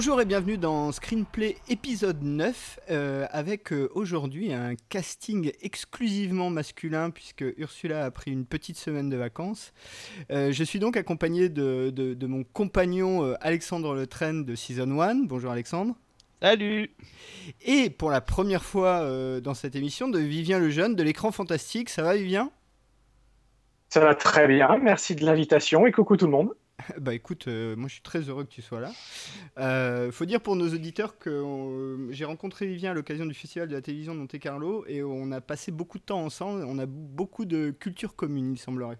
Bonjour et bienvenue dans Screenplay épisode 9 euh, avec euh, aujourd'hui un casting exclusivement masculin puisque Ursula a pris une petite semaine de vacances. Euh, je suis donc accompagné de, de- de mon compagnon euh, Alexandre Le Train de Season 1. Bonjour Alexandre. Salut Et pour la première fois euh, dans cette émission de Vivien le Jeune de l'écran fantastique. Ça va Vivien? Ça va très bien, merci de l'invitation et coucou tout le monde. Bah écoute, euh, moi je suis très heureux que tu sois là. Euh, faut dire pour nos auditeurs que euh, j'ai rencontré Vivien à l'occasion du Festival de la télévision de Monte Carlo et on a passé beaucoup de temps ensemble. On a beaucoup de culture commune, il semblerait.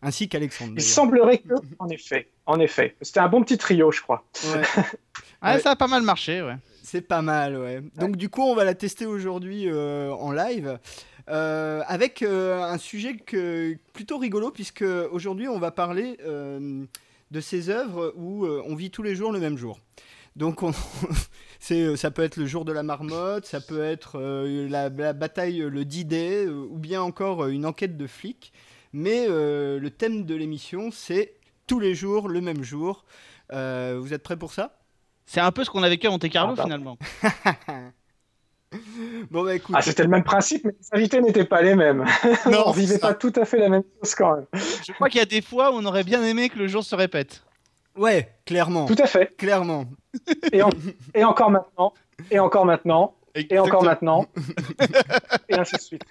Ainsi qu'Alexandre. Il semblerait que, en effet, en effet, c'était un bon petit trio, je crois. Ouais, Ouais, Ouais. ça a pas mal marché, ouais. C'est pas mal, ouais. Donc du coup, on va la tester aujourd'hui euh, en live. euh, avec euh, un sujet que, plutôt rigolo, puisque aujourd'hui on va parler de ces œuvres où on vit tous les jours le même jour. Donc on- ça peut être le jour de la marmotte, ça peut être la, la bataille, le D-Day, ou bien encore une enquête de flics. Mais le thème de l'émission, c'est tous les jours, le même jour. Vous êtes prêts pour ça? C'est un peu ce qu'on a vécu à Monte Carlo Ah bah. finalement. Bon bah écoute, Ah, c'était le même principe, mais les invités n'étaient pas les mêmes. Non, on vivait ça. pas tout à fait la même chose quand même. Je crois qu'il y a des fois où on aurait bien aimé que le jour se répète. ouais, clairement, Tout à fait. clairement. Et, en- et encore maintenant, et encore maintenant, et encore maintenant, et ainsi de suite.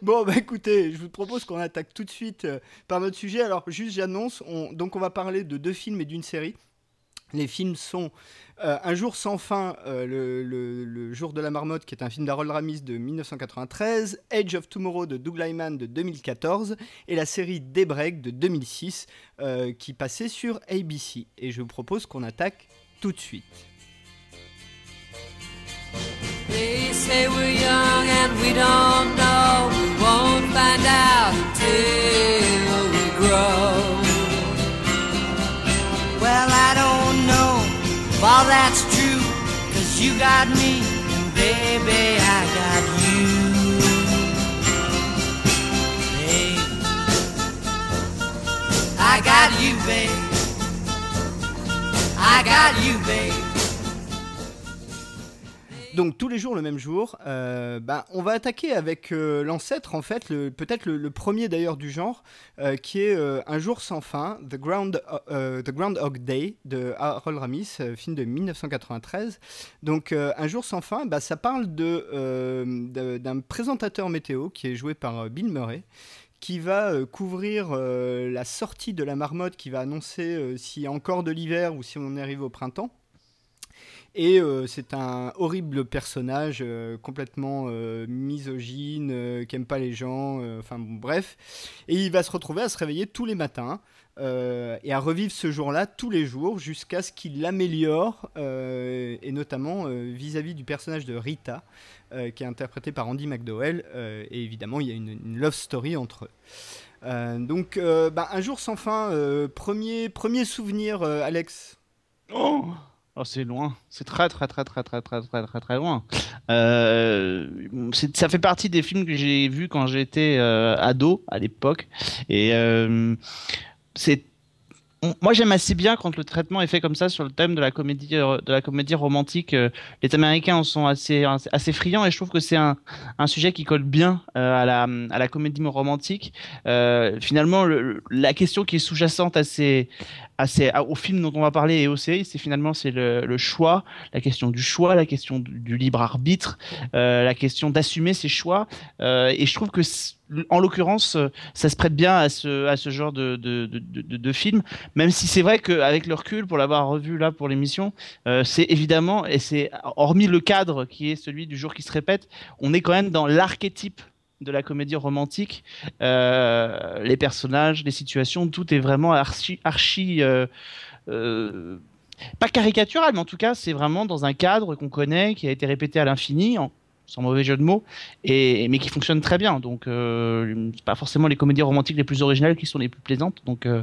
Bon, bah écoutez, je vous propose qu'on attaque tout de suite euh, par notre sujet. Alors, juste, j'annonce, on, donc on va parler de deux films et d'une série. Les films sont euh, Un jour sans fin, euh, le, jour de la marmotte, qui est un film d'Harold Ramis de 1993, Age of Tomorrow de Doug Liman de 2014, et la série Daybreak de 2006, euh, qui passait sur ABC. Et je vous propose qu'on attaque tout de suite. All that's true. Cause you got me, and baby, I got you. Hey, I got you, babe. I got you, babe. Donc tous les jours le même jour, euh, ben, on va attaquer avec euh, l'ancêtre en fait, peut-être le, premier d'ailleurs du genre, euh, qui est Un jour sans fin, The, Ground, The Groundhog Day de Harold Ramis, film de 1993. Donc Un jour sans fin, ben, ça parle d'un présentateur météo qui est joué par Bill Murray qui va couvrir la sortie de la marmotte, qui va annoncer euh, s'il y a encore de l'hiver ou si on arrive au printemps. Et euh, c'est un horrible personnage euh, complètement euh, misogyne, qui aime pas les gens, enfin bon, bref. Et il va se retrouver à se réveiller tous les matins et à revivre ce jour-là tous les jours jusqu'à ce qu'il l'améliore, et notamment vis-à-vis du personnage de Rita, qui est interprété par Andy McDowell. et évidemment, il y a une, love story entre eux. Donc, bah, un jour sans fin, premier, premier souvenir, Alex? Oh, Oh, c'est loin, c'est très très très très très très très très très loin. Euh, ça fait partie des films que j'ai vus quand j'étais euh, ado à l'époque et euh, c'est moi j'aime assez bien quand le traitement est fait comme ça sur le thème de la comédie euh, de la comédie romantique. Euh, Les Américains en sont assez assez friands et je trouve que c'est un, sujet qui colle bien euh, à la à la comédie romantique. Finalement le- la question qui est sous-jacente à ces au film dont on va parler et aux séries, c'est finalement c'est le, choix, la question du choix, la question du, libre arbitre, la question d'assumer ses choix. Et je trouve que en l'occurrence, euh, ça se prête bien à ce, genre de, film, même si c'est vrai qu'avec le recul, pour l'avoir revu là pour l'émission, euh, c'est évidemment, et c'est hormis le cadre qui est celui du jour qui se répète, on est quand même dans l'archétype de la comédie romantique. Euh, les personnages, les situations, tout est vraiment archi, archi pas caricatural, mais en tout cas, c'est vraiment dans un cadre qu'on connaît, qui a été répété à l'infini, sans mauvais jeu de mots, et, mais qui fonctionne très bien. Donc, euh, c'est pas forcément les comédies romantiques les plus originales qui sont les plus plaisantes. Donc, euh,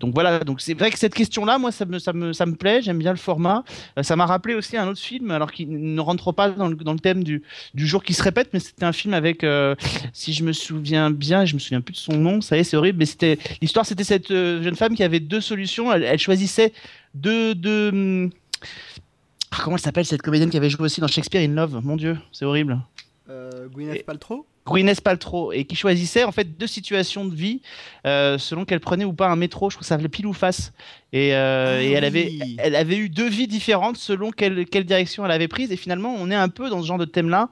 donc voilà. Donc c'est vrai que cette question-là, moi, ça me, ça me, ça me plaît. J'aime bien le format. Euh, ça m'a rappelé aussi un autre film, alors qu'il ne rentre pas dans le, dans le thème du, du, jour qui se répète, mais c'était un film avec, euh, si je me souviens bien, je me souviens plus de son nom. Ça y est, c'est horrible. Mais l'histoire, c'était cette jeune femme qui avait deux solutions. Elle, elle choisissait deux, deux hum, ah, comment elle s'appelle cette comédienne qui avait joué aussi dans Shakespeare in Love? Mon Dieu, c'est horrible. Euh, Gwyneth Paltrow? Gwyneth Paltrow et qui choisissait en fait deux situations de vie euh, selon qu'elle prenait ou pas un métro. Je crois que ça s'appelait pile ou face. Et, euh, ah et elle avait, elle avait eu deux vies différentes selon quelle, quelle direction elle avait prise. Et finalement, on est un peu dans ce genre de thème-là,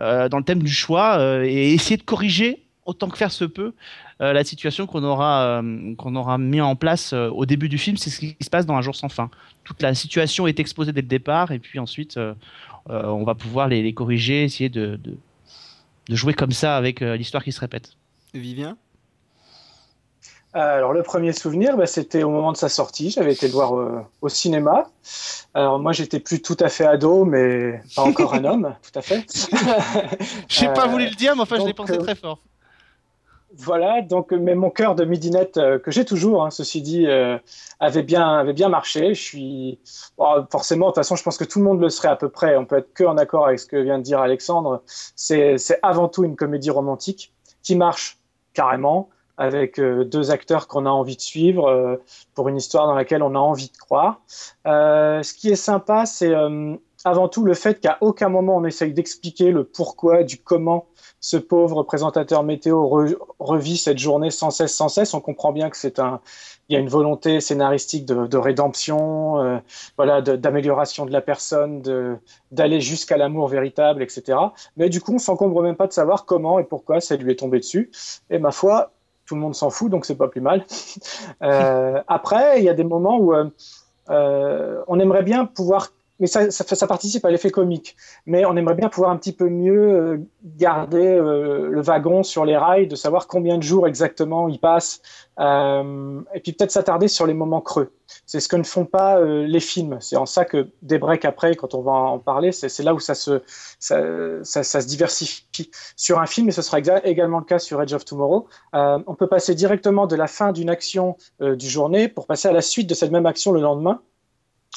euh, dans le thème du choix et essayer de corriger autant que faire se peut euh, la situation qu'on aura, euh, qu'on aura mis en place euh, au début du film. C'est ce qui se passe dans Un jour sans fin. Toute la situation est exposée dès le départ et puis ensuite on va pouvoir les, les corriger, essayer de, de, de, jouer comme ça avec l'histoire qui se répète. Vivien? Alors le premier souvenir, bah, c'était au moment de sa sortie. J'avais été le voir euh, au cinéma. Alors moi, j'étais plus tout à fait ado, mais pas encore un homme, tout à fait. Je n'ai pas voulu le dire, mais enfin, donc, je l'ai pensé euh, très fort. Voilà, donc mais mon cœur de midinette euh, que j'ai toujours, hein, ceci dit, euh, avait bien avait bien marché. Je suis forcément, de toute façon, je pense que tout le monde le serait à peu près. On peut être que en accord avec ce que vient de dire Alexandre. C'est avant tout une comédie romantique qui marche carrément avec euh, deux acteurs qu'on a envie de suivre euh, pour une histoire dans laquelle on a envie de croire. Euh, ce qui est sympa, c'est avant tout le fait qu'à aucun moment on essaye d'expliquer le pourquoi du comment ce pauvre présentateur météo re, revit cette journée sans cesse, sans cesse. On comprend bien que c'est un, il y a une volonté scénaristique de, de rédemption, euh, voilà, d'amélioration de, la personne, d'aller jusqu'à l'amour véritable, etc. Mais du coup, on s'encombre même pas de savoir comment et pourquoi ça lui est tombé dessus. Et ma foi, tout le monde s'en fout, donc c'est pas plus mal. euh, après, il y a des moments où euh on aimerait bien pouvoir mais ça, participe à l'effet comique. Mais on aimerait bien pouvoir un petit peu mieux euh, garder euh, le wagon sur les rails, de savoir combien de jours exactement il passe, euh, et puis peut-être s'attarder sur les moments creux. C'est ce que ne font pas les films. C'est en ça que des breaks après, quand on va en parler, c'est là où ça se, ça, se diversifie. Sur un film, et ce sera également le cas sur Edge of Tomorrow, on peut passer directement de la fin d'une action du journée pour passer à la suite de cette même action le lendemain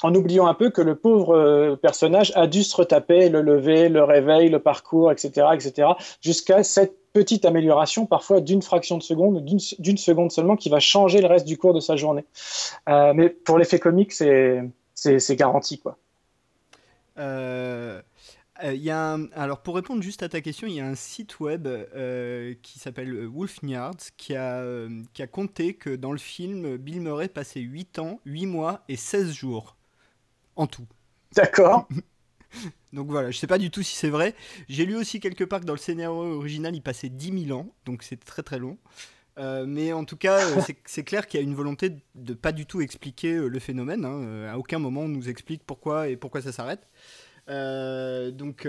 en oubliant un peu que le pauvre euh, personnage a dû se retaper le lever, le réveil, le parcours, etc., etc., jusqu'à cette petite amélioration, parfois d'une fraction de seconde, d'une seconde seulement, qui va changer le reste du cours de sa journée. Euh, mais pour l'effet comique, c'est garanti, quoi. Euh... Y a. Alors pour répondre juste à ta question, il y a un site web qui s'appelle Wolf Yards qui a, qui a compté que dans le film, Bill Murray passait 8 ans, 8 mois et 16 jours en tout. D'accord. donc voilà, je sais pas du tout si c'est vrai. J'ai lu aussi quelque part que dans le scénario original, il passait 10 000 ans, donc c'est très très long. Euh, mais en tout cas, euh, c'est clair qu'il y a une volonté de, de pas du tout expliquer euh, le phénomène. Hein. À aucun moment on nous explique pourquoi et pourquoi ça s'arrête. Euh, donc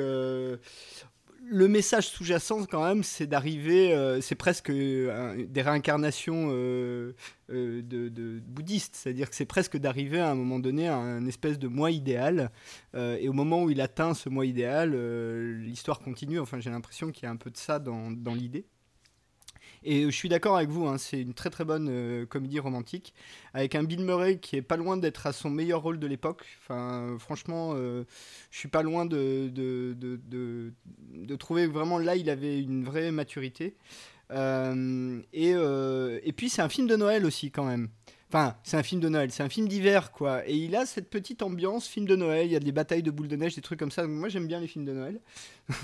le message sous-jacent quand même, c'est d'arriver, euh, c'est presque euh, des réincarnations euh, de, bouddhistes, c'est-à-dire que c'est presque d'arriver à un moment donné à un espèce de moi idéal, et au moment où il atteint ce moi idéal, l'histoire continue. Enfin, j'ai l'impression qu'il y a un peu de ça dans, dans l'idée. Et je suis d'accord avec vous, hein, c'est une très très bonne euh, comédie romantique, avec un Bill Murray qui est pas loin d'être à son meilleur rôle de l'époque. Enfin, franchement, euh, je suis pas loin de, de, de, de, de trouver vraiment là, il avait une vraie maturité. Euh, et, euh, et puis c'est un film de Noël aussi quand même. Enfin, c'est un film de Noël, c'est un film d'hiver, quoi. Et il a cette petite ambiance, film de Noël, il y a des batailles de boules de neige, des trucs comme ça. Donc moi, j'aime bien les films de Noël.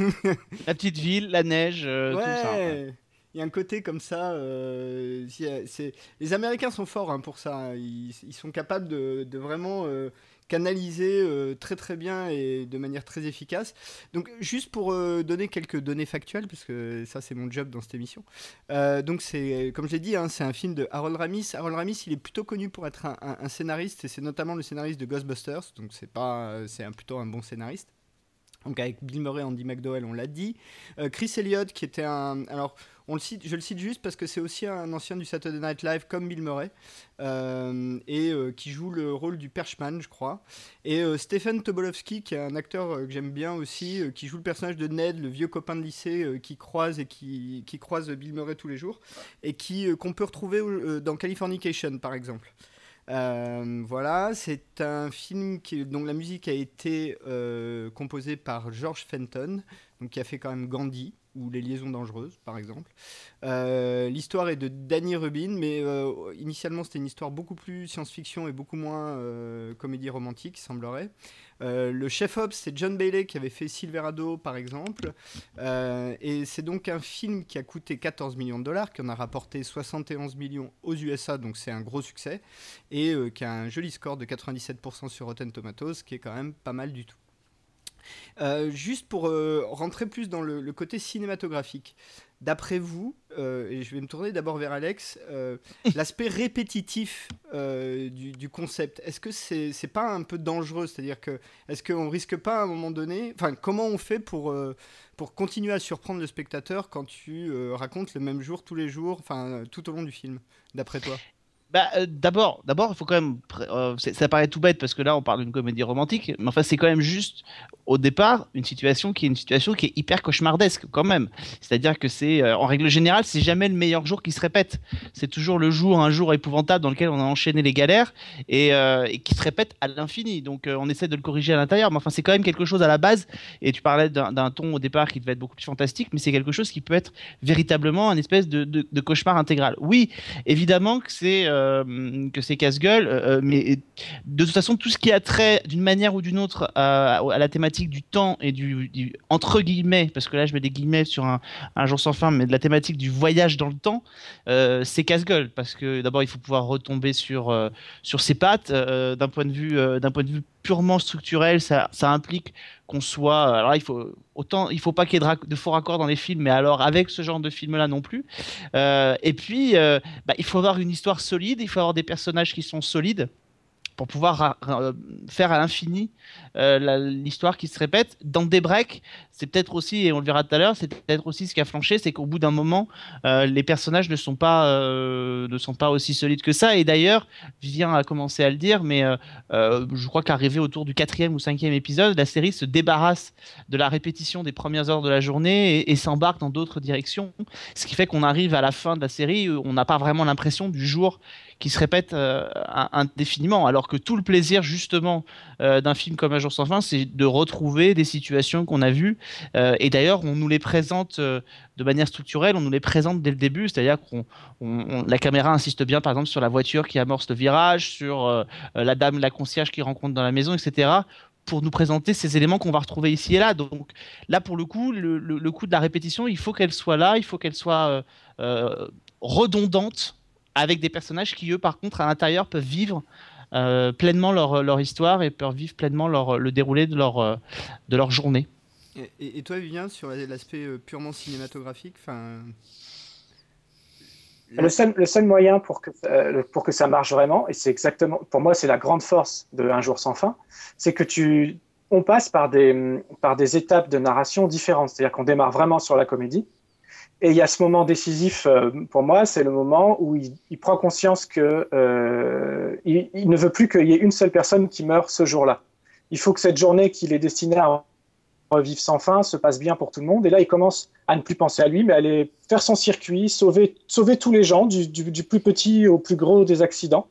la petite ville, la neige, euh, ouais. tout ça. Il y a un côté comme ça. euh, c'est- les Américains sont forts hein, pour ça. hein. Ils, sont capables de, vraiment euh, canaliser euh, très très bien et de manière très efficace. Donc juste pour euh, donner quelques données factuelles, parce que ça c'est mon job dans cette émission. Euh, donc c'est, comme je l'ai dit, hein, c'est un film de Harold Ramis. Harold Ramis, il est plutôt connu pour être un, scénariste et c'est notamment le scénariste de Ghostbusters. Donc c'est pas, c'est plutôt un bon scénariste. Donc avec Bill Murray, Andy McDowell, on l'a dit. Euh, Chris Elliott, qui était un, alors on le cite, je le cite juste parce que c'est aussi un ancien du Saturday Night Live comme Bill Murray euh, et euh, qui joue le rôle du Perchman, je crois. Et Stephen Tobolowsky, qui est un acteur que j'aime bien aussi, qui joue le personnage de Ned, le vieux copain de lycée qui croise et qui, croise Bill Murray tous les jours et qui qu'on peut retrouver dans Californication par exemple. Euh, voilà, c'est un film qui, dont la musique a été euh, composée par George Fenton, donc qui a fait quand même Gandhi ou Les Liaisons Dangereuses, par exemple. Euh, L'histoire est de Danny Rubin, mais euh, initialement c'était une histoire beaucoup plus science-fiction et beaucoup moins euh, comédie romantique, semblerait. Le chef-op, c'est John Bailey qui avait fait Silverado, par exemple. Et c'est donc un film qui a coûté 14 millions de dollars, qui en a rapporté 71 millions aux USA, donc c'est un gros succès, et qui a un joli score de 97% sur Rotten Tomatoes, qui est quand même pas mal du tout. Euh, juste pour euh, rentrer plus dans le, le côté cinématographique, d'après vous, euh, et je vais me tourner d'abord vers Alex, l'aspect répétitif du, du concept, est-ce que c'est c'est pas un peu dangereux? C'est-à-dire que est-ce qu'on risque pas à un moment donné, enfin comment on fait pour, pour continuer à surprendre le spectateur quand tu racontes le même jour tous les jours, enfin tout au long du film, d'après toi? Bah, euh, d'abord, d'abord, il faut quand même. euh, ça paraît tout bête parce que là, on parle d'une comédie romantique, mais enfin, c'est quand même juste au départ une situation qui est une situation qui est hyper cauchemardesque quand même. C'est-à-dire que c'est, euh, en règle générale, c'est jamais le meilleur jour qui se répète. C'est toujours le jour, un jour épouvantable dans lequel on a enchaîné les galères et, qui se répète à l'infini. Donc, on essaie de le corriger à l'intérieur, mais enfin, c'est quand même quelque chose à la base. Et tu parlais d'un ton au départ qui devait être beaucoup plus fantastique, mais c'est quelque chose qui peut être véritablement un espèce de, cauchemar intégral. Oui, évidemment que c'est que c'est casse-gueule, euh, mais de toute façon, tout ce qui a trait d'une manière ou d'une autre à, la thématique du temps et du, du- entre guillemets, parce que là je mets des guillemets sur un, un jour sans fin, mais de la thématique du voyage dans le temps, euh, c'est casse-gueule parce que d'abord il faut pouvoir retomber sur euh, sur ses pattes. euh, d'un point de vue euh, d'un point de vue purement structurel, ça, implique qu'on soit. Alors là, il faut autant, il faut pas qu'il y ait de, de faux raccords dans les films, mais alors avec ce genre de film-là non plus. Euh, et puis, euh, bah, il faut avoir une histoire solide, il faut avoir des personnages qui sont solides pour pouvoir faire à l'infini euh, l'histoire qui se répète. Dans des breaks, c'est peut-être aussi, et on le verra tout à l'heure, c'est peut-être aussi ce qui a flanché, c'est qu'au bout d'un moment, euh, les personnages ne sont pas euh, ne sont pas aussi solides que ça. Et d'ailleurs, Vivien a commencé à le dire, mais je crois qu'arrivé autour du quatrième ou cinquième épisode, la série se débarrasse de la répétition des premières heures de la journée et, et s'embarque dans d'autres directions, ce qui fait qu'on arrive à la fin de la série, où on n'a pas vraiment l'impression du jour qui se répète euh, indéfiniment, alors que tout le plaisir justement euh, d'un film comme Un jour sans fin, c'est de retrouver des situations qu'on a vues, Euh, et d'ailleurs on nous les présente de manière structurelle, on nous les présente dès le début, c'est-à-dire on- la caméra insiste bien par exemple sur la voiture qui amorce le virage, sur la dame, la concierge qui rencontre dans la maison, etc pour nous présenter ces éléments qu'on va retrouver ici et là. Donc là, pour le coup, le, coup de la répétition, il faut qu'elle soit là, il faut qu'elle soit redondante avec des personnages qui, eux, par contre, à l'intérieur, peuvent vivre euh, pleinement leur, leur histoire et peuvent vivre pleinement leur, le déroulé de leur, euh, de leur journée. Et, et- toi, Vivien, sur l'aspect euh, purement cinématographique, enfin. Le seul, le seul moyen pour que, euh, pour que ça marche vraiment, et c'est exactement, pour moi, c'est la grande force de Un jour sans fin, c'est que tu, on passe par des, par des étapes de narration différentes. C'est-à-dire qu'on démarre vraiment sur la comédie. Et il y a ce moment décisif, euh, pour moi, c'est le moment où il, prend conscience que euh, il, ne veut plus qu'il y ait une seule personne qui meure ce jour-là. Il faut que cette journée qu'il est destiné à revivre sans fin se passe bien pour tout le monde. Et là, il commence à ne plus penser à lui, mais à aller faire son circuit, sauver, tous les gens, du, plus petit au plus gros des accidents.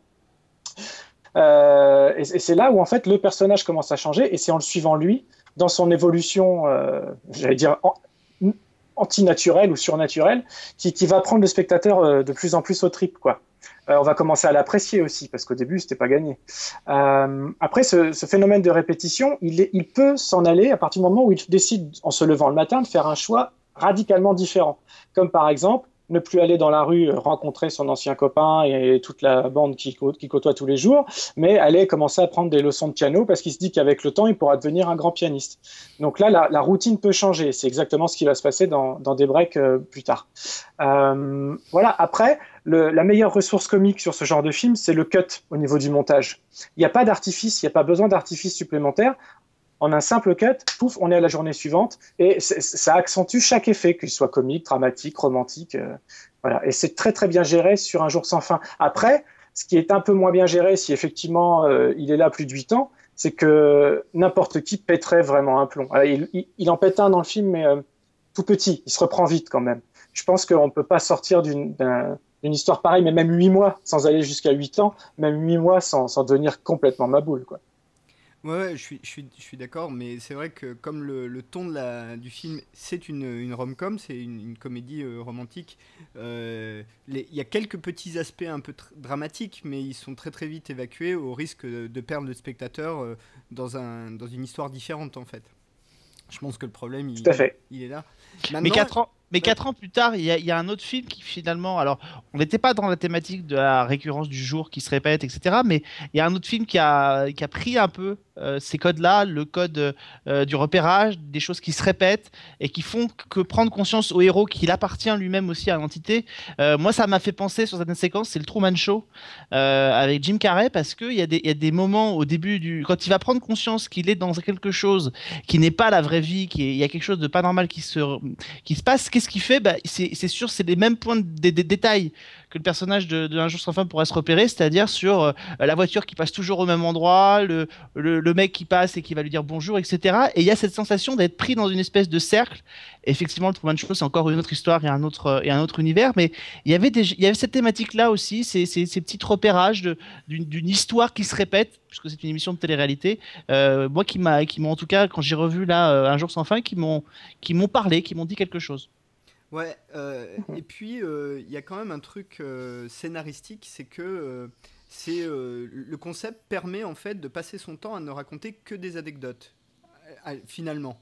Euh, et c'est là où en fait le personnage commence à changer, et c'est en le suivant lui dans son évolution, j'allais dire antinaturelle ou surnaturelle, qui, qui va prendre le spectateur euh, de plus en plus au trip, quoi. Euh, on va commencer à l'apprécier aussi, parce qu'au début, c'était pas gagné. Euh, après, ce, ce phénomène de répétition, il, il peut s'en aller à partir du moment où il décide, en se levant le matin, de faire un choix radicalement différent. Comme par exemple, ne plus aller dans la rue euh, rencontrer son ancien copain et toute la bande qui, cô- qui côtoie tous les jours, mais aller commencer à prendre des leçons de piano parce qu'il se dit qu'avec le temps, il pourra devenir un grand pianiste. Donc là, la, routine peut changer. C'est exactement ce qui va se passer dans, dans des breaks euh, plus tard. Euh, voilà. Après, la meilleure ressource comique sur ce genre de film, c'est le cut au niveau du montage. Il n'y a pas d'artifice, il n'y a pas besoin d'artifice supplémentaire. En un simple cut, pouf, on est à la journée suivante et ça accentue chaque effet, qu'il soit comique, dramatique, romantique. euh, voilà. Et c'est très très bien géré sur un jour sans fin. Après, ce qui est un peu moins bien géré, si effectivement euh, il est là plus de 8 ans, c'est que n'importe qui pèterait vraiment un plomb. Alors, il, en pète un dans le film, mais euh, tout petit, il se reprend vite quand même. Je pense qu'on ne peut pas sortir d'une d'un- d'une histoire pareille, mais même 8 mois, sans aller jusqu'à 8 ans, même 8 mois sans, sans devenir complètement ma boule. Quoi. Ouais, ouais, je suis, je suis, je suis d'accord, mais c'est vrai que comme le, le ton de la, du film, c'est une, une rom-com, c'est une, une comédie euh, romantique, euh, il y a quelques petits aspects un peu tr- dramatiques, mais ils sont très très vite évacués au risque de, de perdre le spectateur euh, dans, un, dans une histoire différente en fait. Je pense que le problème, il, Tout à fait. il est là. Mais Maintenant- 4 ans, mais quatre ans plus tard, il y, a- il y a un autre film qui finalement, alors on n'était pas dans la thématique de la récurrence du jour qui se répète, etc. Mais il y a un autre film qui a, qui a pris un peu euh, ces codes-là, le code euh, du repérage, des choses qui se répètent et qui font que prendre conscience au héros qu'il appartient lui-même aussi à l'entité. Euh, moi, ça m'a fait penser sur certaines séquences, c'est le Truman Show avec Jim Carrey parce qu'il y, a des- y a des moments au début du. Quand il va prendre conscience qu'il est dans quelque chose qui n'est pas la vraie vie, qu'il y a quelque chose de pas normal qui se, qui se passe, qu'est-ce qu'il fait? Bah, c'est, sûr, c'est les mêmes points de, des détails que le personnage de, Un jour sans fin pourrait se repérer, c'est-à-dire sur euh, la voiture qui passe toujours au même endroit, le, le, mec qui passe et qui va lui dire bonjour, etc. Et il y a cette sensation d'être pris dans une espèce de cercle. Effectivement, le Truman Show, c'est encore une autre histoire et un autre, et un autre univers, mais il y avait, il y avait cette thématique-là aussi, ces, ces, petits repérages d'une, histoire qui se répète, puisque c'est une émission de télé-réalité. Euh, moi, qui qui m'ont en tout cas, quand j'ai revu là euh, Un jour sans fin, qui m'ont parlé, qui m'ont dit quelque chose. Ouais, euh, et puis euh, il y a quand même un truc euh, scénaristique, c'est que c'est le concept permet en fait de passer son temps à ne raconter que des anecdotes, finalement.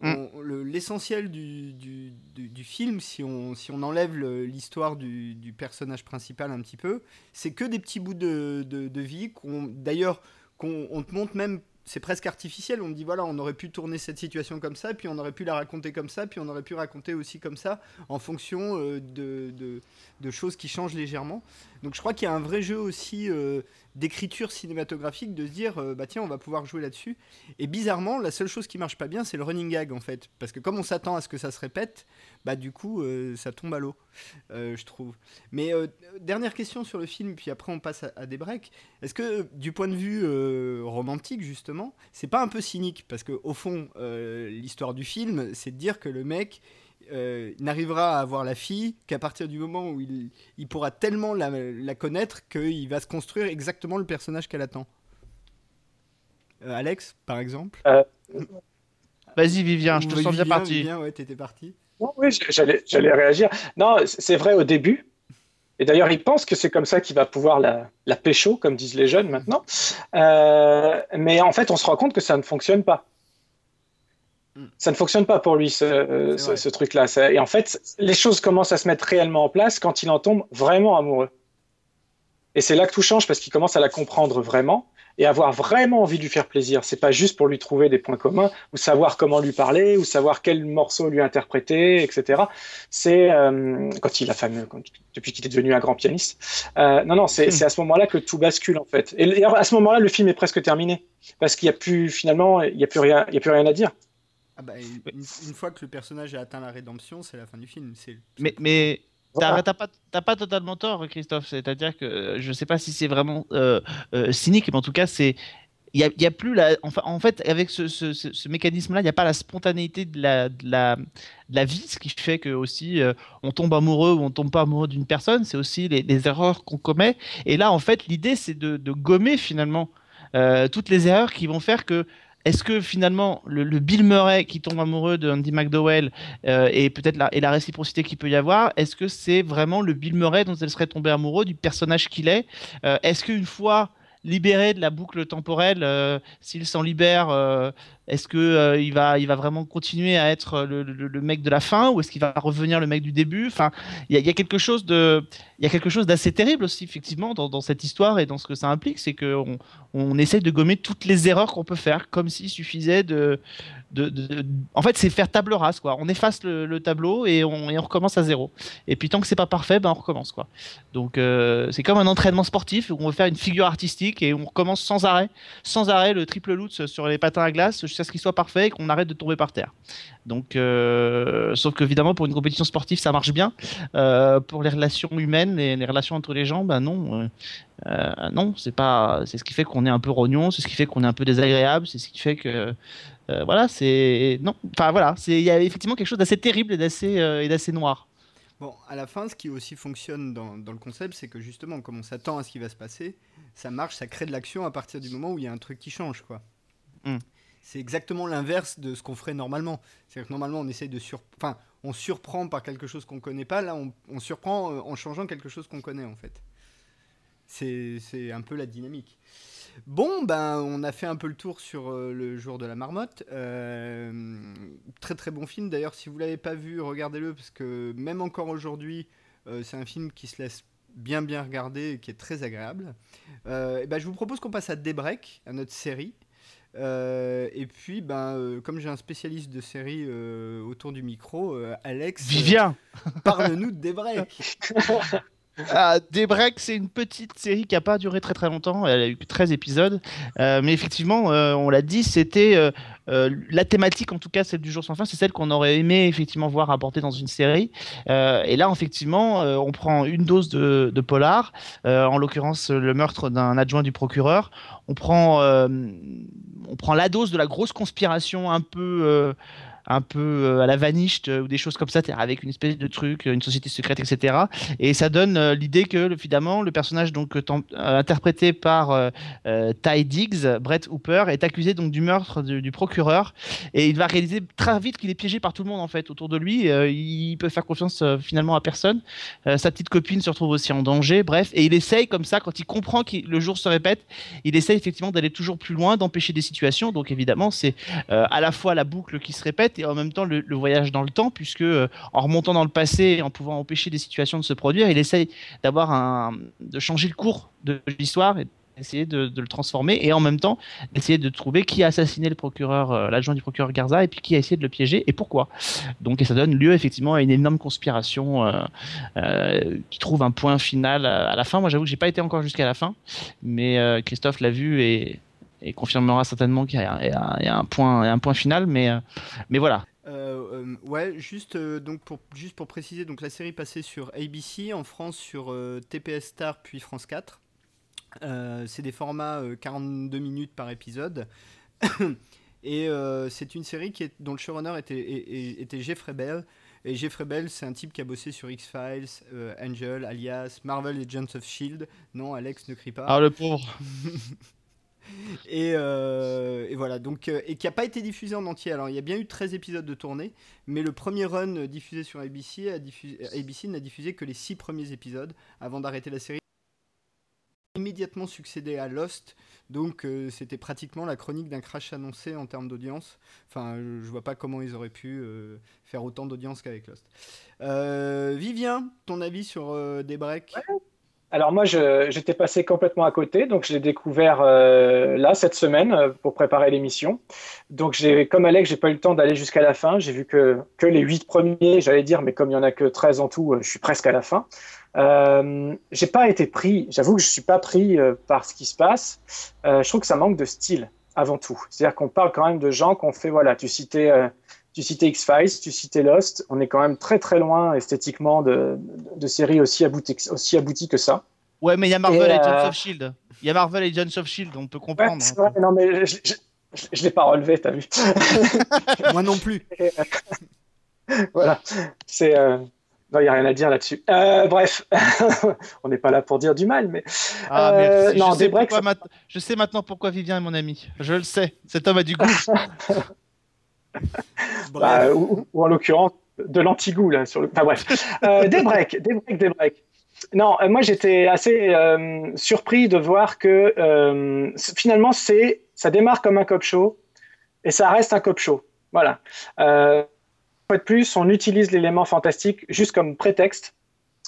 Mm. Le- L'essentiel du, du, du- du film, si on, si on enlève l'histoire du, personnage principal un petit peu, c'est que des petits bouts de, de, de vie qu'on, d'ailleurs, qu'on on te montre même, c'est presque artificiel. On te dit voilà, on aurait pu tourner cette situation comme ça, puis on aurait pu la raconter comme ça, puis on aurait pu raconter aussi comme ça, en fonction euh, de, de, de choses qui changent légèrement. Donc je crois qu'il y a un vrai jeu aussi euh, d'écriture cinématographique, de se dire euh, bah tiens, on va pouvoir jouer là-dessus. Et bizarrement, la seule chose qui marche pas bien, c'est le running gag en fait, parce que comme on s'attend à ce que ça se répète, bah du coup, euh, ça tombe à l'eau, euh, je trouve. Mais dernière question sur le film, puis après on passe à, à des breaks. Est-ce que du point de vue romantique justement, c'est pas un peu cynique? Parce que au fond, l'histoire du film, c'est de dire que le mec euh, n'arrivera à avoir la fille qu'à partir du moment où il, il pourra tellement la, la connaître qu'il va se construire exactement le personnage qu'elle attend. Euh, Alex, par exemple. Vas-y, Vivien, je te Ou sens bien parti. Vivien, ouais, t'étais parti. Non, oui, j'allais, j'allais réagir. Non, c'est vrai au début. Et d'ailleurs, il pense que c'est comme ça qu'il va pouvoir la, la pécho, comme disent les jeunes maintenant. Euh, mais en fait, on se rend compte que ça ne fonctionne pas. Ça ne fonctionne pas pour lui, ce, euh, ce, truc-là. Et en fait, les choses commencent à se mettre réellement en place quand il en tombe vraiment amoureux. Et c'est là que tout change parce qu'il commence à la comprendre vraiment et avoir vraiment envie de lui faire plaisir. C'est pas juste pour lui trouver des points communs ou savoir comment lui parler ou savoir quel morceau lui interpréter, etc. C'est euh, quand il a fameux, quand- depuis qu'il est devenu un grand pianiste. Euh, non, non, c'est c'est à ce moment-là que tout bascule en fait. Et à ce moment-là, le film est presque terminé parce qu'il y a plus finalement, il y a plus rien, il y a plus rien à dire. Ah bah, une, fois que le personnage a atteint la rédemption, c'est la fin du film. C'est Mais, mais t'as t'as pas, t'as pas totalement tort, Christophe. C'est-à-dire que euh, je sais pas si c'est vraiment euh, euh, cynique, mais en tout cas, c'est. Il y a, il y a plus la. Enfin, en fait, avec ce, ce, ce- ce mécanisme-là, il n'y a pas la spontanéité de la, de la, de la vie, ce qui fait que aussi euh, on tombe amoureux ou on tombe pas amoureux d'une personne. C'est aussi les, les erreurs qu'on commet. Et là, en fait, l'idée, c'est de, de gommer finalement euh, toutes les erreurs qui vont faire que. Est-ce que finalement le, Bill Murray qui tombe amoureux de Andy McDowell euh, et peut-être la, et la réciprocité qu'il peut y avoir, est-ce que c'est vraiment le Bill Murray dont elle serait tombée amoureux, du personnage qu'il est Euh, Est-ce qu'une fois libéré de la boucle temporelle, euh, s'il s'en libère, Est-ce que euh, il va, il va vraiment continuer à être le, mec de la fin ou est-ce qu'il va revenir le mec du début? Enfin, il y a, quelque chose de, il y a quelque chose d'assez terrible aussi effectivement dans, cette histoire et dans ce que ça implique, c'est qu'on on essaye de gommer toutes les erreurs qu'on peut faire, comme s'il suffisait de, de, en fait, c'est faire table rase quoi. On efface le, le tableau et on, et on recommence à zéro. Et puis tant que c'est pas parfait, ben on recommence quoi. Donc euh, c'est comme un entraînement sportif où on veut faire une figure artistique et on recommence sans arrêt, sans arrêt le triple loot sur les patins à glace jusqu'à ce qu'il soit parfait et qu'on arrête de tomber par terre. Donc, euh, sauf qu'évidemment pour une compétition sportive ça marche bien. Euh, pour les relations humaines, les, les relations entre les gens, ben non. euh, euh, non, c'est pas, c'est ce qui fait qu'on est un peu rognon, c'est ce qui fait qu'on est un peu désagréable, c'est ce qui fait que, voilà, c'est non, enfin voilà, il y a effectivement quelque chose d'assez terrible et d'assez et d'assez noir. Bon, à la fin, ce qui aussi fonctionne dans, dans le concept, c'est que justement, comme on s'attend à ce qui va se passer, ça marche, ça crée de l'action à partir du moment où il y a un truc qui change, quoi. Mm. C'est exactement l'inverse de ce qu'on ferait normalement. C'est-à-dire que normalement, on essaye de sur... Enfin, on surprend par quelque chose qu'on connaît pas. Là, on, surprend euh, en changeant quelque chose qu'on connaît, en fait. C'est un peu la dynamique. Bon, ben, on a fait un peu le tour sur euh, le jour de la marmotte. Euh, très très bon film. D'ailleurs, si vous l'avez pas vu, regardez-le parce que même encore aujourd'hui, c'est un film qui se laisse bien bien regarder et qui est très agréable. Et ben, je vous propose qu'on passe à Daybreak, à notre série. Euh, et puis, ben, euh, comme j'ai un spécialiste de série euh, autour du micro, euh, Alex, euh, Vivien. parle-nous de Daybreak. Ah, Daybreak, c'est une petite série qui a pas duré très très longtemps. Elle a eu que 13 épisodes. Euh, mais effectivement, euh, on l'a dit, c'était euh, la thématique, en tout cas celle du jour sans fin, c'est celle qu'on aurait aimé effectivement voir abordée dans une série. Et là, effectivement, on prend une dose de, de polar, en l'occurrence le meurtre d'un adjoint du procureur. On prend, on prend la dose de la grosse conspiration un peu. Un peu euh, à la vaniche ou des choses comme ça, avec une espèce de truc, une société secrète, etc. Et ça donne euh, l'idée que le- finalement le personnage donc euh, interprété par Ty Diggs, Brett Hooper, est accusé donc du meurtre du, du procureur et il va réaliser très vite qu'il est piégé par tout le monde en fait autour de lui. Il peut faire confiance finalement à personne. Sa petite copine se retrouve aussi en danger. Bref, et il essaye comme ça quand il comprend que le jour se répète, il essaye effectivement d'aller toujours plus loin, d'empêcher des situations. Donc évidemment c'est à la fois la boucle qui se répète et en même temps le, voyage dans le temps, puisque euh, en remontant dans le passé et en pouvant empêcher des situations de se produire, il essaye d'avoir un, de changer le cours de l'histoire et d'essayer de, le transformer et en même temps d'essayer de trouver qui a assassiné le procureur, euh, l'adjoint du procureur Garza et puis qui a essayé de le piéger et pourquoi. Donc et ça donne lieu effectivement à une énorme conspiration euh, qui trouve un point final à, à la fin. Moi j'avoue que j'ai pas été encore jusqu'à la fin, mais Christophe l'a vu et et confirmera certainement qu'il y, a- y y un point, un final, mais, euh, mais voilà. Euh, euh, ouais, juste, euh, donc pour, juste pour préciser, donc la série passée sur ABC, en France sur TPS Star puis France 4. Euh, c'est des formats euh, 42 minutes par épisode. Et c'est une série qui est, dont le showrunner était, Jeffrey Bell. Et Jeffrey Bell, c'est un type qui a bossé sur X-Files, Angel, Alias, Marvel Agents of Shield. Non, Alex ne crie pas. Ah, le pauvre. Et, euh, et voilà, donc, euh, et qui n'a pas été diffusé en entier. Alors, il y a bien eu 13 épisodes de tournée, mais le premier run diffusé sur ABC, a diffusé, ABC n'a diffusé que les 6 premiers épisodes avant d'arrêter la série. Immédiatement succédé à Lost, donc euh, c'était pratiquement la chronique d'un crash annoncé en termes d'audience. Enfin, je, vois pas comment ils auraient pu faire autant d'audience qu'avec Lost. Vivien, ton avis sur des breaks Alors moi, j'étais passé complètement à côté, donc je l'ai découvert euh, là cette semaine euh, pour préparer l'émission. Donc j'ai, comme Alex, j'ai pas eu le temps d'aller jusqu'à la fin. J'ai vu que que les huit premiers, j'allais dire, mais comme il y en a que 13 en tout, euh, je suis presque à la fin. Euh, j'ai pas été pris. J'avoue que je suis pas pris euh, par ce qui se passe. Euh, je trouve que ça manque de style avant tout. C'est-à-dire qu'on parle quand même de gens qu'on fait. Voilà, tu citais. Euh, tu citais X-Files, tu citais Lost. On est quand même très très loin esthétiquement de, de, de séries aussi abouties, aussi abouties que ça. Ouais, mais il y a Marvel Et, Agents euh, of Shield. Il y a Marvel Agents of Shield, on peut comprendre. vrai, non, mais je, je, je, je l'ai pas relevé, t'as vu. Moi non plus. voilà. C'est. euh, Non, il n'y a rien à dire là-dessus. Euh, bref, on n'est pas là pour dire du mal, mais. Ah, Euh, merci. non, je, sais des breaks, je sais maintenant pourquoi Vivien est mon ami. Je le sais. Cet homme a du goût. Bah, ou, ou en l'occurrence, de l'antigout, là. Sur le... Enfin, bref. Euh, des breaks, des breaks, des breaks. Non, euh, moi j'étais assez euh, surpris de voir que euh, finalement c'est, ça démarre comme un cop show, et ça reste un cop show. Voilà. Euh, de plus, on utilise l'élément fantastique juste comme prétexte.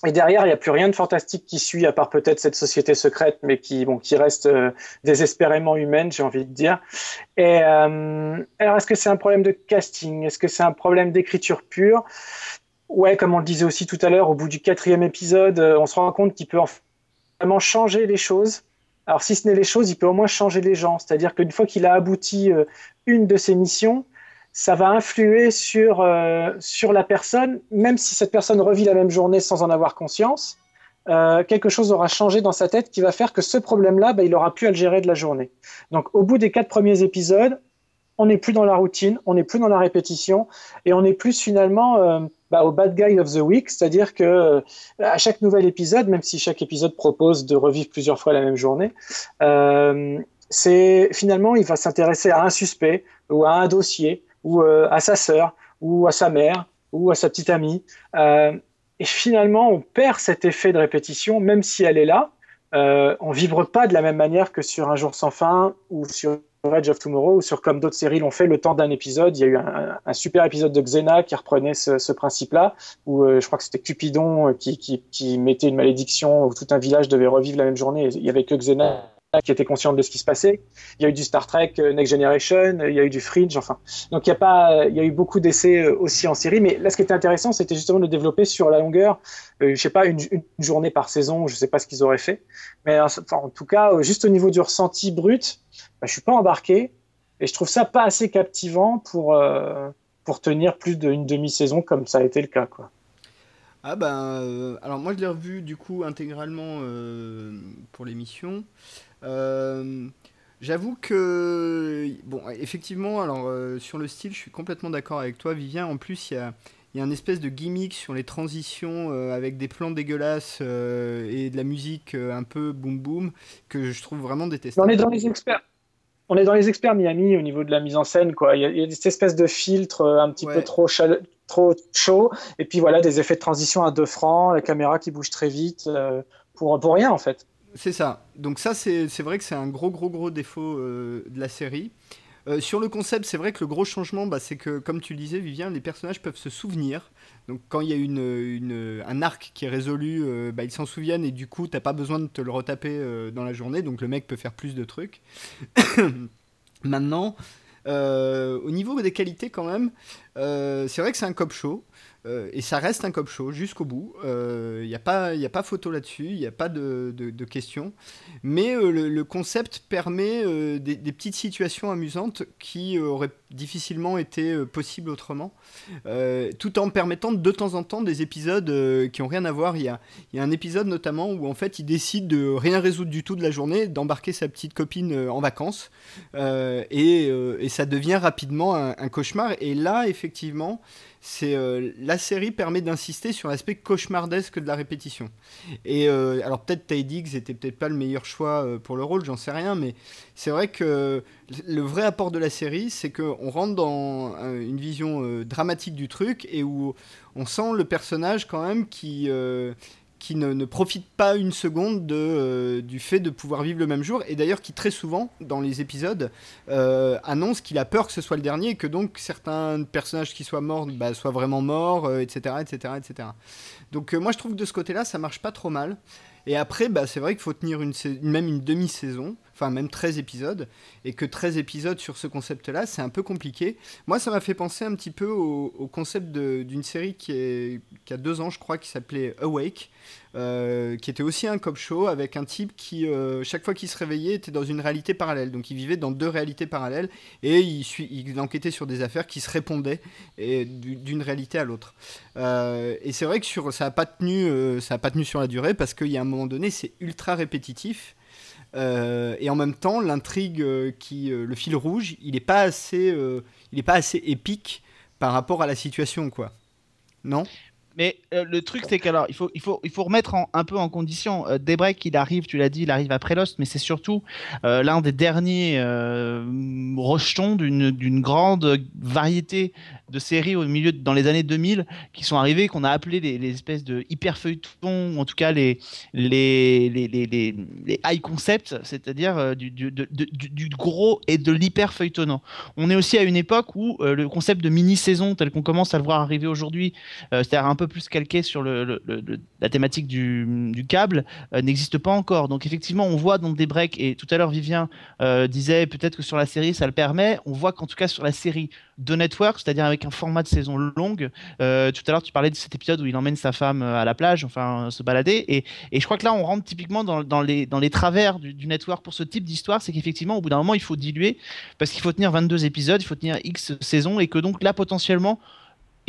Et derrière, il n'y a plus rien de fantastique qui suit, à part peut-être cette société secrète, mais qui, bon, qui reste euh, désespérément humaine, j'ai envie de dire. Et euh, alors, est-ce que c'est un problème de casting? Est-ce que c'est un problème d'écriture pure? Ouais, comme on le disait aussi tout à l'heure, au bout du quatrième épisode, euh, on se rend compte qu'il peut vraiment changer les choses. Alors, si ce n'est les choses, il peut au moins changer les gens. C'est-à-dire qu'une fois qu'il a abouti euh, une de ses missions, ça va influer sur, euh, sur la personne, même si cette personne revit la même journée sans en avoir conscience. Euh, quelque chose aura changé dans sa tête qui va faire que ce problème-là, bah, il aura pu à le gérer de la journée. Donc, au bout des quatre premiers épisodes, on n'est plus dans la routine, on n'est plus dans la répétition, et on est plus finalement euh, bah, au bad guy of the week, c'est-à-dire que à chaque nouvel épisode, même si chaque épisode propose de revivre plusieurs fois la même journée, c'est finalement il va s'intéresser à un suspect ou à un dossier ou euh, à sa sœur, ou à sa mère, ou à sa petite amie. Euh, et finalement, on perd cet effet de répétition, même si elle est là. Euh, on vibre pas de la même manière que sur Un jour sans fin ou sur Edge of Tomorrow ou sur comme d'autres séries l'ont fait le temps d'un épisode. Il y a eu un, super épisode de Xena qui reprenait ce, principe-là, où je crois que c'était Cupidon qui, qui, mettait une malédiction où tout un village devait revivre la même journée. Il y avait que Xena qui était consciente de ce qui se passait. Il y a eu du Star Trek euh, Next Generation, il y a eu du Fringe, enfin. Donc il y a pas, il y a eu beaucoup d'essais euh, aussi en série, mais là ce qui était intéressant, c'était justement de développer sur la longueur, euh, je sais pas une, journée par saison, je sais pas ce qu'ils auraient fait, mais en tout cas juste au niveau du ressenti brut, bah, je suis pas embarqué et je trouve ça pas assez captivant pour euh, pour tenir plus d'une demi-saison comme ça a été le cas quoi. Ah ben, euh, alors moi je l'ai revu du coup intégralement euh, pour l'émission. Euh, J'avoue que, bon, effectivement, alors euh, sur le style, je suis complètement d'accord avec toi, Vivien. En plus, il y a, y a un espèce de gimmick sur les transitions euh, avec des plans dégueulasses et de la musique un peu boum boum que je trouve vraiment détestable. On est dans les experts. On est dans les experts Miami au niveau de la mise en scène, quoi. Il y a, il y a cette espèce de filtre un petit Ouais. peu trop, trop chaud, et puis voilà, des effets de transition à deux francs, la caméra qui bouge très vite, euh, pour, pour rien en fait. C'est ça. Donc ça, c'est vrai que c'est un gros, gros, gros défaut euh, de la série. Euh, sur le concept, c'est vrai que le gros changement, bah, c'est que, comme tu le disais, Vivien, les personnages peuvent se souvenir. Donc quand il y a une, un arc qui est résolu, euh, bah, ils s'en souviennent et du coup, t'as pas besoin de te le retaper dans la journée. Donc le mec peut faire plus de trucs. Maintenant, au niveau des qualités quand même, c'est vrai que c'est un cop show. Euh, et ça reste un cop show jusqu'au bout. Il n'y a, pas- y a pas photo là-dessus, il n'y a pas de, de, de questions. Mais euh, le, concept permet euh, des, petites situations amusantes qui euh, auraient difficilement été euh, possibles autrement, euh, tout en permettant de temps en temps des épisodes euh, qui ont rien à voir. Il y a, y a un épisode notamment où en fait il décide de rien résoudre du tout de la journée, d'embarquer sa petite copine euh, en vacances, euh, et, euh, ça devient rapidement un cauchemar. Et là, effectivement, c'est euh, la série permet d'insister sur l'aspect cauchemardesque de la répétition. Et euh, alors peut-être Ty Diggs était peut-être pas le meilleur choix euh, pour le rôle, j'en sais rien, mais c'est vrai que le vrai apport de la série, c'est qu'on rentre dans une vision dramatique du truc et où on sent le personnage quand même qui qui ne, ne profite pas une seconde de, euh, du fait de pouvoir vivre le même jour, et d'ailleurs qui très souvent, dans les épisodes, euh, annonce qu'il a peur que ce soit le dernier, et que donc certains personnages qui soient morts bah, soient vraiment morts, etc., etc., etc. Donc euh, moi je trouve que de ce côté-là, ça marche pas trop mal. Et après, bah, c'est vrai qu'il faut tenir une, même une demi-saison, enfin même 13 épisodes, et que 13 épisodes sur ce concept-là, c'est un peu compliqué. Moi, ça m'a fait penser un petit peu au, concept d'une série qui, a deux ans, je crois, qui s'appelait Awake, euh, qui était aussi un cop show avec un type qui, euh, chaque fois qu'il se réveillait, était dans une réalité parallèle. Donc il vivait dans deux réalités parallèles et il, enquêtait sur des affaires qui se répondaient d'une réalité à l'autre. Euh, et c'est vrai que sur, ça n'a pas, tenu, pas tenu sur la durée parce qu'il y a un moment donné, c'est ultra répétitif. Euh, et en même temps, l'intrigue, euh, qui, euh, le fil rouge, il n'est pas assez, il est pas assez épique par rapport à la situation, quoi. Non? Mais euh, le truc, c'est qu'alors, il faut, il, faut, il faut remettre un peu en condition. Euh, il arrive, tu l'as dit, il arrive après Lost, mais c'est surtout euh, l'un des derniers euh, rejetons d'une grande variété de séries au milieu, dans les années 2000, qui sont arrivées, qu'on a appelé les, espèces de hyper feuilletons, ou en tout cas les, les, les, les, les, high concepts, c'est-à-dire du, du, du, du gros et de l'hyper feuilletonnant. On est aussi à une époque où le concept de mini-saison, tel qu'on commence à le voir arriver aujourd'hui, c'est-à-dire un peu plus sur le, le- le- la thématique du, câble, euh, n'existe pas encore. Donc effectivement, on voit dans des breaks, et tout à l'heure Vivien euh, disait peut-être que sur la série ça le permet, on voit qu'en tout cas sur la série de Network, c'est-à-dire avec un format de saison longue, euh, tout à l'heure tu parlais de cet épisode où il emmène sa femme à la plage, enfin se balader, et, je crois que là on rentre typiquement dans, dans les, dans les travers du, du Network pour ce type d'histoire, c'est qu'effectivement au bout d'un moment il faut diluer, parce qu'il faut tenir 22 épisodes, il faut tenir X saisons, et que donc là potentiellement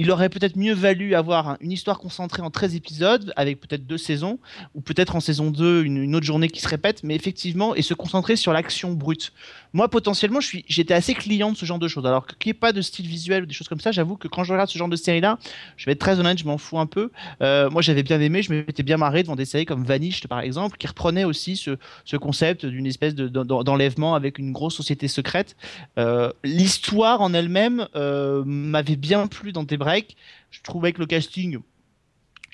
il aurait peut-être mieux valu avoir un- une histoire concentrée en 13 épisodes, avec peut-être deux saisons, ou peut-être en saison 2, une, une autre journée qui se répète, mais effectivement, et se concentrer sur l'action brute. Moi, potentiellement, j'étais assez client de ce genre de choses. Alors qu'il n'y ait pas de style visuel ou des choses comme ça, j'avoue que quand je regarde ce genre de série-là, je vais être très honnête, je m'en fous un peu. Euh, moi, j'avais bien aimé, je m'étais bien marré devant des séries comme Vanished, par exemple, qui reprenaient aussi ce, ce concept d'une espèce de- d'en- d'enlèvement avec une grosse société secrète. Euh, L'histoire en elle-même euh, m'avait bien plu dans tes breaks. Je trouvais que le casting,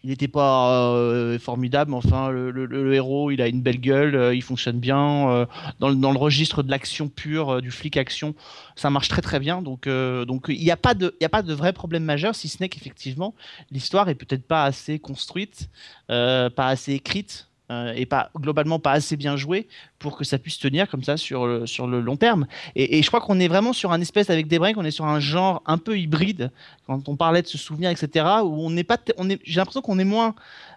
il n'était pas euh, formidable, mais enfin, le, héros, il a une belle gueule, euh, il fonctionne bien. euh, dans, le- registre de l'action pure, du flic action, ça marche très très bien. Donc, il n'y a, pas de- a pas de vrai problème majeur, si ce n'est qu'effectivement, l'histoire est peut-être pas assez construite, pas assez écrite. Euh, et pas globalement pas assez bien jouée pour que ça puisse tenir comme ça sur le, sur le long terme. Et, je crois qu'on est vraiment sur un espèce avec des breaks, on est sur un genre un peu hybride quand on parlait de se souvenir, etc. Où on n'est pas, on est, j'ai l'impression qu'on est moins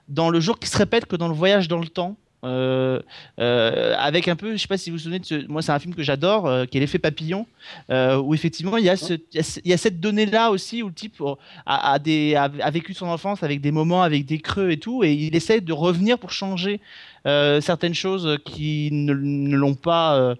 dans le jour qui se répète que dans le voyage dans le temps. Euh, euh, avec un peu, je sais pas si vous vous souvenez de moi c'est un film que j'adore, euh, qui est l'effet papillon, où effectivement il y a, cette donnée là aussi où le type a, vécu son enfance avec des moments, avec des creux et tout, et il essaie de revenir pour changer certaines choses qui ne, ne l'ont pas.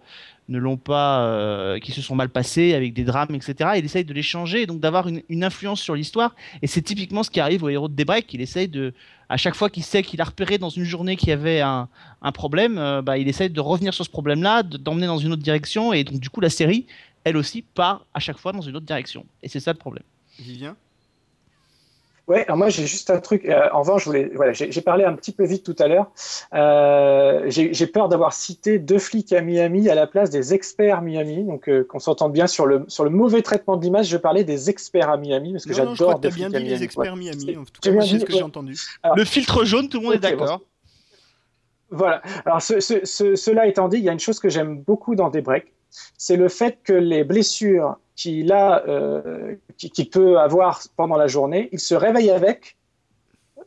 Ne l'ont pas, euh, qui se sont mal passées avec des drames, etc. Il essaye de les changer, et donc d'avoir une, influence sur l'histoire. Et c'est typiquement ce qui arrive au héros de Daybreak. Il essaye de, à chaque fois qu'il sait qu'il a repéré dans une journée qu'il y avait un, problème, euh, bah, il essaye de revenir sur ce problème-là, de- d'emmener dans une autre direction. Et donc du coup, la série, elle aussi, part à chaque fois dans une autre direction. Et c'est ça le problème. Vivien? Ouais, alors moi j'ai juste un truc. euh, en revanche, je voulais, voilà, j'ai parlé un petit peu vite tout à l'heure. Euh, j'ai peur d'avoir cité deux flics à Miami à la place des experts Miami. Donc euh, qu'on s'entende bien sur le sur le mauvais traitement de l'image. Je parlais des experts à Miami parce que j'adore t'as bien dit Miami. les experts Ouais. Miami. En tout cas, c'est ce que ouais. j'ai entendu. Alors- le filtre jaune, tout le monde est bon, d'accord. Voilà. Alors, ce- ce- ce- cela étant dit, il y a une chose que j'aime beaucoup dans des breaks, c'est le fait que les blessures qu'il euh, qu'il peut avoir pendant la journée, il se réveille avec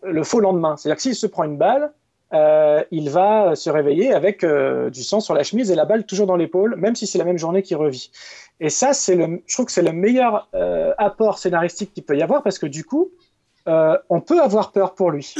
le faux lendemain. C'est-à-dire que s'il se prend une balle, euh, il va se réveiller avec euh, du sang sur la chemise et la balle toujours dans l'épaule, même si c'est la même journée qu'il revit. Et ça, c'est le, je trouve que c'est le meilleur apport scénaristique qu'il peut y avoir parce que du coup, on peut avoir peur pour lui.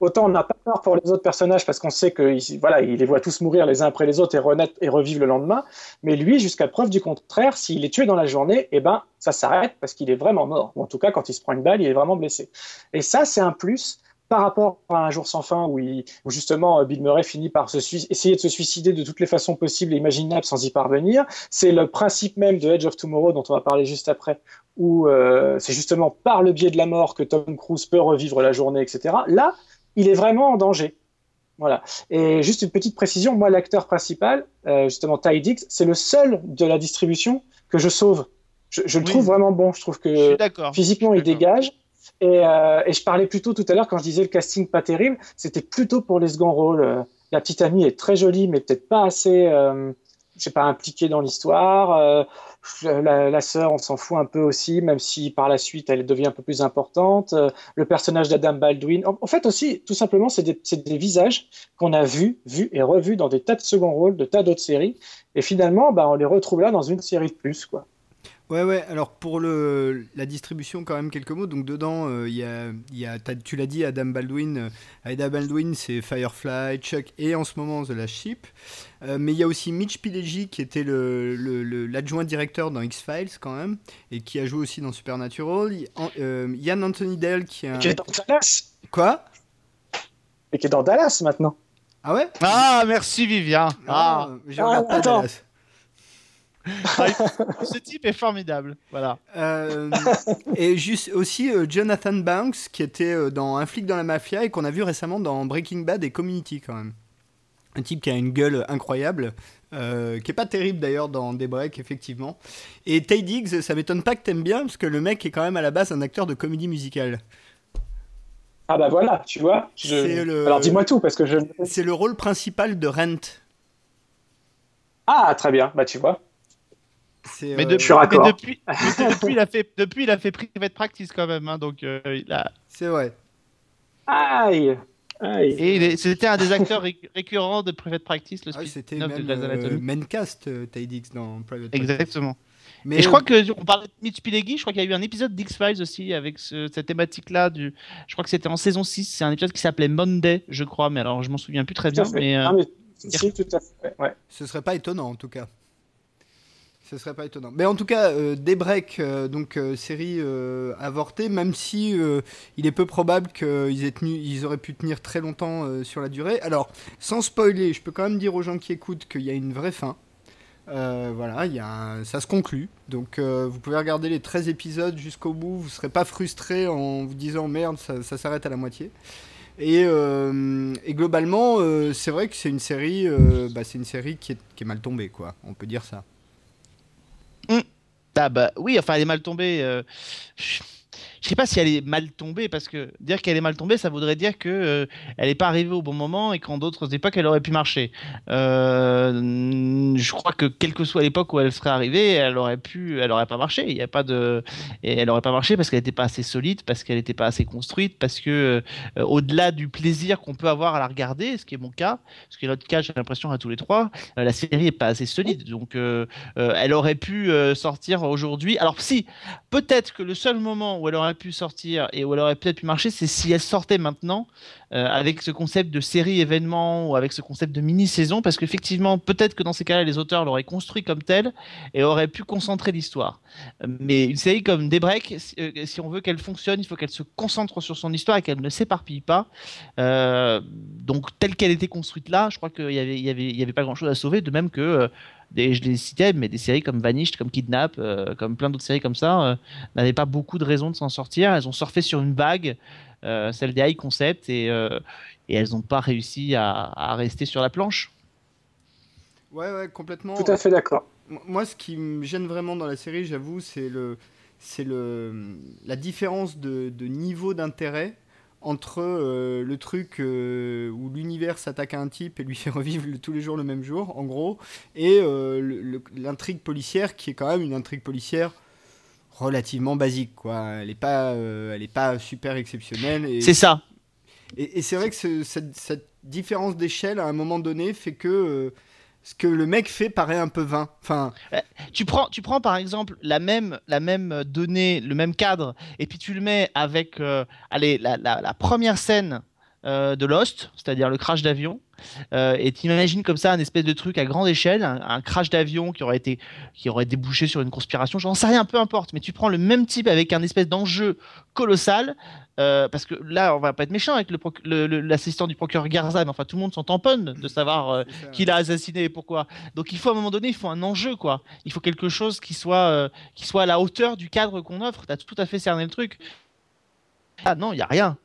Autant on n'a pas peur pour les autres personnages parce qu'on sait que il- voilà, il les voit tous mourir les uns après les autres et renaître et revivre le lendemain. Mais lui, jusqu'à preuve du contraire, s'il est tué dans la journée, eh ben, ça s'arrête parce qu'il est vraiment mort. Ou en tout cas, quand il se prend une balle, il est vraiment blessé. Et ça, c'est un plus par rapport à un jour sans fin où, justement euh, Bill Murray finit par essayer de se suicider de toutes les façons possibles et imaginables sans y parvenir. C'est le principe même de Edge of Tomorrow dont on va parler juste après, où euh, c'est justement par le biais de la mort que Tom Cruise peut revivre la journée, etc. Là, il est vraiment en danger. Voilà. Et juste une petite précision, moi, l'acteur principal, euh, justement Ty Diggs, c'est le seul de la distribution que je sauve. Je, je le Oui. trouve vraiment bon. Je trouve que physiquement, il dégage. Et, euh, et je parlais plutôt tout à l'heure quand je disais le casting pas terrible, c'était plutôt pour les seconds rôles. Euh, La petite amie est très jolie, mais peut-être pas assez, euh, je sais pas, impliquée dans l'histoire. La, sœur, on s'en fout un peu aussi, même si par la suite elle devient un peu plus importante. Euh, le personnage d'Adam Baldwin. En, fait aussi, tout simplement, c'est des, visages qu'on a vus, vus et revus dans des tas de seconds rôles, de tas d'autres séries. Et finalement, bah, on les retrouve là dans une série de plus, quoi. Ouais, ouais, alors pour le, la distribution, quand même, quelques mots. Donc dedans, euh, il y a, il y a tu l'as dit, Adam Baldwin. euh, Adam Baldwin, c'est Firefly, Chuck et en ce moment The Last Ship. Euh, mais il y a aussi Mitch Pileggi qui était le- le- le- l'adjoint directeur dans X-Files, quand même, et qui a joué aussi dans Supernatural. Y euh, Ian Anthony Dale qui est un... Qui est dans Dallas. Quoi? Et qui est dans Dallas maintenant. Ah ouais? Ah, merci Vivien. Ah, Ah, pas attends. Dallas. Ce type est formidable. Voilà. Euh, et juste aussi euh, Jonathan Banks qui était euh, dans Un flic dans la mafia et qu'on a vu récemment dans Breaking Bad et Community quand même. Un type qui a une gueule incroyable, euh, qui est pas terrible d'ailleurs dans Daybreak effectivement. Et Tay Diggs, ça m'étonne pas que t'aimes bien parce que le mec est quand même à la base un acteur de comédie musicale. Ah bah voilà, tu vois. je- C'est le- Alors dis-moi tout parce que je. C'est le rôle principal de Rent. Ah très bien, bah tu vois. Mais, euh, depuis, suis raccord. mais depuis, mais depuis, il a fait, depuis, il a fait private practice quand même. hein, donc, euh, il a- c'est vrai. Aïe, aïe. Et c'était un des acteurs ré- récurrents de private practice, le Ah c'était de même Grey's euh. Maincast, euh, Diggs dans Private Practice. Exactement. Mais Et je crois que on parlait de Mitch Pileggi, je crois qu'il y a eu un épisode d'X-Files aussi avec ce- cette thématique-là. Du... Je crois que c'était en saison 6, c'est un épisode qui s'appelait Monday, je crois, mais alors je m'en souviens plus très Tout à bien. fait. Mais, euh, Ah, mais si, tout à fait. Ouais. Ce serait pas étonnant en tout cas. Ce serait pas étonnant. Mais en tout cas, euh, Daybreak, euh, donc euh, série euh, avortée, même si il est peu probable qu'ils aient auraient pu tenir très longtemps sur la durée. Alors, sans spoiler, je peux quand même dire aux gens qui écoutent qu'il y a une vraie fin. Voilà, il y a ça se conclut. Donc, vous pouvez regarder les 13 épisodes jusqu'au bout. Vous serez pas frustré en vous disant merde, ça, s'arrête à la moitié. Et, globalement, c'est vrai que c'est une série, bah, c'est une série qui est mal tombée, quoi. On peut dire ça. Ah bah oui, enfin elle est mal tombée. euh, Je sais pas si elle est mal tombée parce que dire qu'elle est mal tombée, ça voudrait dire que euh, elle n'est pas arrivée au bon moment et qu'en d'autres époques elle aurait pu marcher. Euh, je crois que quelle que soit l'époque où elle serait arrivée, elle aurait pu, elle aurait pas marché. Il y a pas de, et elle aurait pas marché parce qu'elle n'était pas assez solide, parce qu'elle n'était pas assez construite, parce que euh, au-delà du plaisir qu'on peut avoir à la regarder, ce qui est mon cas, ce qui est notre cas, j'ai l'impression à tous les trois, la série est pas assez solide. Donc elle aurait pu sortir aujourd'hui. Alors si, peut-être que le seul moment où elle aurait pu sortir et où elle aurait peut-être pu marcher, c'est si elle sortait maintenant euh, avec ce concept de série événement ou avec ce concept de mini-saison, parce qu'effectivement, peut-être que dans ces cas-là, les auteurs l'auraient construit comme tel et auraient pu concentrer l'histoire. Mais une série comme Daybreak, si, euh, si on veut qu'elle fonctionne, il faut qu'elle se concentre sur son histoire et qu'elle ne s'éparpille pas. Euh, donc, telle qu'elle était construite là, je crois qu'il y avait, y avait, pas grand-chose à sauver, de même que des, je les citais, mais des séries comme Vanished, comme Kidnap, euh, comme plein d'autres séries comme ça, euh, n'avaient pas beaucoup de raisons de s'en sortir. Elles ont surfé sur une vague, euh, celle des high concept, et, euh, et elles n'ont pas réussi à, à rester sur la planche. Ouais, ouais, complètement. Tout à fait d'accord. Moi, ce qui me gêne vraiment dans la série, j'avoue, c'est le, c'est le, la différence de, de niveau d'intérêt entre euh, le truc euh, où l'univers s'attaque à un type et lui fait revivre le- tous les jours le même jour, en gros, et euh, l'intrigue policière qui est quand même une intrigue policière relativement basique, quoi. Elle n'est pas, elle est pas super exceptionnelle. C'est ça. et, et c'est vrai que ce- cette, cette différence d'échelle, à un moment donné, fait que ce que le mec fait paraît un peu vain. Enfin, Tu prends, tu prends par exemple la même, la même donnée, le même cadre, et puis tu le mets avec euh, allez, la première scène euh, de Lost, c'est-à-dire le crash d'avion, euh, et t'imagines comme ça un espèce de truc à grande échelle, un, un crash d'avion qui aurait été, qui aurait débouché sur une conspiration, j'en sais rien, peu importe, mais tu prends le même type avec un espèce d'enjeu colossal, euh, parce que là, on va pas être méchant avec proc- l'assistant du procureur Garza, mais enfin tout le monde s'en tamponne de savoir euh, qui l'a assassiné et pourquoi. Donc il faut à un moment donné, il faut un enjeu quoi. Il faut quelque chose qui soit qui soit à la hauteur du cadre qu'on offre. T'as tout à fait cerné le truc. Ah non, il y a rien.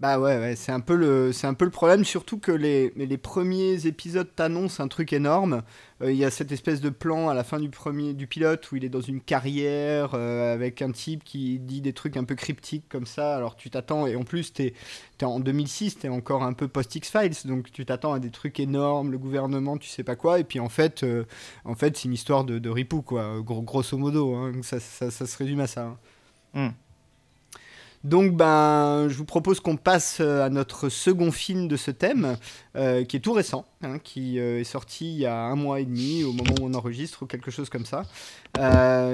Bah ouais, c'est un peu le, un peu le problème, surtout que les, les premiers épisodes t'annoncent un truc énorme. Euh, Il y a cette espèce de plan à la fin du premier, du pilote où il est dans une carrière euh, avec un type qui dit des trucs un peu cryptiques comme ça. Alors tu t'attends et en plus t'es, t'es en 2006, t'es encore un peu post X Files, donc tu t'attends à des trucs énormes, le gouvernement, tu sais pas quoi. Et puis en fait, euh, en fait, c'est une histoire de, de ripou quoi, gros, grosso modo. hein. ça, ça, ça se résume à ça. hein. Hmm. Donc, ben, je vous propose qu'on passe euh, à notre second film de ce thème, euh, qui est tout récent, hein, qui euh, est sorti il y a un mois et demi, au moment où on enregistre, ou quelque chose comme ça.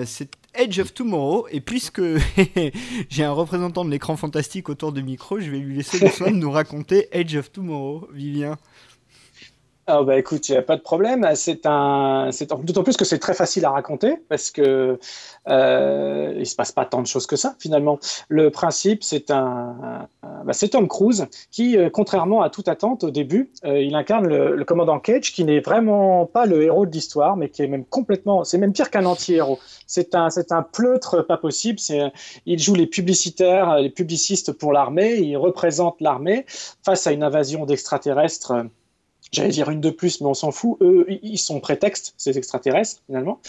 C'est Edge of Tomorrow, et puisque j'ai un représentant de l'écran fantastique autour du micro, je vais lui laisser le soin de nous raconter Edge of Tomorrow, Vivien. Ah bah écoute, il n'y a pas de problème. C'est un, c'est d'autant plus que c'est très facile à raconter parce que euh, il se passe pas tant de choses que ça finalement. Le principe, c'est un, bah, c'est Tom Cruise qui, euh, contrairement à toute attente au début, euh, il incarne le, le commandant Cage, qui n'est vraiment pas le héros de l'histoire, mais qui est même complètement, c'est même pire qu'un anti-héros. C'est un, c'est un pleutre pas possible. Il joue les publicitaires, les publicistes pour l'armée. Il représente l'armée face à une invasion d'extraterrestres. J'allais dire une de plus, mais on s'en fout. Eux, ils sont prétextes, ces extraterrestres, finalement.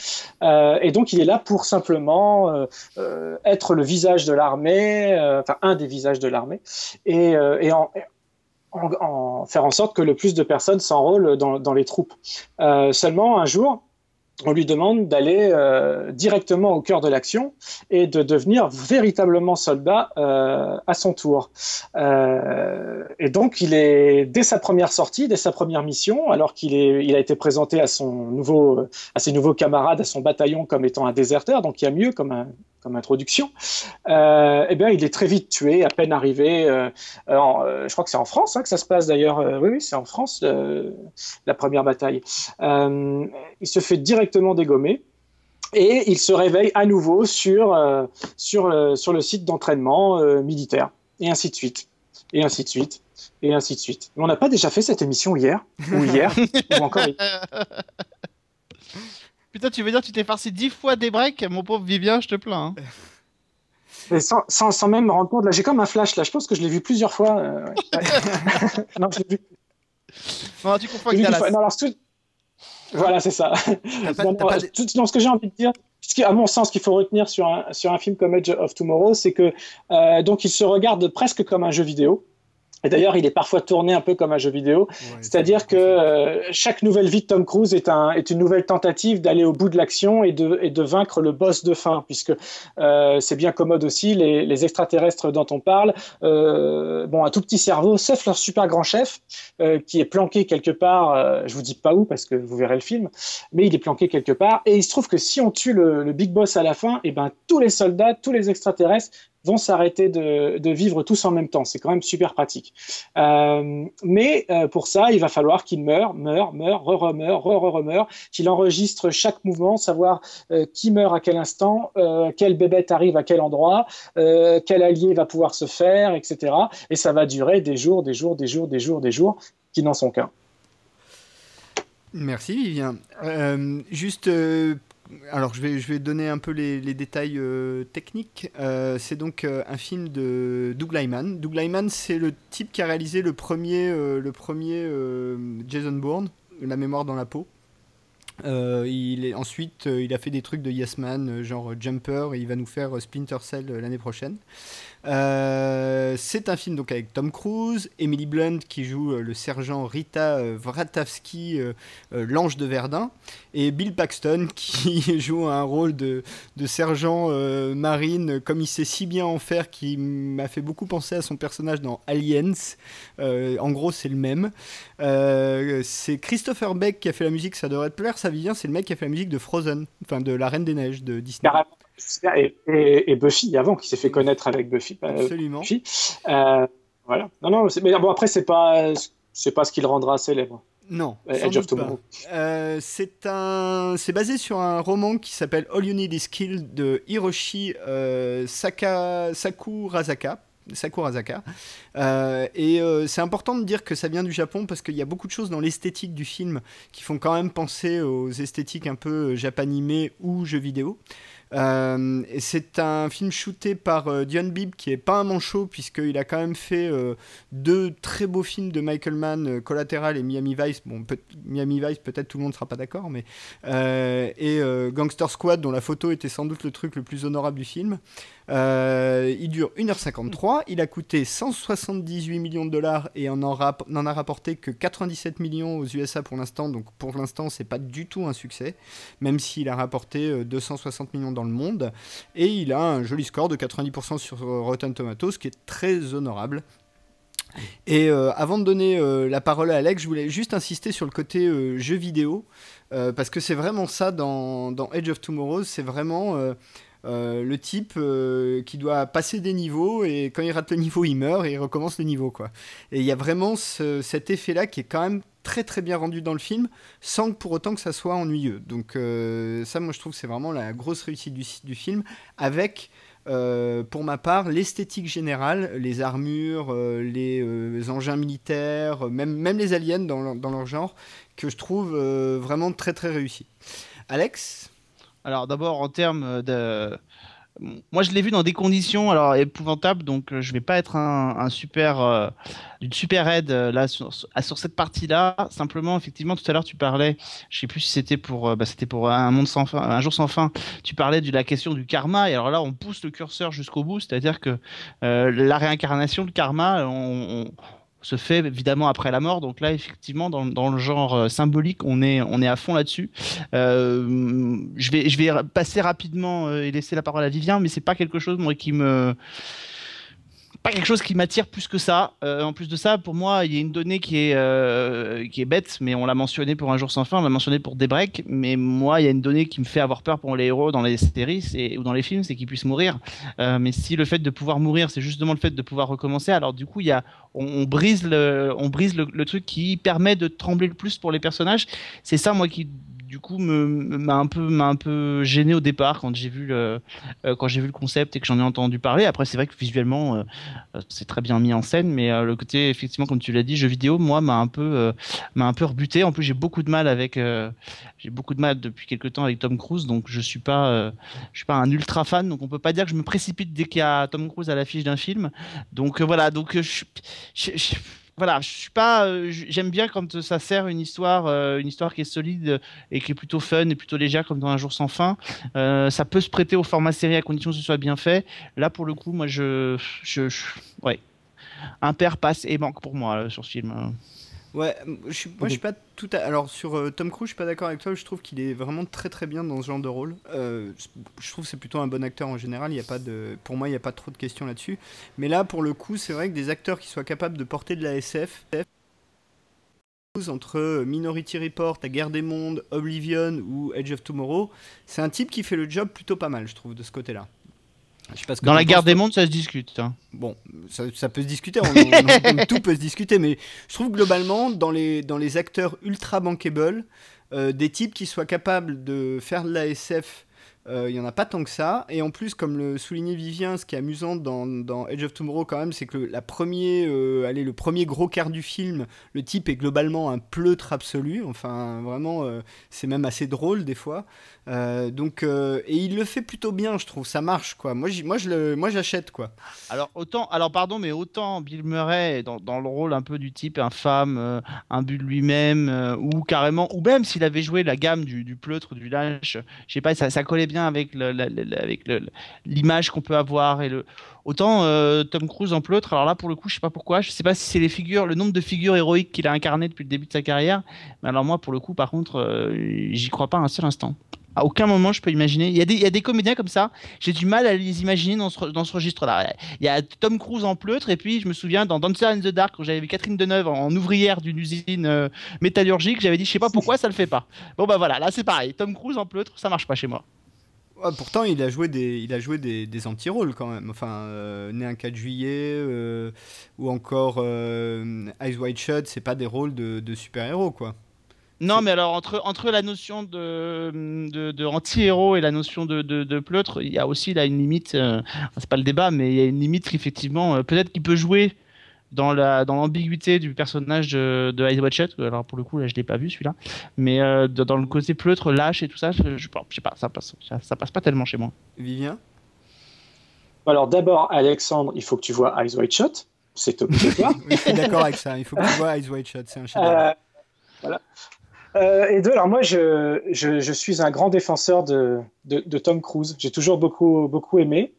Euh, et donc, il est là pour simplement euh, euh, être le visage de l'armée, euh, enfin, un des visages de l'armée, et, euh, et en, en- en faire en sorte que le plus de personnes s'enrôlent dans, dans les troupes. Euh, seulement, un jour, on lui demande d'aller euh, directement au cœur de l'action et de devenir véritablement soldat euh, à son tour. Euh, et donc, il est dès sa première sortie, dès sa première mission, alors qu'il il a été présenté à son nouveau, à ses nouveaux camarades, à son bataillon comme étant un déserteur, donc il y a mieux comme un- comme introduction. Euh, eh bien, il est très vite tué, à peine arrivé. euh, en- euh, je crois que c'est en France hein, que ça se passe d'ailleurs. Oui, oui, c'est en France la première bataille. Il se fait directement dégommer. Et il se réveille à nouveau sur, sur, sur le site d'entraînement militaire. Et ainsi de suite. Et ainsi de suite. Et ainsi de suite. Mais on n'a pas déjà fait cette émission hier Ou hier Ou encore hier Putain, tu veux dire que tu t'es farci dix fois des breaks, mon pauvre Vivien, je te plains. hein. Mais sans, sans, sans même me rendre compte, là j'ai comme un flash, là je pense que je l'ai vu plusieurs fois. euh, ouais. Non, je l'ai vu, Non, tu confonds avec Dallas. fois. Non, alors, ce que- Voilà, c'est ça. Pas- Non, t'as non, pas des- tout, non, ce que j'ai envie de dire, ce qui, à mon sens, qu'il faut retenir sur un, sur un film comme Edge of Tomorrow, c'est que euh, donc il se regarde presque comme un jeu vidéo. Et d'ailleurs, il est parfois tourné un peu comme un jeu vidéo. Ouais, C'est-à-dire c'est- que euh, chaque nouvelle vie de Tom Cruise est, un, est une nouvelle tentative d'aller au bout de l'action et de, et de vaincre le boss de fin, puisque euh, c'est bien commode aussi, les, les extraterrestres dont on parle, euh, bon, un tout petit cerveau, sauf leur super grand chef, euh, qui est planqué quelque part, je vous dis pas où, parce que vous verrez le film, mais il est planqué quelque part, et il se trouve que si on tue le, le big boss à la fin, et ben tous les soldats, tous les extraterrestres vont s'arrêter de, de vivre tous en même temps. C'est quand même super pratique. Euh, mais euh, pour ça, il va falloir qu'il meure, meure, meure, re-remeure, re-re-remeure, qu'il enregistre chaque mouvement, savoir euh, qui meurt à quel instant, euh, quelle bébête arrive à quel endroit, euh, quel allié va pouvoir se faire, etc. Et ça va durer des jours, des jours, des jours, des jours, des jours, qui n'en sont qu'un. Merci Vivien. Euh, juste, euh, alors je vais, donner un peu les, détails euh, techniques. Euh, c'est donc euh, un film de Doug Lyman. Doug Lyman, c'est le type qui a réalisé le premier, Jason Bourne, La mémoire dans la peau. Ensuite, il a fait des trucs de Yes Man, genre Jumper, et il va nous faire Splinter Cell l'année prochaine. Euh, c'est un film donc avec Tom Cruise, Emily Blunt qui joue euh, le sergent Rita Wratawski, euh, l'ange de Verdun, et Bill Paxton qui joue un rôle de, de sergent marine comme il sait si bien en faire, qui m'a fait beaucoup penser à son personnage dans Aliens. En gros, c'est le même. C'est Christopher Beck qui a fait la musique, ça devrait te plaire, ça vient, c'est le mec qui a fait la musique de Frozen, enfin de La Reine des Neiges de Disney. Et, et- et Buffy, avant, qui s'est fait connaître avec Buffy. euh, Absolument. Buffy. Euh, voilà. Non, non, mais bon, après, c'est pas, c'est pas ce qui le rendra célèbre. Non, Euh, Edge of. Tomorrow. Euh, c'est un, c'est basé sur un roman qui s'appelle All You Need Is Kill de Hiroshi euh, Saka... Sakurazaka. Sakurazaka. Euh, et euh, c'est important de dire que ça vient du Japon parce qu'il y a beaucoup de choses dans l'esthétique du film qui font quand même penser aux esthétiques un peu japanimées ou jeux vidéo. Euh, c'est un film shooté par euh, Dion Bibb qui est pas un manchot puisqu'il a quand même fait euh, deux très beaux films de Michael Mann, Collateral et Miami Vice. Bon, Miami Vice, peut-être tout le monde sera pas d'accord, mais et Gangster Squad, dont la photo était sans doute le truc le plus honorable du film. Euh, il dure 1h53, il a coûté 178 millions de dollars et n'en a rapporté que 97 millions aux USA pour l'instant, donc pour l'instant c'est pas du tout un succès, même s'il a rapporté euh, 260 millions de dans le monde. Et il a un joli score de 90% sur Rotten Tomatoes, qui est très honorable. Et euh, avant de donner euh, la parole à Alex, je voulais juste insister sur le côté euh, jeu vidéo, euh, parce que c'est vraiment ça dans, dans of Tomorrow, c'est vraiment euh, le type euh, qui doit passer des niveaux, et quand il rate le niveau, il meurt, et il recommence le niveau. Quoi. Et il y a vraiment ce- cet effet-là qui est quand même très très bien rendu dans le film, sans pour autant que ça soit ennuyeux. Donc euh, ça, moi je trouve que c'est vraiment la grosse réussite du, du film, avec... Pour ma part, l'esthétique générale, les armures, les engins militaires, même, même les aliens dans, leur- dans leur genre, que je trouve vraiment très très réussi. Alex? Alors d'abord en termes de... Moi je l'ai vu dans des conditions alors épouvantables, donc euh, je vais pas être un, super, euh, une super aide euh, là sur, cette partie-là. Simplement, effectivement, tout à l'heure tu parlais, je sais plus si c'était pour, euh, bah, c'était pour un monde sans fin, un jour sans fin. Tu parlais de la question du karma, et alors là on pousse le curseur jusqu'au bout, c'est-à-dire que euh, la réincarnation, le karma, on- se fait évidemment après la mort. Donc là, effectivement, dans, le genre euh, symbolique, on est, à fond là-dessus. Euh, je vais, passer rapidement euh, et laisser la parole à Vivien, mais c'est pas quelque chose qui me quelque chose qui m'attire plus que ça. Euh, en plus de ça, pour moi, il y a une donnée qui est euh, qui est bête, mais on l'a mentionné pour un jour sans fin, on l'a mentionné pour des breaks. Mais moi, il y a une donnée qui me fait avoir peur pour les héros dans les séries ou dans les films, c'est qu'ils puissent mourir. Euh, mais si le fait de pouvoir mourir, c'est justement le fait de pouvoir recommencer, alors du coup, y a on, brise le on brise le truc qui permet de trembler le plus pour les personnages. C'est ça, moi, qui du coup m'a un peu m'a un peu gêné au départ quand j'ai vu le euh, quand j'ai vu le concept et que j'en ai entendu parler. Après, c'est vrai que visuellement, euh, euh, c'est très bien mis en scène, mais le côté effectivement, comme tu l'as dit, jeu vidéo, moi, m'a un peu m'a un peu rebuté. En plus, j'ai beaucoup de mal avec j'ai beaucoup de mal depuis quelques temps avec Tom Cruise, donc je suis pas je suis pas un ultra fan, donc on peut pas dire que je me précipite dès qu'il y a Tom Cruise à l'affiche d'un film. Donc voilà, donc je, je- voilà, je suis pas. euh, J'aime bien quand ça sert une histoire, euh, une histoire qui est solide et qui est plutôt fun et plutôt légère, comme dans Un jour sans fin. Euh, ça peut se prêter au format série à condition que ce soit bien fait. Là, pour le coup, moi, je, je, ouais, un père passe et manque pour moi euh, sur ce film. Ouais, m- je suis, moi je suis pas tout à... Alors sur euh, Tom Cruise, je suis pas d'accord avec toi, je trouve qu'il est vraiment très très bien dans ce genre de rôle. Euh, je trouve que c'est plutôt un bon acteur en général, il y a pas de... pour moi il n'y a pas trop de questions là-dessus. Mais là pour le coup, c'est vrai que des acteurs qui soient capables de porter de la SF, entre Minority Report, La Guerre des Mondes, Oblivion ou Edge of Tomorrow, c'est un type qui fait le job plutôt pas mal, je trouve, de ce côté-là. Je sais pas ce que Dans la guerre des mondes, ça se discute. hein. Bon, ça, ça peut se discuter, on- on- on- tout peut se discuter, mais je trouve globalement, dans les, dans les acteurs ultra bankable, euh, des types qui soient capables de faire de la SF, euh, il y en a pas tant que ça. Et en plus, comme le soulignait Vivien, ce qui est amusant dans, dans Edge of Tomorrow quand même, c'est que la premier, euh, allez, le premier gros quart du film, le type est globalement un pleutre absolu. Enfin, vraiment, euh, c'est même assez drôle des fois. Euh, donc, euh, et il le fait plutôt bien, je trouve. Ça marche, quoi. Moi, moi, moi, j'achète, quoi. Alors autant, alors pardon, mais autant Bill Murray dans, dans le rôle un peu du type infâme, euh, imbu de lui-même, ou carrément, ou même s'il avait joué la gamme du, pleutre, du lâche, je sais pas, ça, collait bien avec avec le- l'image qu'on peut avoir et le. Autant euh, Tom Cruise en pleutre, alors là pour le coup, je sais pas pourquoi, je sais pas si c'est les figures, le nombre de figures héroïques qu'il a incarnées depuis le début de sa carrière, mais alors moi pour le coup, par contre, euh, j'y crois pas un seul instant. À aucun moment je peux imaginer. Il y a des, comédiens comme ça, j'ai du mal à les imaginer dans ce, dans ce registre-là. Il y a Tom Cruise en pleutre, et puis je me souviens dans Dancer in the Dark, quand j'avais vu Catherine Deneuve en ouvrière d'une usine euh, métallurgique, j'avais dit, je sais pas pourquoi ça le fait pas. Bon bah voilà, là c'est pareil, Tom Cruise en pleutre, ça marche pas chez moi. Ouais, pourtant, il a joué des, il a joué des, des anti-rôles quand même. Enfin, euh, Né un 4 juillet euh, ou encore euh, Eyes Wide Shut, c'est pas des rôles de, de super-héros quoi. Non, mais alors entre, entre la notion de, de, de anti-héros et la notion de, de, de pleutre, il y a aussi là une limite, euh, c'est pas le débat, mais il y a une limite qu'effectivement, euh, peut-être qu'il peut jouer dans la dans l'ambiguïté du personnage de, de Eyes Wide Shut. Alors pour le coup, là je l'ai pas vu celui-là, mais euh, de- dans le côté pleutre, lâche et tout ça, je, je, sais pas, ça passe, ça, ça passe pas tellement chez moi. Vivien? Alors d'abord, Alexandre, il faut que tu vois Eyes Wide Shut. C'est obligatoire. Je suis d'accord avec ça. Il faut que tu vois Eyes Wide Shut, c'est un chef-d'œuvre. Euh, voilà. Euh, et deux, alors moi, je, je, je suis un grand défenseur de, de, de Tom Cruise. J'ai toujours beaucoup, beaucoup aimé.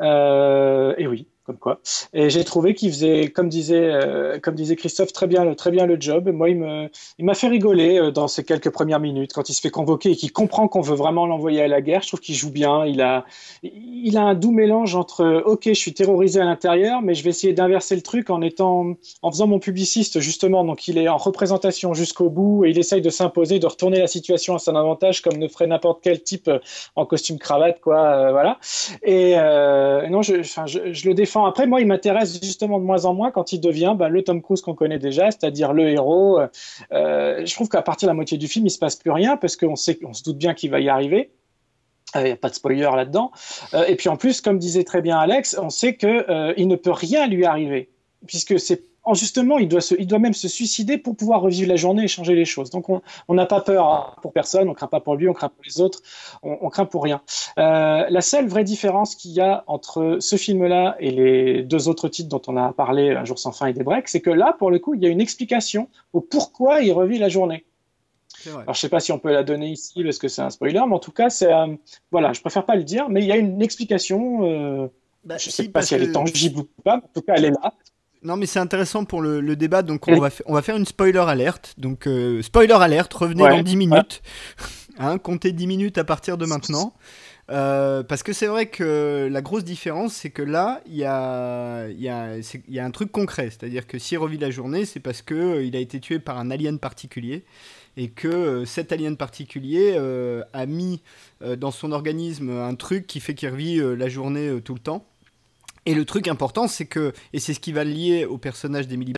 Euh, et oui, comme quoi. Et j'ai trouvé qu'il faisait, comme disait, euh, comme disait Christophe, très bien, très bien le job. Moi, il me, il m'a fait rigoler euh, dans ces quelques premières minutes quand il se fait convoquer et qu'il comprend qu'on veut vraiment l'envoyer à la guerre. Je trouve qu'il joue bien. Il a, il a un doux mélange entre, ok, je suis terrorisé à l'intérieur, mais je vais essayer d'inverser le truc en étant, en faisant mon publiciste justement. Donc, il est en représentation jusqu'au bout et il essaye de s'imposer, de retourner la situation à son avantage, comme ne ferait n'importe quel type euh, en costume cravate, quoi. voilà. Et non, je, je, je le défends après, moi, il m'intéresse justement de moins en moins quand il devient bah, le Tom Cruise qu'on connaît déjà, c'est-à-dire le héros. Euh, je trouve qu'à partir de la moitié du film, il se passe plus rien parce qu'on se doute bien qu'il va y arriver. Il euh, n'y a pas de spoiler là-dedans. Euh, et puis en plus, comme disait très bien Alex, on sait qu'il il ne peut rien lui arriver puisque c'est justement, il doit, il doit même se suicider pour pouvoir revivre la journée et changer les choses. Donc, on n'a pas peur pour personne, on craint pas pour lui, on craint pour les autres, on, craint pour rien. Euh, la seule vraie différence qu'il y a entre ce film-là et les deux autres titres dont on a parlé, Un jour sans fin et des breaks, c'est que là, pour le coup, il y a une explication au pourquoi il revit la journée. Alors, je sais pas si on peut la donner ici parce que c'est un spoiler, mais en tout cas, c'est euh, voilà, je préfère pas le dire, mais il y a une explication. Euh, bah, je ne sais pas si elle est tangible ou pas, en tout cas, elle est là. Non, mais c'est intéressant pour le, débat. Donc, on va, on va faire une spoiler alerte. Donc, euh, spoiler alerte, revenez dans 10 minutes. hein, comptez 10 minutes à partir de maintenant. Euh, parce que c'est vrai que la grosse différence, c'est que là, il y a, y, a, y a un truc concret. C'est-à-dire que s'il revit la journée, c'est parce qu'il euh, il a été tué par un alien particulier. Et que cet alien particulier a mis dans son organisme un truc qui fait qu'il revit la journée tout le temps. Et le truc important, c'est que, et c'est ce qui va lier au personnage d'Emily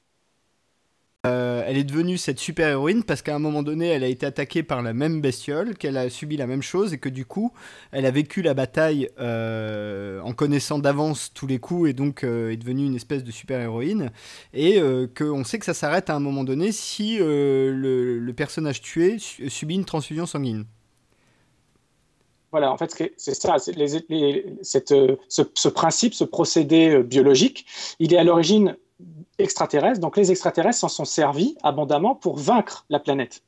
euh, elle est devenue cette super héroïne parce qu'à un moment donné, elle a été attaquée par la même bestiole, qu'elle a subi la même chose et que du coup, elle a vécu la bataille euh, en connaissant d'avance tous les coups et donc euh, est devenue une espèce de super héroïne. Et qu'on sait que ça s'arrête à un moment donné si le, le, personnage tué subit une transfusion sanguine. Voilà, en fait, c'est ça, cette, euh, ce, principe, ce procédé euh, biologique, il est à l'origine extraterrestre, donc les extraterrestres s'en sont servis abondamment pour vaincre la planète.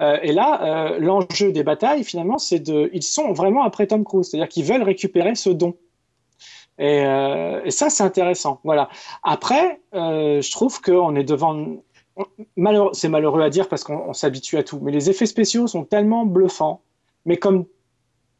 Euh, et là, l'enjeu des batailles, finalement, c'est de, ils sont vraiment après Tom Cruise, c'est-à-dire qu'ils veulent récupérer ce don. Et, ça, c'est intéressant. Voilà. Après, je trouve qu'on est devant. c'est malheureux à dire parce qu'on s'habitue à tout, mais les effets spéciaux sont tellement bluffants. Mais comme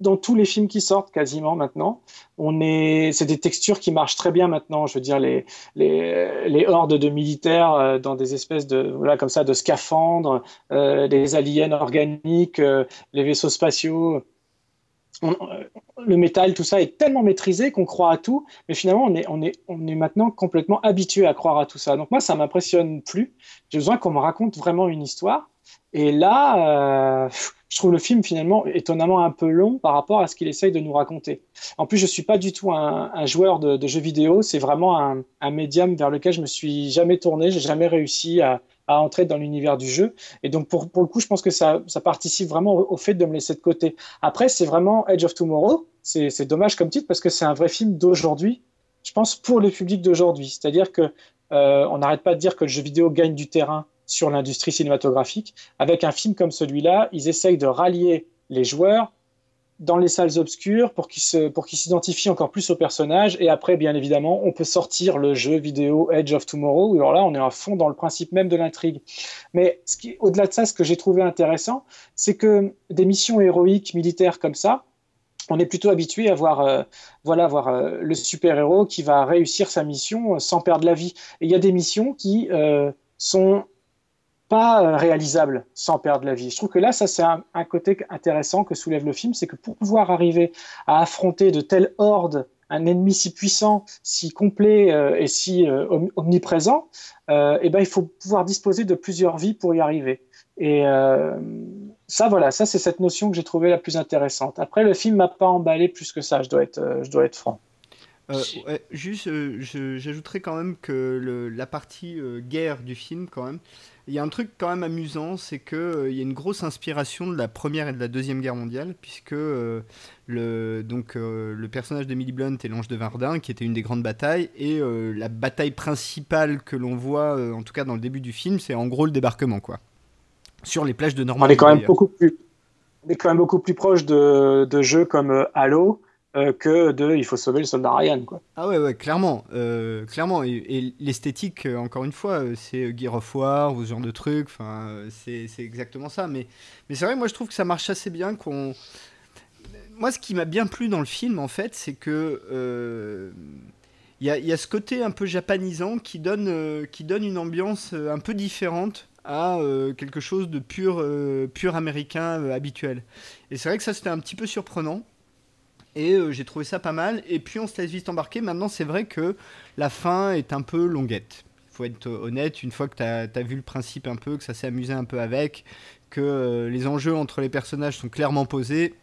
dans tous les films qui sortent quasiment maintenant. On est, c'est des textures qui marchent très bien maintenant. Je veux dire les les, les hordes de militaires euh, dans des espèces de voilà comme ça de scaphandres, euh, des aliens organiques, euh, les vaisseaux spatiaux. le métal, tout ça est tellement maîtrisé qu'on croit à tout, mais finalement on est, on est, on est maintenant complètement habitué à croire à tout ça. Donc moi ça m'impressionne plus. J'ai besoin qu'on me raconte vraiment une histoire. Et là, euh, je trouve le film finalement étonnamment un peu long par rapport à ce qu'il essaye de nous raconter. En plus, je suis pas du tout un, joueur de, jeux vidéo. C'est vraiment un, médium vers lequel je me suis jamais tourné. J'ai jamais réussi à, entrer dans l'univers du jeu. Et donc, pour, le coup, je pense que ça, participe vraiment au, fait de me laisser de côté. Après, c'est vraiment Edge of Tomorrow. C'est dommage comme titre parce que c'est un vrai film d'aujourd'hui. Je pense pour le public d'aujourd'hui. C'est-à-dire que euh, on n'arrête pas de dire que le jeu vidéo gagne du terrain sur l'industrie cinématographique. Avec un film comme celui-là, ils essayent de rallier les joueurs dans les salles obscures pour qu'ils s'identifient encore plus au personnage. Et après, bien évidemment, on peut sortir le jeu vidéo Edge of Tomorrow. Alors là, on est à fond dans le principe même de l'intrigue. Mais au-delà de ça, ce que j'ai trouvé intéressant, c'est que des missions héroïques militaires comme ça, on est plutôt habitué à voir, euh, voilà, voir euh, le super-héros qui va réussir sa mission euh, sans perdre la vie. Et il y a des missions qui sont pas euh, réalisable sans perdre la vie. Je trouve que là, ça c'est un, côté intéressant que soulève le film, c'est que pour pouvoir arriver à affronter de telles hordes, un ennemi si puissant, si complet euh, et si euh, omniprésent, eh ben, il faut pouvoir disposer de plusieurs vies pour y arriver. Et ça, voilà, ça c'est cette notion que j'ai trouvée la plus intéressante. Après, le film m'a pas emballé plus que ça, je dois être, je dois être franc. juste, j'ajouterais quand même que la partie guerre du film, quand même, il y a un truc quand même amusant, c'est qu'il euh, il y a une grosse inspiration de la Première et de la Deuxième Guerre mondiale, puisque euh, le, donc, euh, le personnage d'Emily Blunt est l'Ange de Verdun, qui était une des grandes batailles, et la bataille principale que l'on voit, en tout cas dans le début du film, c'est en gros le débarquement, quoi. Sur les plages de Normandie. On est quand même beaucoup plus, on est quand même beaucoup plus proche de, de jeux comme Halo, euh, que de il faut sauver le soldat Ryan. Quoi. Ah ouais, ouais, clairement. euh, clairement. Et, l'esthétique, euh, encore une fois, c'est Gear of War ou ce genre de truc. C'est exactement ça. Mais, mais c'est vrai, moi, je trouve que ça marche assez bien. qu'on Moi, ce qui m'a bien plu dans le film, en fait, c'est que. Il y, y a ce côté un peu japanisant qui donne, qui donne une ambiance un peu différente à quelque chose de pur, pur américain habituel. Et c'est vrai que ça, c'était un petit peu surprenant. Et euh, j'ai trouvé ça pas mal. Et puis on se laisse vite embarquer. Maintenant, c'est vrai que la fin est un peu longuette. Il faut être honnête, une fois que tu as, vu le principe un peu, que ça s'est amusé un peu avec, que euh, les enjeux entre les personnages sont clairement posés,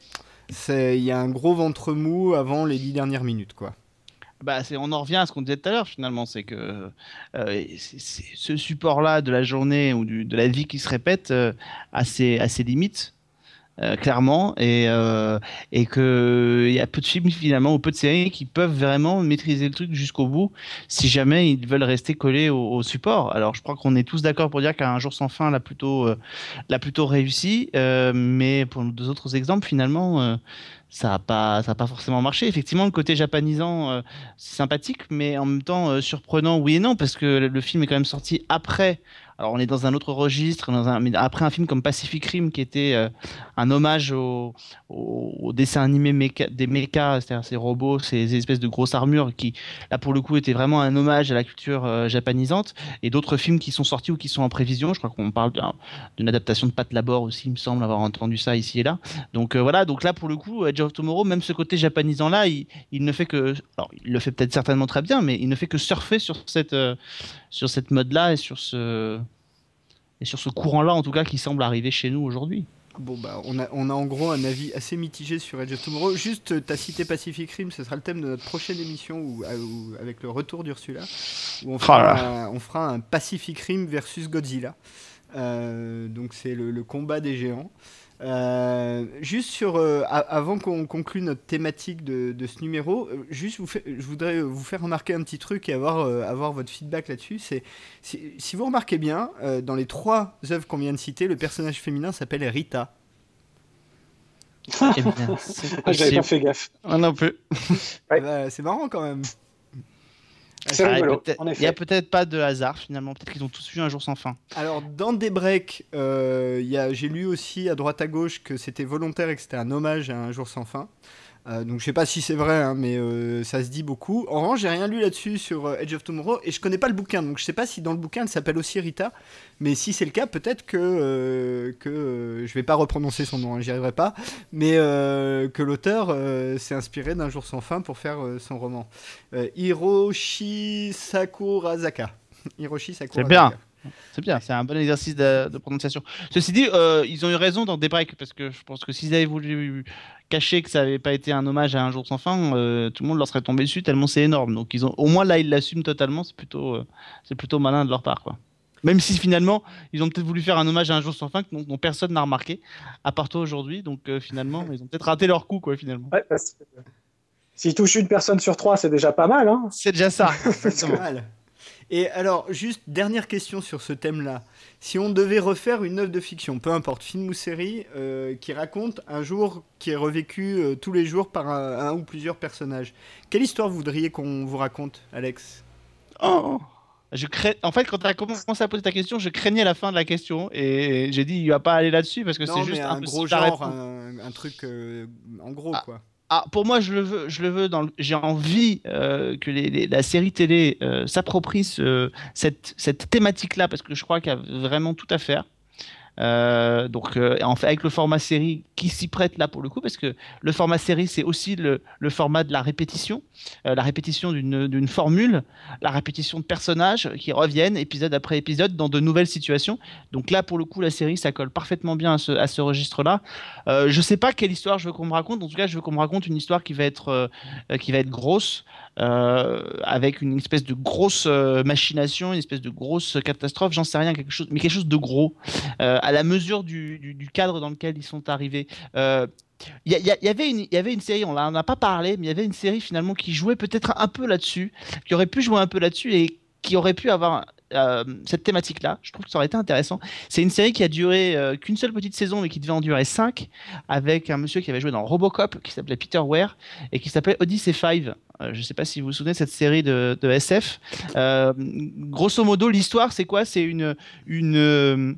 il y a un gros ventre mou avant les dix dernières minutes. quoi. Bah, on en revient à ce qu'on disait tout à l'heure finalement, c'est que euh, ce support-là de la journée ou de la vie qui se répète euh, a, a ses limites, euh, clairement, et, euh, et qu'il y a peu de films finalement ou peu de séries qui peuvent vraiment maîtriser le truc jusqu'au bout si jamais ils veulent rester collés au, support. Alors je crois qu'on est tous d'accord pour dire qu'un jour sans fin l'a plutôt, euh, plutôt réussi, euh, mais pour deux autres exemples finalement. euh, ça n'a pas, pas forcément marché. Effectivement, le côté japanisant, euh, c'est sympathique, mais en même temps euh, surprenant, oui et non, parce que le film est quand même sorti après. Alors, on est dans un autre registre, après un film comme Pacific Rim, qui était euh, un hommage au, dessin animé des mechas, c'est-à-dire ces robots, ces espèces de grosses armures, qui, là, pour le coup, étaient vraiment un hommage à la culture euh, japanisante, et d'autres films qui sont sortis ou qui sont en prévision. Je crois qu'on parle d'un- d'une adaptation de Pat Labor aussi, il me semble avoir entendu ça ici et là. Donc euh, voilà, donc là pour le coup, Edge of Tomorrow, même ce côté japanisant là, il, il ne fait que, alors il le fait peut-être certainement très bien, mais il ne fait que surfer sur cette euh, sur cette mode là et sur ce et sur ce courant là en tout cas qui semble arriver chez nous aujourd'hui. Bon, bah, on a, on a en gros un avis assez mitigé sur Edge of Tomorrow. Juste, tu as cité Pacific Rim, ce sera le thème de notre prochaine émission où, où- avec le retour d'Ursula, où on fera, Oh là un, on fera un Pacific Rim versus Godzilla. Euh, donc, c'est le, le combat des géants. Euh, juste sur, euh, avant qu'on conclue notre thématique de, de ce numéro, euh, juste vous fait- je voudrais vous faire remarquer un petit truc et avoir, euh, avoir votre feedback là-dessus. C'est si, si vous remarquez bien, euh, dans les trois œuvres qu'on vient de citer, le personnage féminin s'appelle Rita. Eh bien, c'est Ah, J'avais pas fait gaffe. Ah non plus. Ouais. Bah, c'est marrant quand même. Ah, rigolo, Il y effet. a peut-être pas de hasard finalement. Peut-être qu'ils ont tous vu un jour sans fin. Alors, dans des breaks, euh, il y a- j'ai lu aussi à droite à gauche que c'était volontaire et que c'était un hommage à Un jour sans fin. Euh, donc, je sais pas si c'est vrai, hein, mais euh, ça se dit beaucoup. En revanche, j'ai rien lu là-dessus sur euh, Edge of Tomorrow et je connais pas le bouquin. Donc, je sais pas si dans le bouquin elle s'appelle aussi Rita. Mais si c'est le cas, peut-être que, que je vais pas reprononcer son nom, hein, j'y arriverai pas. Mais que l'auteur s'est inspiré d'un jour sans fin pour faire son roman. Hiroshi Sakurazaka. Hiroshi Sakurazaka. bien. C'est bien, c'est un bon exercice de, de prononciation. Ceci dit, euh, ils ont eu raison dans des breaks parce que je pense que s'ils avaient voulu cacher que ça n'avait pas été un hommage à un jour sans fin, euh, tout le monde leur serait tombé dessus tellement c'est énorme. Donc ils ont, au moins là, ils l'assument totalement. C'est plutôt, euh, c'est plutôt malin de leur part, quoi. Même si finalement, ils ont peut-être voulu faire un hommage à un jour sans fin que- dont, dont personne n'a remarqué, à part toi aujourd'hui. Donc euh, finalement, ils ont peut-être raté leur coup, quoi, finalement. Ouais, parce que, euh, S'il touche une personne sur trois, c'est déjà pas mal. Hein C'est déjà ça. C'est pas mal. Et alors, juste dernière question sur ce thème-là. Si on devait refaire une œuvre de fiction, peu importe, film ou série, euh, qui raconte un jour qui est revécu euh, tous les jours par un, un ou plusieurs personnages, quelle histoire voudriez qu'on vous raconte, Alex? Oh je crains... En fait, quand tu as commencé à poser ta question, je craignais la fin de la question et j'ai dit il va pas aller là-dessus parce que c'est juste un gros genre, un, un truc euh, en gros, Ah. quoi. Ah, pour moi, je le veux, je le veux le- j'ai envie euh, que les, la série télé euh, s'approprie ce- cette, cette thématique-là parce que je crois qu'il y a vraiment tout à faire. Euh, donc, euh, en fait, avec le format série qui s'y prête là pour le coup, parce que le format série, c'est aussi le, format de la répétition, euh, la répétition d'une formule, la répétition de personnages qui reviennent épisode après épisode dans de nouvelles situations. Donc là, pour le coup, la série, ça colle parfaitement bien à ce, registre-là. Je sais pas quelle histoire je veux qu'on me raconte. En tout cas, je veux qu'on me raconte une histoire qui va être, qui va être grosse, avec une espèce de grosse euh, machination, une espèce de grosse catastrophe. J'en sais rien, quelque chose, mais quelque chose de gros, euh, à la mesure du, cadre dans lequel ils sont arrivés. Euh, il y, avait une, y avait une série, on n'en a pas parlé, mais il y avait une série finalement qui jouait peut-être un peu là-dessus, qui aurait pu jouer un peu là-dessus et qui aurait pu avoir euh, cette thématique-là. Je trouve que ça aurait été intéressant. C'est une série qui a duré euh, qu'une seule petite saison, mais qui devait en durer cinq, avec un monsieur qui avait joué dans Robocop, qui s'appelait Peter Ware, et qui s'appelait Odyssey 5. Euh, je ne sais pas si vous vous souvenez de cette série de, SF. Grosso modo, l'histoire, c'est quoi? C'est une, une,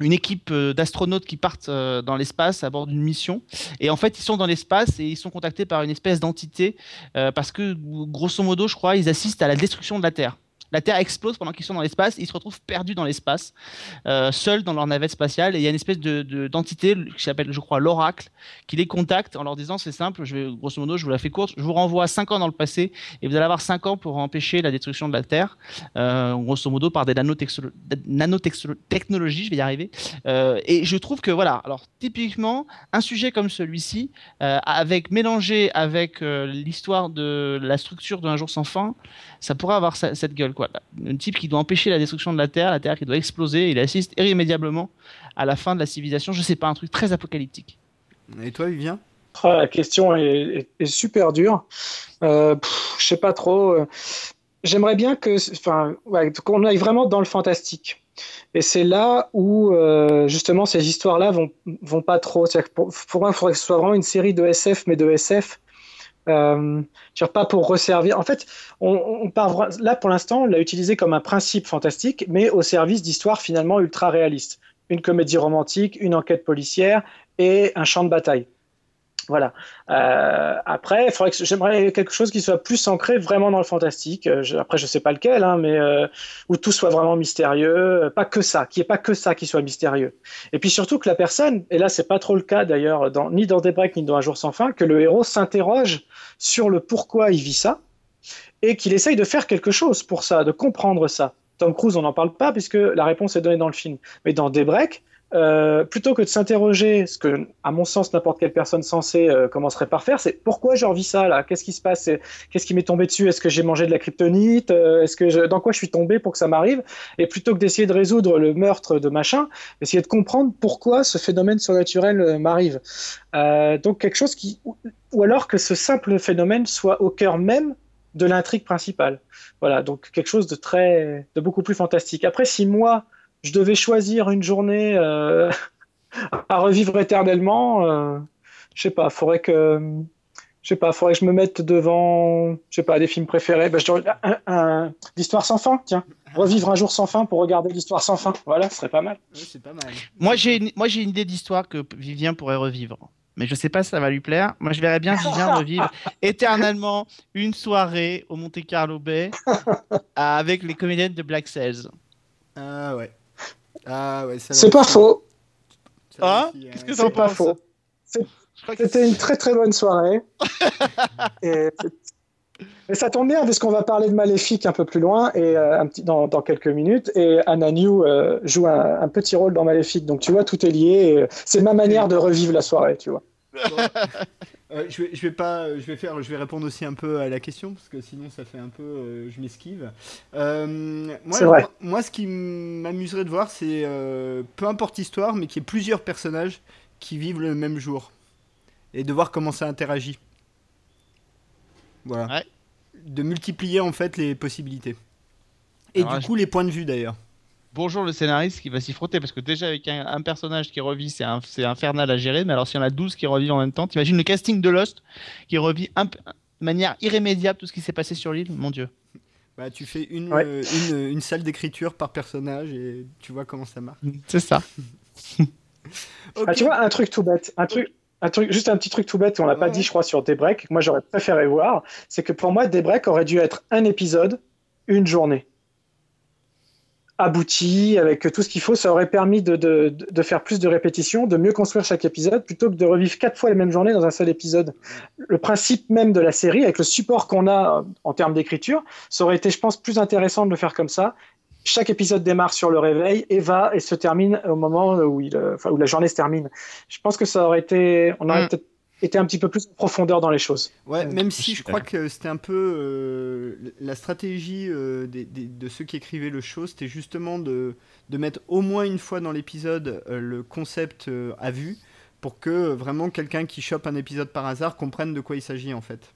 une équipe d'astronautes qui partent dans l'espace à bord d'une mission. Et en fait, ils sont dans l'espace et ils sont contactés par une espèce d'entité parce que, grosso modo, je crois, ils assistent à la destruction de la Terre. La Terre explose pendant qu'ils sont dans l'espace, ils se retrouvent perdus dans l'espace, euh, seuls dans leur navette spatiale, et il y a une espèce de- de- d'entité qui s'appelle, je crois, l'Oracle, qui les contacte en leur disant c'est simple, je vais, grosso modo, je vous la fais courte, je vous renvoie 5 ans dans le passé, et vous allez avoir 5 ans pour empêcher la destruction de la Terre, euh, grosso modo par des nanotechnologies, je vais y arriver. Euh, et je trouve que voilà, alors typiquement, un sujet comme celui-ci, avec mélangé avec l'histoire de la structure d'un jour sans fin, ça pourrait avoir sa- cette gueule quoi. Un type qui doit empêcher la destruction de la Terre, la Terre qui doit exploser, il assiste irrémédiablement à la fin de la civilisation. Je sais pas, un truc très apocalyptique. Et toi, Vivien? Ah, la question est, est- est super dure. Euh, pff, je sais pas trop. euh, J'aimerais bien que, enfin, ouais, qu'on aille vraiment dans le fantastique. Et c'est là où euh, justement ces histoires-là vont vont pas trop. C'est-à-dire que Pour, pour moi, il faudrait que ce soit vraiment une série de SF, mais de SF. Euh, veux pas pour resservir. En fait, on, on là pour l'instant, on l'a utilisé comme un principe fantastique, mais au service d'histoires finalement ultra réalistes. Une comédie romantique, une enquête policière et un champ de bataille. Voilà. Euh, après, j'aimerais quelque chose qui soit plus ancré vraiment dans le fantastique. Euh, je- après, je sais pas lequel, hein, mais euh, où tout soit vraiment mystérieux, pas que ça, n'y ait pas que ça qui soit mystérieux. Et puis surtout que la personne, et là c'est pas trop le cas d'ailleurs, ni dans Daybreak ni dans Un jour sans fin, que le héros s'interroge sur le pourquoi il vit ça et qu'il essaye de faire quelque chose pour ça, de comprendre ça. Tom Cruise, on n'en parle pas puisque la réponse est donnée dans le film. Mais dans Daybreak, euh, plutôt que de s'interroger, ce que, à mon sens, n'importe quelle personne sensée euh, commencerait par faire, c'est pourquoi je revis ça là? Qu'est-ce qui se passe? Qu'est-ce qui m'est tombé dessus? Est-ce que j'ai mangé de la kryptonite? Euh, Est-ce que dans quoi je suis tombé pour que ça m'arrive? Et plutôt que d'essayer de résoudre le meurtre de machin, essayer de comprendre pourquoi ce phénomène surnaturel m'arrive. Donc quelque chose qui, ou alors que ce simple phénomène soit au cœur même de l'intrigue principale. Voilà, donc quelque chose de très, de beaucoup plus fantastique. Après, si moi je devais choisir une journée euh, à revivre éternellement, euh, je sais pas, faudrait que je sais pas, faudrait que je me mette devant, je sais pas, des films préférés. Je dirais un, un- l'histoire sans fin, tiens, revivre un jour sans fin pour regarder l'histoire sans fin. Voilà, ce serait pas mal. C'est pas mal. Moi, j'ai une, moi, j'ai une idée d'histoire que Vivien pourrait revivre. Mais je sais pas si ça va lui plaire. Moi, je verrais bien Vivien revivre éternellement une soirée au Monte Carlo Bay avec les comédiennes de Black Sails. Ah ouais. Ah ouais, C'est pas faux. Ah aussi, Qu'est-ce euh, que C'est pas faux. C'était une très très bonne soirée. et, et ça tombe bien parce qu'on va parler de Maléfique un peu plus loin et euh, un petit, dans, dans quelques minutes. Et Anna New euh, joue un, un petit rôle dans Maléfique. Donc tu vois, tout est lié. et, euh, C'est ma manière de revivre la soirée, tu vois. Euh, je, vais, je vais pas, je vais faire, je vais répondre aussi un peu à la question parce que sinon ça fait un peu, euh, je m'esquive. Euh, moi, C'est vrai. moi, moi, ce qui m'amuserait de voir, c'est euh, peu importe l'histoire, mais qu'il y ait plusieurs personnages qui vivent le même jour et de voir comment ça interagit. Voilà. Ouais. De multiplier en fait les possibilités. Et Alors, du je- coup, les points de vue d'ailleurs. Bonjour le scénariste qui va s'y frotter parce que déjà avec un, un personnage qui revit c'est un- c'est infernal à gérer mais alors s'il y en a 12 qui revivent en même temps t'imagines le casting de Lost qui revit un de manière irrémédiable tout ce qui s'est passé sur l'île mon dieu Bah, tu fais une, Ouais. euh, une, une salle d'écriture par personnage et tu vois comment ça marche. c'est ça. Ah, tu vois, un truc tout bête, un truc, un truc, juste un petit truc tout bête, on l'a pas dit, je crois, sur Daybreak, moi j'aurais préféré voir, c'est que pour moi, Daybreak aurait dû être un épisode, une journée. Abouti, avec tout ce qu'il faut, ça aurait permis de, de, de faire plus de répétitions, de mieux construire chaque épisode, plutôt que de revivre quatre fois les mêmes journées dans un seul épisode. Le principe même de la série, avec le support qu'on a euh, en termes d'écriture, ça aurait été, je pense, plus intéressant de le faire comme ça. Chaque épisode démarre sur le réveil et va et se termine au moment où, il, euh, enfin, où la journée se termine. Je pense que ça aurait été, on aurait Mm. peut-être été un petit peu plus en profondeur dans les choses. Ouais, Euh, même si je crois que c'était un peu euh, la stratégie euh, des- des- de ceux qui écrivaient le show, c'était justement de, de mettre au moins une fois dans l'épisode euh, le concept euh, à vue pour que vraiment quelqu'un qui chope un épisode par hasard comprenne de quoi il s'agit en fait.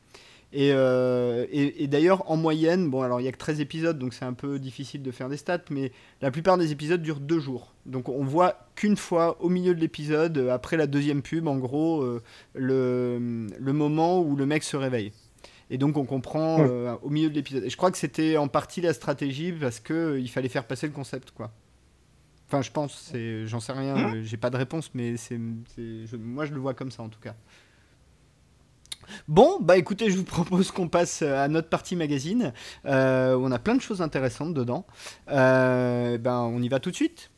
Et, euh, et, et d'ailleurs, en moyenne, bon, alors il y a que 13 épisodes, donc c'est un peu difficile de faire des stats, mais la plupart des épisodes durent deux jours. Donc on voit qu'une fois au milieu de l'épisode, euh, après la deuxième pub, en gros, euh, le, le moment où le mec se réveille. Et donc on comprend Ouais. euh, au milieu de l'épisode. Et je crois que c'était en partie la stratégie parce que euh, il fallait faire passer le concept, quoi. Enfin, je pense, j'en sais rien, euh, j'ai pas de réponse, mais c'est, moi je le vois comme ça en tout cas. Bon, bah écoutez, je vous propose qu'on passe à notre partie magazine, euh, on a plein de choses intéressantes dedans. Euh, ben, on y va tout de suite.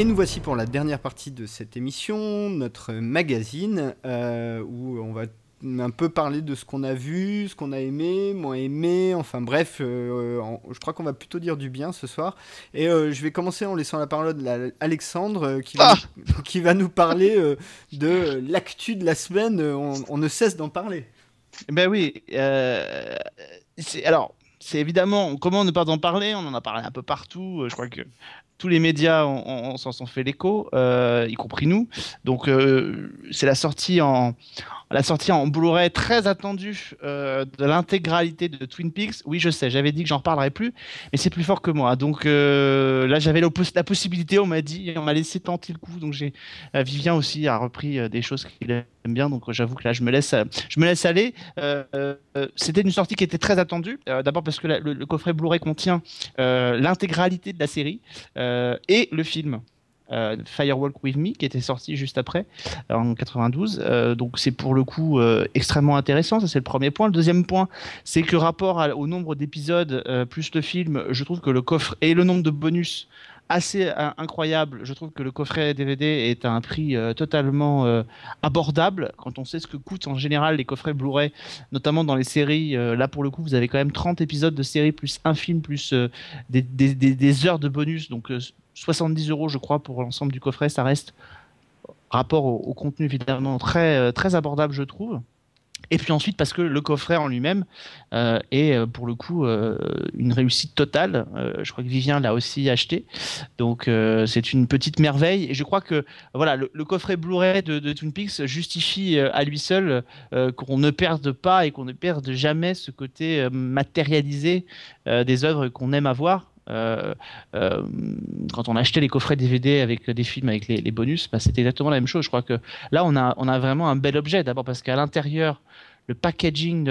Et nous voici pour la dernière partie de cette émission, notre magazine, euh, où on va un peu parler de ce qu'on a vu, ce qu'on a aimé, moins aimé, enfin bref, euh, en- je crois qu'on va plutôt dire du bien ce soir. Et euh, je vais commencer en laissant la parole à Alexandre, euh, qui, va, Ah nous, qui va nous parler euh, de l'actu de la semaine, Euh, on, on ne cesse d'en parler. Ben oui. euh, alors, c'est évidemment, comment ne pas en parler? On en a parlé un peu partout. euh, Je crois que tous les médias on, s'en sont fait l'écho, euh, y compris nous. Donc, euh, c'est la sortie en la sortie en Blu-ray très attendue euh, de l'intégralité de Twin Peaks. Oui, je sais, j'avais dit que j'en reparlerais plus, mais c'est plus fort que moi. Donc euh, là, j'avais la, poss- la possibilité, on m'a dit, on m'a laissé tenter le coup. Donc j'ai euh, Vivien aussi a repris euh, des choses qu'il aime bien. Donc j'avoue que là, je me laisse, je me laisse aller. Euh, C'était une sortie qui était très attendue. Euh, D'abord parce que le, coffret Blu-ray contient euh, l'intégralité de la série et le film. Firewalk With Me qui était sorti juste après en 92 Euh, donc c'est pour le coup extrêmement intéressant ça c'est le premier point le deuxième point c'est que rapport au nombre d'épisodes plus le film je trouve que le coffre et le nombre de bonus assez euh, incroyable. Je trouve que le coffret DVD est à un prix euh, totalement euh, abordable. Quand on sait ce que coûtent en général les coffrets Blu-ray notamment dans les séries là pour le coup vous avez quand même 30 épisodes de série plus un film plus des, heures de bonus. Donc euh, 70 euros je crois pour l'ensemble du coffret. Ça reste rapport au, au contenu évidemment très très abordable je trouve et puis ensuite parce que le coffret en lui-même euh, est euh, pour le coup euh, une réussite totale. Je crois que Vivien l'a aussi acheté, donc c'est une petite merveille. Et je crois que voilà le, coffret Blu-ray de, de Twin Peaks justifie à lui seul qu'on ne perde pas et qu'on ne perde jamais ce côté matérialisé des œuvres qu'on aime avoir. Euh, euh, quand on achetait les coffrets DVD avec des films avec les, bonus, bah, c'était exactement la même chose. Je crois que là, on a vraiment un bel objet. D'abord parce qu'à l'intérieur, le packaging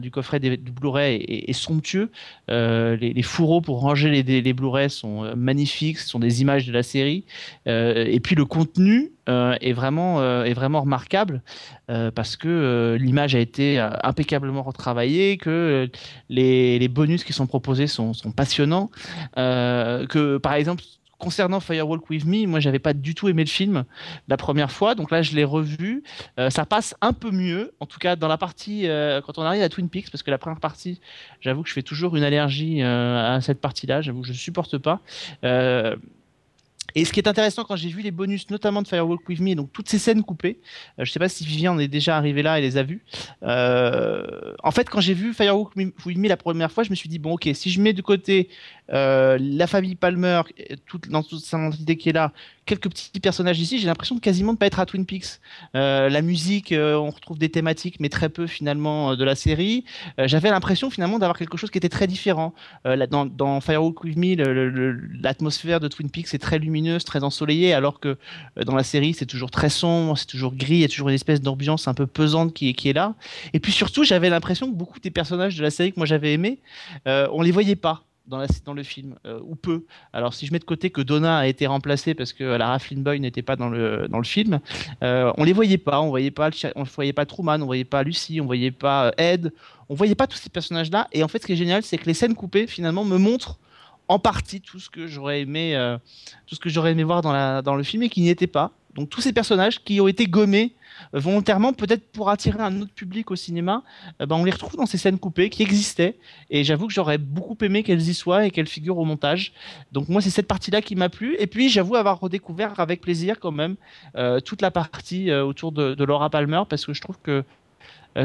du coffret des- du Blu-ray est, somptueux. Euh, les, fourreaux pour ranger les, Blu-ray sont euh, magnifiques. Ce sont des images de la série. Euh, et puis le contenu est vraiment est vraiment remarquable parce que l'image a été impeccablement retravaillée, que les, bonus qui sont proposés sont, sont passionnants, que par exemple concernant Firewalk With Me, moi j'avais pas du tout aimé le film la première fois, donc là je l'ai revu, Euh, ça passe un peu mieux, en tout cas dans la partie euh, quand on arrive à Twin Peaks, parce que la première partie, j'avoue que je fais toujours une allergie euh, à cette partie-là, j'avoue que je supporte pas. Et ce qui est intéressant quand j'ai vu les bonus, notamment de Firewalk With Me, donc toutes ces scènes coupées, euh, je sais pas si Vivien en est déjà arrivé là et les a vues. Euh, en fait, quand j'ai vu Firewalk With Me la première fois, je me suis dit bon, ok, si je mets de côté euh, la famille Palmer, toute, dans qui est là, quelques petits personnages ici, j'ai l'impression quasiment de pas être à Twin Peaks. Euh, la musique, euh, on retrouve des thématiques, mais très peu finalement euh, de la série. J'avais l'impression finalement d'avoir quelque chose qui était très différent. Dans, dans Firewalk With Me, l'atmosphère de Twin Peaks est très lumineuse, très ensoleillée, alors que dans la série, c'est toujours très sombre, c'est toujours gris, il y a toujours une espèce d'ambiance un peu pesante qui, est- qui est là. Et puis surtout, j'avais l'impression que beaucoup des personnages de la série que moi j'avais aimé, on les voyait pas. Dans, le film, euh, ou peu. Alors, si je mets de côté que Donna a été remplacée parce que Lara Flynn Boy n'était pas dans le, dans le film, euh, on les voyait pas. On voyait pas, on voyait pas Truman, on voyait pas Lucy, on voyait pas euh, Ed, on voyait pas tous ces personnages-là. Et en fait, ce qui est génial, c'est que les scènes coupées, finalement, me montrent en partie tout ce que j'aurais aimé, euh, tout ce que j'aurais aimé voir dans, dans le film et qui n'y était pas. Donc tous ces personnages qui ont été gommés volontairement, peut-être pour attirer un autre public au cinéma, ben, on les retrouve dans ces scènes coupées qui existaient. Et j'avoue que j'aurais beaucoup aimé qu'elles y soient et qu'elles figurent au montage. Donc moi, c'est cette partie-là qui m'a plu. Et puis, j'avoue avoir redécouvert avec plaisir quand même euh, toute la partie euh, autour de, Laura Palmer parce que je trouve que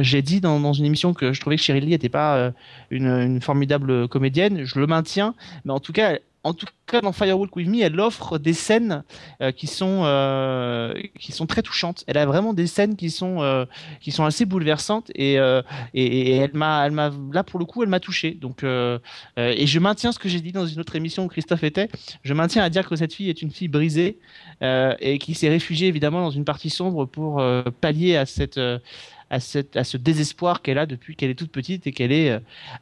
j'ai dit dans, une émission que je trouvais que Cheryl Lee n'était pas une, formidable comédienne. Je le maintiens, mais en tout cas, en tout cas dans Firewalk With Me, elle offre des scènes euh, qui sont euh, qui sont très touchantes. Elle a vraiment des scènes qui sont euh, qui sont assez bouleversantes et et, et, elle m'a elle m'a là pour le coup elle m'a touché. Donc et je maintiens ce que j'ai dit dans une autre émission où Christophe était. Je maintiens à dire que cette fille est une fille brisée et qui s'est réfugiée évidemment dans une partie sombre pour pallier à cette à, ce désespoir qu'elle a depuis qu'elle est toute petite et qu'elle est euh,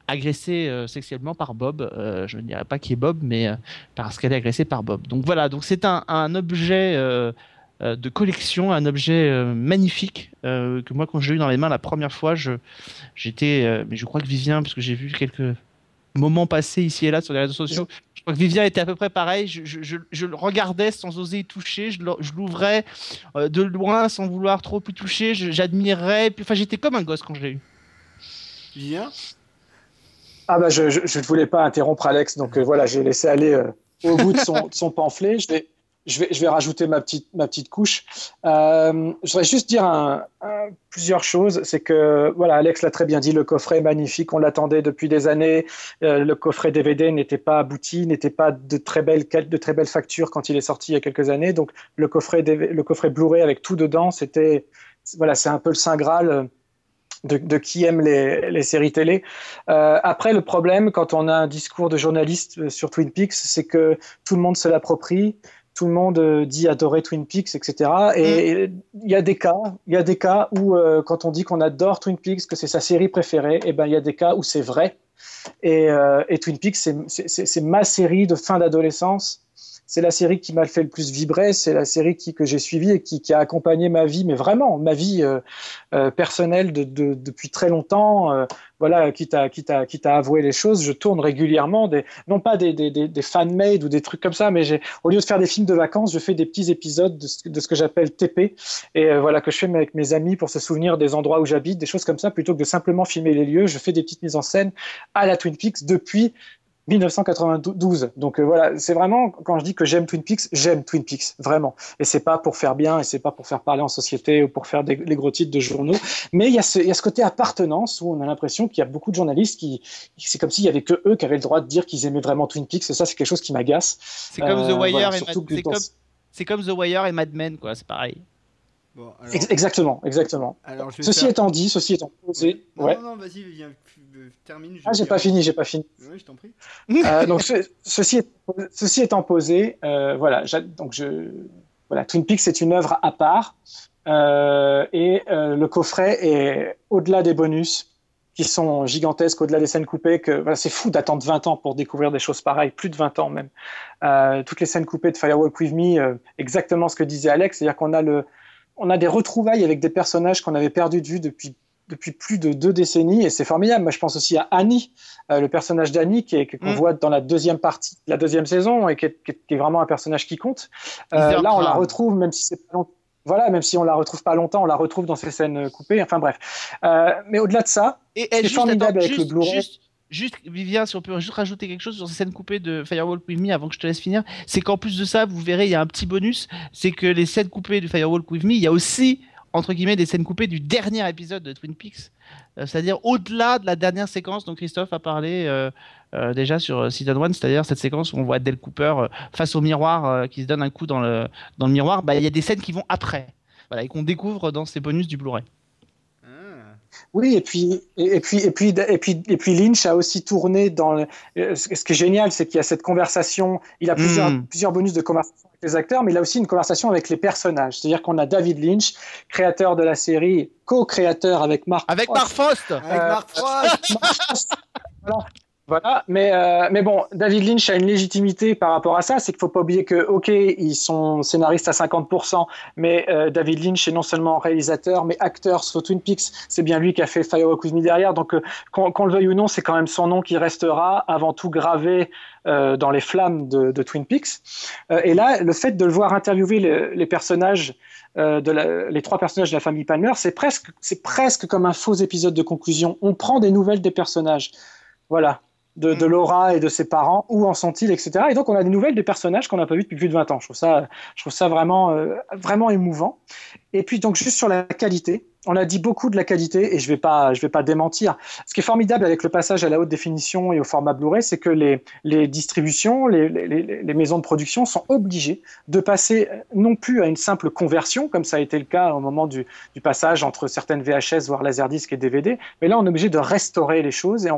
agressée euh, sexuellement par Bob. Euh, je ne dirais pas qui est Bob, mais parce qu'elle est agressée par Bob. Donc voilà, donc c'est un, objet de collection, un objet magnifique que moi quand je l'ai eu dans les mains la première fois, j'étais, mais je crois que Vivien, parce que j'ai vu quelques moments passés ici et là sur les réseaux sociaux, crois que Vivien était à peu près pareil. Je, je, je, le regardais sans oser y toucher. Je l'ouvrais euh, de loin sans vouloir trop y toucher. J'admirais. Enfin, j'étais comme un gosse quand je l'ai eu. Vivien? Ah bah je ne voulais pas interrompre Alex, donc euh, voilà, j'ai laissé aller euh, au bout de son, de son pamphlet. Je vais, je vais, rajouter ma petite, ma petite couche. Euh, je voudrais juste dire plusieurs choses. C'est que, voilà, Alex l'a très bien dit, le coffret est magnifique, on l'attendait depuis des années. Euh, le coffret DVD n'était pas abouti, n'était pas de très belles, de très belles factures quand il est sorti il y a quelques années. Donc, le coffret, le coffret Blu-ray avec tout dedans, c'était, voilà, c'est un peu le Saint Graal. De, qui aime les, les séries télé. Euh, après, le problème, quand on a un discours de journaliste sur Twin Peaks, c'est que tout le monde se l'approprie tout le monde euh, dit adorer Twin Peaks, etc. Et mm. il y a des cas, il y a des cas où euh, quand on dit qu'on adore Twin Peaks, que c'est sa série préférée, et eh ben il y a des cas où c'est vrai. Et, euh, et Twin Peaks, c'est ma série de fin d'adolescence c'est la série qui m'a fait le plus vibrer, c'est la série qui, que j'ai suivie et qui, a accompagné ma vie, mais vraiment ma vie euh, euh, personnelle de, de, depuis très longtemps. Euh, voilà, quitte à, quitte, à, avouer les choses, je tourne régulièrement, des, non pas des, fan-made ou des trucs comme ça, mais au lieu de faire des films de vacances, je fais des petits épisodes de ce, de ce que j'appelle TP, et voilà, que je fais avec mes amis pour se souvenir des endroits où j'habite, des choses comme ça, plutôt que de simplement filmer les lieux, je fais des petites mises en scène à la Twin Peaks depuis 1992. Donc euh, voilà, c'est vraiment quand je dis que j'aime Twin Peaks, j'aime Twin Peaks vraiment. Et c'est pas pour faire bien, et c'est pas pour faire parler en société ou pour faire des, les gros titres de journaux. Mais il y, a ce, il y a ce côté appartenance où on a l'impression qu'il y a beaucoup de journalistes qui, c'est comme s'il y avait que eux qui avaient le droit de dire qu'ils aimaient vraiment Twin Peaks. Et ça, c'est quelque chose qui m'agace. C'est comme The Wire voilà, et Mad... c'est comme, comme The Wire et Mad Men, quoi. C'est pareil. Bon, alors... Exactement, exactement. Alors, ceci faire... étant dit, ceci étant posé. Non, ouais. non, non vas-y, viens, termine. ah, j'ai pas fini, j'ai pas fini. Oui, je t'en prie. euh, donc, ce, ceci, est, ceci étant posé, euh, voilà, donc je, voilà, Twin Peaks c'est une œuvre à part euh, et le coffret est au-delà des bonus qui sont gigantesques, au-delà des scènes coupées. Que voilà, c'est fou d'attendre 20 ans pour découvrir des choses pareilles, plus de 20 ans même. Toutes les scènes coupées de Firewalk with Me, exactement ce que disait Alex, c'est-à-dire qu'on a le on a des retrouvailles avec des personnages qu'on avait perdu de vue depuis depuis plus de deux décennies et c'est formidable. Moi, je pense aussi à Annie, euh, le personnage d'Annie qu'on qu mm. voit dans la deuxième partie, la deuxième saison et qui est, qui est vraiment un personnage qui compte. Euh, là, on la retrouve, même si c'est pas longtemps. Voilà, même si on la retrouve pas longtemps, on la retrouve dans ces scènes coupées. Enfin bref. Euh, mais au-delà de ça, c'est formidable avec juste, le Blu-ray. Juste, Vivien, si on peut juste rajouter quelque chose sur ces scènes coupées de Firewall With Me avant que je te laisse finir, c'est qu'en plus de ça, vous verrez, il y a un petit bonus, c'est que les scènes coupées de Firewall With Me, il y a aussi entre guillemets des scènes coupées du dernier épisode de Twin Peaks, euh, c'est-à-dire au-delà de la dernière séquence dont Christophe a parlé euh, euh, déjà sur Season 1, c'est-à-dire cette séquence où on voit Del Cooper face au miroir qui se donne un coup dans le, dans le miroir, bah, il y a des scènes qui vont après, voilà, et qu'on découvre dans ces bonus du Blu-ray. Oui, et puis, et, puis, et, puis, et, puis, et puis Lynch a aussi tourné dans. Le, ce qui est génial, c'est qu'il y a cette conversation. Il a plusieurs, Mm. plusieurs bonus de conversation les acteurs, mais il a aussi une conversation avec les personnages. C'est-à-dire qu'on a David Lynch, créateur de la série, co-créateur avec Mark. Avec Mark Frost Avec Mark Frost Mark Frost. voilà. Voilà, mais, euh, mais bon, David Lynch a une légitimité par rapport à ça, c'est qu'il faut pas oublier que, ok, ils sont scénaristes à 50%, mais euh, David Lynch est non seulement réalisateur, mais acteur sur Twin Peaks. C'est bien lui qui a fait Firewalk With Me derrière, donc euh, qu'on le veuille ou non, c'est quand même son nom qui restera avant tout gravé euh, dans les flammes de, de Twin Peaks. Euh, et là, le fait de le voir interviewer les, les personnages euh, de la- les trois personnages de la famille Palmer, c'est presque, c'est presque comme un faux épisode de conclusion. On prend des nouvelles des personnages, voilà, de, de Mm. Laura et de ses parents, où en sont-ils, etc. Et donc on a des nouvelles des personnages qu'on n'a pas vus depuis plus de 20 ans. Je trouve ça, je trouve ça vraiment, euh, vraiment émouvant. Et puis donc juste sur la qualité, on a dit beaucoup de la qualité et je vais pas, je vais pas démentir. Ce qui est formidable avec le passage à la haute définition et au format Blu-ray, c'est que les, distributions, les, maisons de production sont obligées de passer non plus à une simple conversion, comme ça a été le cas au moment du, passage entre certaines VHS, voire Laserdisc et DVD, mais là on est obligé de restaurer les choses et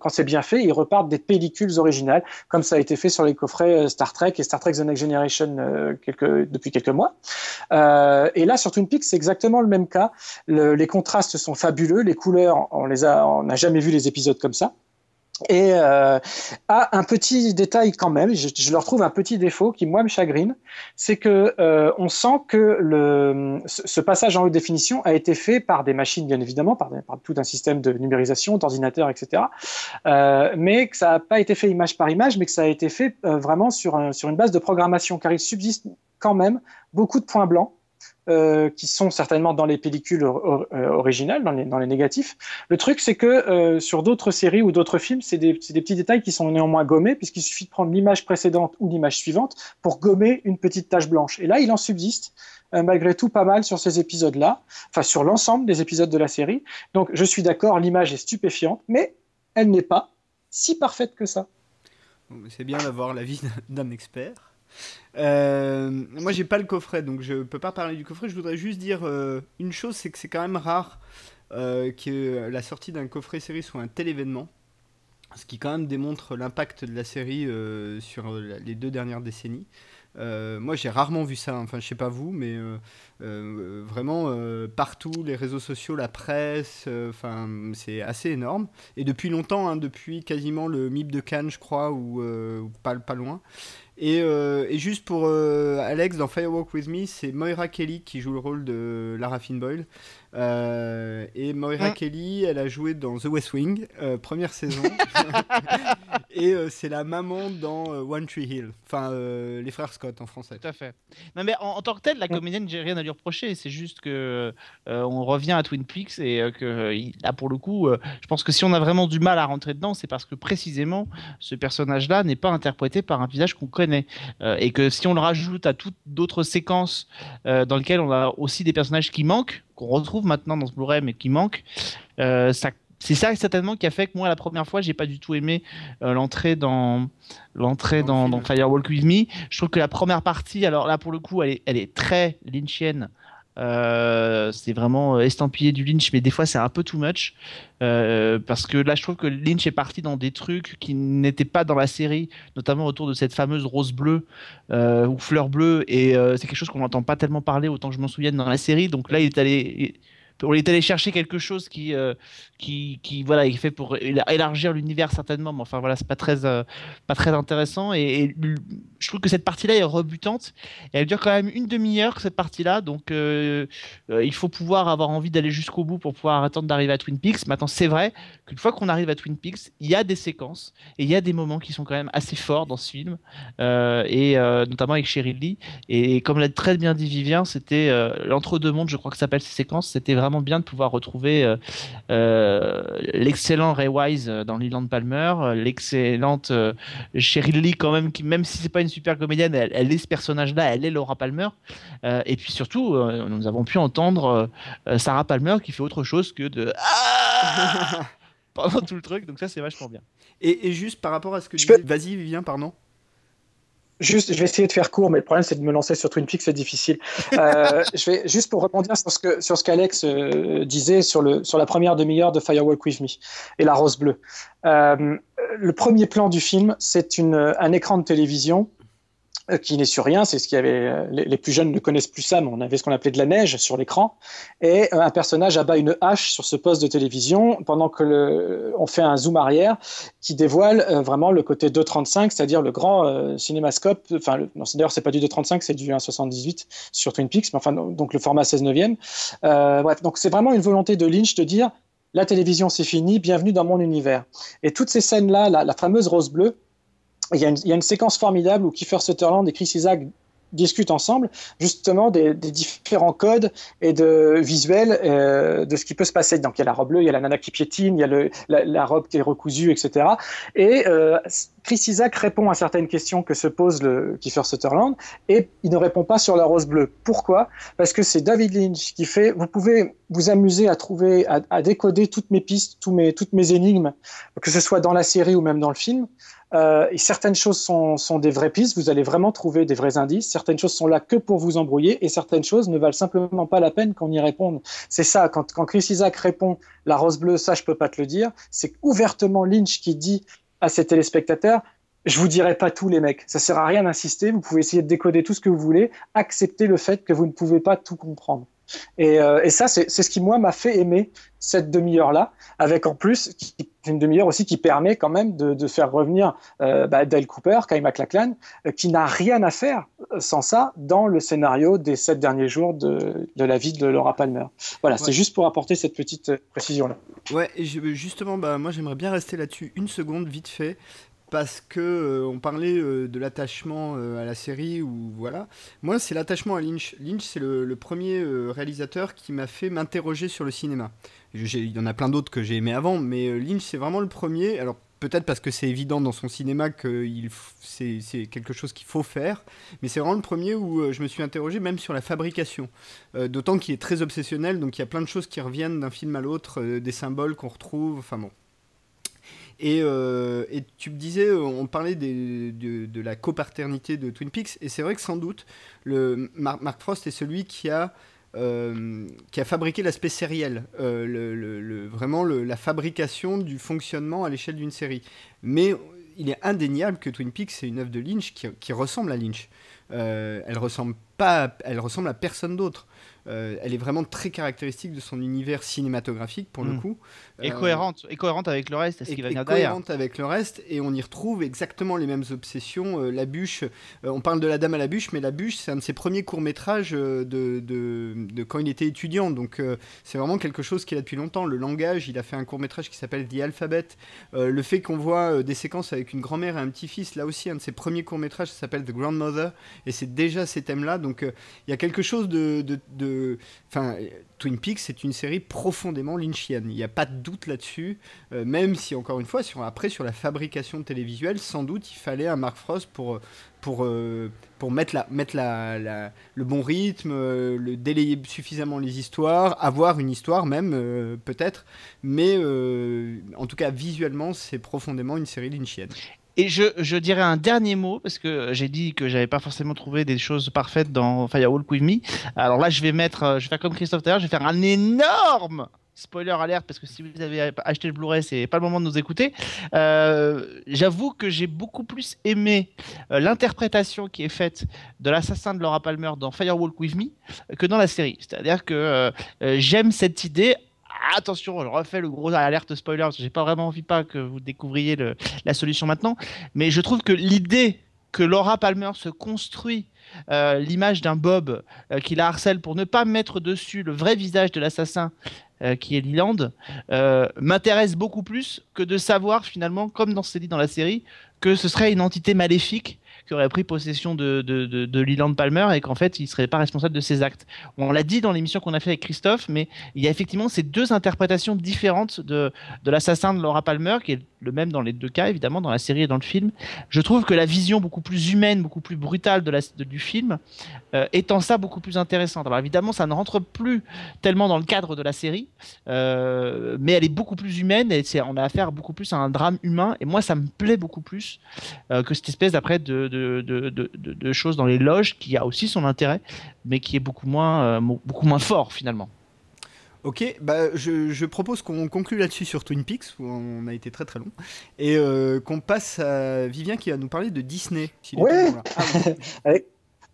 quand c'est bien fait, ils repartent des pellicules originales, comme ça a été fait sur les coffrets euh, Star Trek et Star Trek The Next Generation euh, depuis quelques mois. Euh, et là sur Twin Peaks, c'est exactement le même cas. Le- les contrastes sont fabuleux, les couleurs, on les a, on n'a jamais vu les épisodes comme ça. Et euh, un petit détail quand même, je, leur trouve un petit défaut qui moi me chagrine, c'est que euh, on sent que ce, passage en haute définition a été fait par des machines bien évidemment, par, tout un système de numérisation, d'ordinateur, etc. Euh, mais que ça n'a pas été fait image par image, mais que ça a été fait euh, vraiment sur une base de programmation, car il subsiste quand même beaucoup de points blancs euh, qui sont certainement dans les pellicules euh, originales, dans les, négatifs. Le truc, c'est que euh, sur d'autres séries ou d'autres films, c'est des, petits détails qui sont néanmoins gommés, puisqu'il suffit de prendre l'image précédente ou l'image suivante pour gommer une petite tache blanche. Et là, il en subsiste malgré tout pas mal sur ces épisodes-là, enfin sur l'ensemble des épisodes de la série. Donc je suis d'accord, l'image est stupéfiante, mais elle n'est pas si parfaite que ça. C'est bien d'avoir l'avis d'un expert. Euh, moi, j'ai pas le coffret, donc je peux pas parler du coffret. Je voudrais juste dire euh, une chose, c'est que c'est quand même rare euh, que la sortie d'un coffret série soit un tel événement, ce qui quand même démontre l'impact de la série sur les deux dernières décennies. Moi, j'ai rarement vu ça. Enfin, je sais pas vous, mais vraiment partout, les réseaux sociaux, la presse, enfin, c'est assez énorme. Et depuis longtemps, hein, depuis quasiment le MIP de Cannes, je crois, ou, pas loin. Et, euh, et juste pour euh, Alex, dans Firewalk With Me, c'est Moira Kelly qui joue le rôle de Lara Finn Boyle. Euh, et Moira Mm. Kelly, elle a joué dans The West Wing, euh, première saison. et euh, c'est la maman dans One Tree Hill. Enfin, les frères Scott en français. Tout à fait. Non, mais en, en tant que telle, la comédienne, j'ai rien à lui reprocher. C'est juste que on revient à Twin Peaks et que là, pour le coup, je pense que si on a vraiment du mal à rentrer dedans, c'est parce que précisément ce personnage-là n'est pas interprété par un visage qu'on connaît et que si on le rajoute à toutes d'autres séquences dans lesquelles on a aussi des personnages qui manquent, qu'on retrouve maintenant dans ce Blu-ray, mais qui manquent, euh, ça c'est ça certainement qui a fait que moi la première fois j'ai pas du tout aimé euh, l'entrée dans l'entrée Dans dans Firewalk with Me. Je trouve que la première partie alors là pour le coup elle est, elle est très lynchienne euh, c'est vraiment euh, estampillé du Lynch mais des fois c'est un peu too much. Euh, parce que là je trouve que Lynch est parti dans des trucs qui n'étaient pas dans la série notamment autour de cette fameuse rose bleue ou fleur bleue. Et c'est quelque chose qu'on n'entend pas tellement parler autant que je m'en souvienne dans la série. Donc là il est allé on est allé chercher quelque chose qui, euh, qui, qui voilà, est fait pour éla- élargir l'univers certainement, mais enfin voilà, c'est pas très, euh, pas très intéressant. Et, je trouve que cette partie-là est rebutante. Et elle dure quand même une demi-heure cette partie-là, donc euh, il faut pouvoir avoir envie d'aller jusqu'au bout pour pouvoir attendre d'arriver à Twin Peaks. Maintenant, c'est vrai qu'une fois qu'on arrive à Twin Peaks, il y a des séquences et il y a des moments qui sont quand même assez forts dans ce film, et notamment avec Cheryl Lee. Et comme l'a très bien dit Vivien, c'était l'entre-deux mondes, je crois que ça s'appelle ces séquences. C'était vraiment bien de pouvoir retrouver euh, euh, l'excellent Ray Wise euh, dans Leland Palmer, l'excellente euh, Cheryl Lee quand même, qui même si c'est pas une super comédienne, elle, elle est ce personnage-là, elle est Laura Palmer. Euh, et puis surtout, euh, nous avons pu entendre Sarah Palmer qui fait autre chose que de Ah pendant tout le truc. Donc ça, c'est vachement bien. Et, et juste par rapport à ce que Je disait- peux- Vas-y, Vivien, pardon. Juste, je vais essayer de faire court, mais le problème c'est de me lancer sur Twin Peaks, c'est difficile. Euh, je vais juste pour rebondir sur ce que sur ce qu'Alex euh, disait sur le sur la première demi-heure de Firewalk with Me et la rose bleue. Euh, le premier plan du film, c'est une un écran de télévision qui n'est sur rien. C'est ce qu'il y avait. euh, Les, plus jeunes ne connaissent plus ça, mais on avait ce qu'on appelait de la neige sur l'écran. Et euh, un personnage abat une hache sur ce poste de télévision pendant que on fait un zoom arrière qui dévoile euh, vraiment le côté 2.35, c'est-à-dire le grand euh, cinémascope. Enfin, le- non, d'ailleurs, c'est pas du 2.35, c'est du 1.78 sur Twin Peaks, mais enfin, donc le format 16 neuvième. Euh, bref, donc c'est vraiment une volonté de Lynch de dire la télévision c'est fini, bienvenue dans mon univers. Et toutes ces scènes-là, la fameuse rose bleue, il y, a une, séquence formidable où Kiefer Sutherland et Chris Isaac discutent ensemble justement des, différents codes et de visuels euh, de ce qui peut se passer. Donc il y a la robe bleue, il y a la nana qui piétine, il y a le, la, robe qui est recousue, etc. Et euh, Chris Isaac répond à certaines questions que se pose le Kiefer Sutherland et il ne répond pas sur la rose bleue. Pourquoi? Parce que c'est David Lynch qui fait. Vous pouvez vous amuser à trouver, à, décoder toutes mes pistes, tous mes, toutes mes énigmes, que ce soit dans la série ou même dans le film. Euh, et certaines choses sont, sont, des vraies pistes, vous allez vraiment trouver des vrais indices. Certaines choses sont là que pour vous embrouiller et certaines choses ne valent simplement pas la peine qu'on y réponde. C'est ça, quand, quand Chris Isaac répond la rose bleue, ça je peux pas te le dire, c'est ouvertement Lynch qui dit à ses téléspectateurs je vous dirai pas tout les mecs, ça sert à rien d'insister, vous pouvez essayer de décoder tout ce que vous voulez, accepter le fait que vous ne pouvez pas tout comprendre. Et, euh, et ça, c'est ce qui, moi, m'a fait aimer cette demi-heure-là, avec en plus une demi-heure aussi qui permet quand même de, de faire revenir euh, bah, Dale Cooper, Kyle MacLachlan, euh, qui n'a rien à faire sans ça dans le scénario des sept derniers jours de, de la vie de Laura Palmer. Voilà, c'est juste pour apporter cette petite précision-là. Ouais, et justement, bah, moi j'aimerais bien rester là-dessus une seconde, vite fait, parce que euh, on parlait euh, de l'attachement euh, à la série ou voilà. Moi, c'est l'attachement à Lynch. Lynch, c'est le, premier réalisateur qui m'a fait m'interroger sur le cinéma. il y en a plein d'autres que j'ai aimé avant, mais Lynch, c'est vraiment le premier. Alors peut-être parce que c'est évident dans son cinéma que c'est quelque chose qu'il faut faire, mais c'est vraiment le premier où je me suis interrogé même sur la fabrication. D'autant qu'il est très obsessionnel, donc il y a plein de choses qui reviennent d'un film à l'autre, des symboles qu'on retrouve, enfin bon. Euh, et, tu me disais, euh, on parlait de, la copaternité de Twin Peaks, et c'est vrai que sans doute, Mark, Frost est celui qui a, euh, qui a fabriqué l'aspect sériel, vraiment la fabrication du fonctionnement à l'échelle d'une série. Mais il est indéniable que Twin Peaks, c'est une œuvre de Lynch qui, qui ressemble à Lynch. elle ressemble pas, elle ressemble à personne d'autre. Euh, elle est vraiment très caractéristique de son univers cinématographique pour le mm. coup. Et euh, cohérente, et cohérente avec le reste, ce qui va venir cohérente avec le reste, et on y retrouve exactement les mêmes obsessions. Euh, la bûche, on parle de la Dame à la bûche, mais la bûche, c'est un de ses premiers courts métrages de, de, quand il était étudiant, donc c'est vraiment quelque chose qu'il a depuis longtemps. Le langage, il a fait un court métrage qui s'appelle The Alphabet. le fait qu'on voit des séquences avec une grand-mère et un petit-fils, là aussi, un de ses premiers courts métrages s'appelle The Grandmother, et c'est déjà ces thèmes-là. Donc il y a quelque chose de, de Enfin, Twin Peaks, c'est une série profondément lynchienne. Il n'y a pas de doute là-dessus. Euh, même si, encore une fois, sur, après, sur la fabrication de télévisuel, sans doute, il fallait un Mark Frost pour, euh, mettre, la, mettre le bon rythme, euh, le délayer suffisamment les histoires, avoir une histoire même, peut-être. Mais en tout cas, visuellement, c'est profondément une série lynchienne. Et je, je, dirais un dernier mot parce que j'ai dit que j'avais pas forcément trouvé des choses parfaites dans Firewall With Me. Alors là, je vais mettre, euh, je vais faire comme Christophe d'ailleurs, je vais faire un énorme spoiler alerte parce que si vous avez acheté le Blu-ray, c'est pas le moment de nous écouter. Euh, J'avoue que j'ai beaucoup plus aimé euh, l'interprétation qui est faite de l'assassin de Laura Palmer dans Firewalk With Me que dans la série. C'est-à-dire que j'aime cette idée attention, je refais le gros alerte spoiler, j'ai pas vraiment envie pas que vous découvriez la solution maintenant, mais je trouve que l'idée que Laura Palmer se construit euh, l'image d'un Bob euh, qui la harcèle pour ne pas mettre dessus le vrai visage de l'assassin euh, qui est Leland m'intéresse beaucoup plus que de savoir finalement, comme dans ce dit dans la série, que ce serait une entité maléfique aurait pris possession de, de, de, Leland Palmer et qu'en fait, il serait pas responsable de ses actes. On l'a dit dans l'émission qu'on a fait avec Christophe, mais il y a effectivement ces deux interprétations différentes de, de l'assassin de Laura Palmer, qui est le même dans les deux cas, évidemment, dans la série et dans le film. Je trouve que la vision beaucoup plus humaine, beaucoup plus brutale de du film euh, étant ça beaucoup plus intéressante. Alors évidemment, ça ne rentre plus tellement dans le cadre de la série, euh, mais elle est beaucoup plus humaine et on a affaire beaucoup plus à un drame humain. Et moi, ça me plaît beaucoup plus euh, que cette espèce d'après de, de, choses dans les loges qui a aussi son intérêt, mais qui est beaucoup moins, euh, beaucoup moins fort finalement. Ok, bah je, propose qu'on conclue là-dessus sur Twin Peaks, où on a été très très long, et euh, qu'on passe à Vivien qui va nous parler de Disney. Oui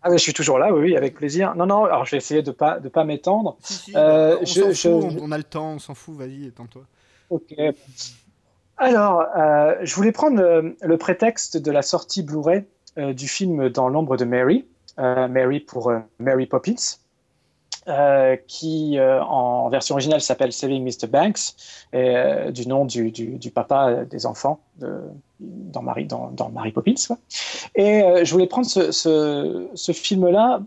ah, je suis toujours là, oui, avec plaisir. Non, non, alors je vais essayer de ne pas, de pas m'étendre. Euh, on, on, a le temps, on s'en fout, vas-y, étends-toi. Ok. Alors, euh, je voulais prendre le, prétexte de la sortie Blu-ray euh, du film Dans l'ombre de Mary, euh, Mary pour Mary Poppins. euh, qui euh, en version originale s'appelle Saving Mr. Banks, euh, du nom du, papa des enfants dans, Mary, dans, Mary Poppins. Et euh, je voulais prendre ce, film-là,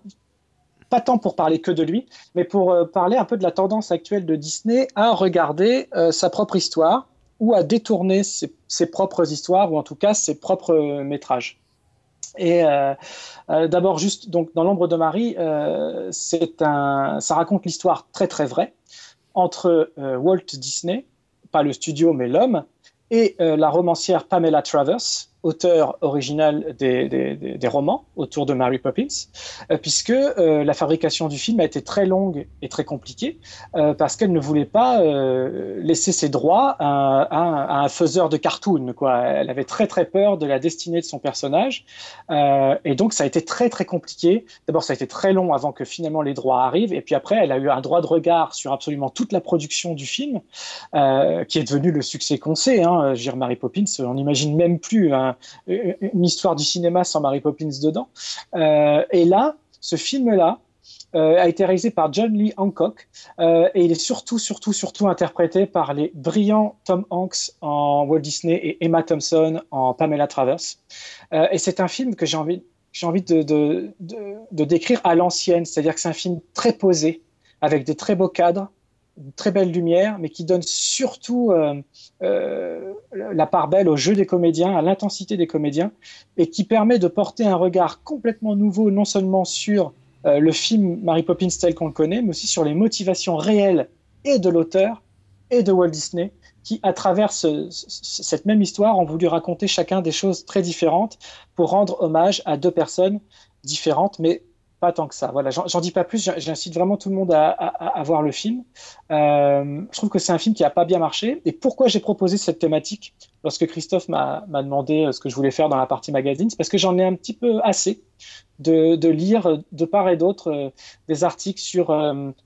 pas tant pour parler que de lui, mais pour euh, parler un peu de la tendance actuelle de Disney à regarder euh, sa propre histoire ou à détourner ses, propres histoires, ou en tout cas ses propres métrages. Et euh, euh, d'abord, juste donc dans l'ombre de Marie, euh, c'est un, ça raconte l'histoire très très vraie entre euh, Walt Disney, pas le studio mais l'homme, et la romancière Pamela Travers, auteur original des, des, des, romans autour de Mary Poppins, euh, puisque euh, la fabrication du film a été très longue et très compliquée, euh, parce qu'elle ne voulait pas laisser ses droits à, un faiseur de cartoon. Quoi. Elle avait très très peur de la destinée de son personnage, et donc ça a été très très compliqué. D'abord, ça a été très long avant que finalement les droits arrivent, et puis après, elle a eu un droit de regard sur absolument toute la production du film, qui est devenu le succès qu'on sait. Hein. Mary Poppins, on n'imagine même plus une histoire du cinéma sans Mary Poppins dedans. Euh, et là, ce film-là, euh, a été réalisé par John Lee Hancock euh, et il est surtout, surtout, surtout interprété par les brillants Tom Hanks en Walt Disney et Emma Thompson en Pamela Travers. Euh, et c'est un film que j'ai envie, j'ai envie de, de, de, de décrire à l'ancienne, c'est-à-dire que c'est un film très posé, avec des très beaux cadres, une très belle lumière, mais qui donne surtout euh, euh, la part belle au jeu des comédiens, à l'intensité des comédiens, et qui permet de porter un regard complètement nouveau, non seulement sur euh, le film Mary Poppins tel qu'on le connaît, mais aussi sur les motivations réelles et de l'auteur et de Walt Disney, qui, à travers ce, cette même histoire, ont voulu raconter chacun des choses très différentes pour rendre hommage à deux personnes différentes, mais pas tant que ça. Voilà, j'en dis pas plus. J'incite vraiment tout le monde à, voir le film. Euh, je trouve que c'est un film qui a pas bien marché. Et pourquoi j'ai proposé cette thématique? Lorsque Christophe m'a demandé euh, ce que je voulais faire dans la partie magazine, c'est parce que j'en ai un petit peu assez de, lire de part et d'autre euh, des articles sur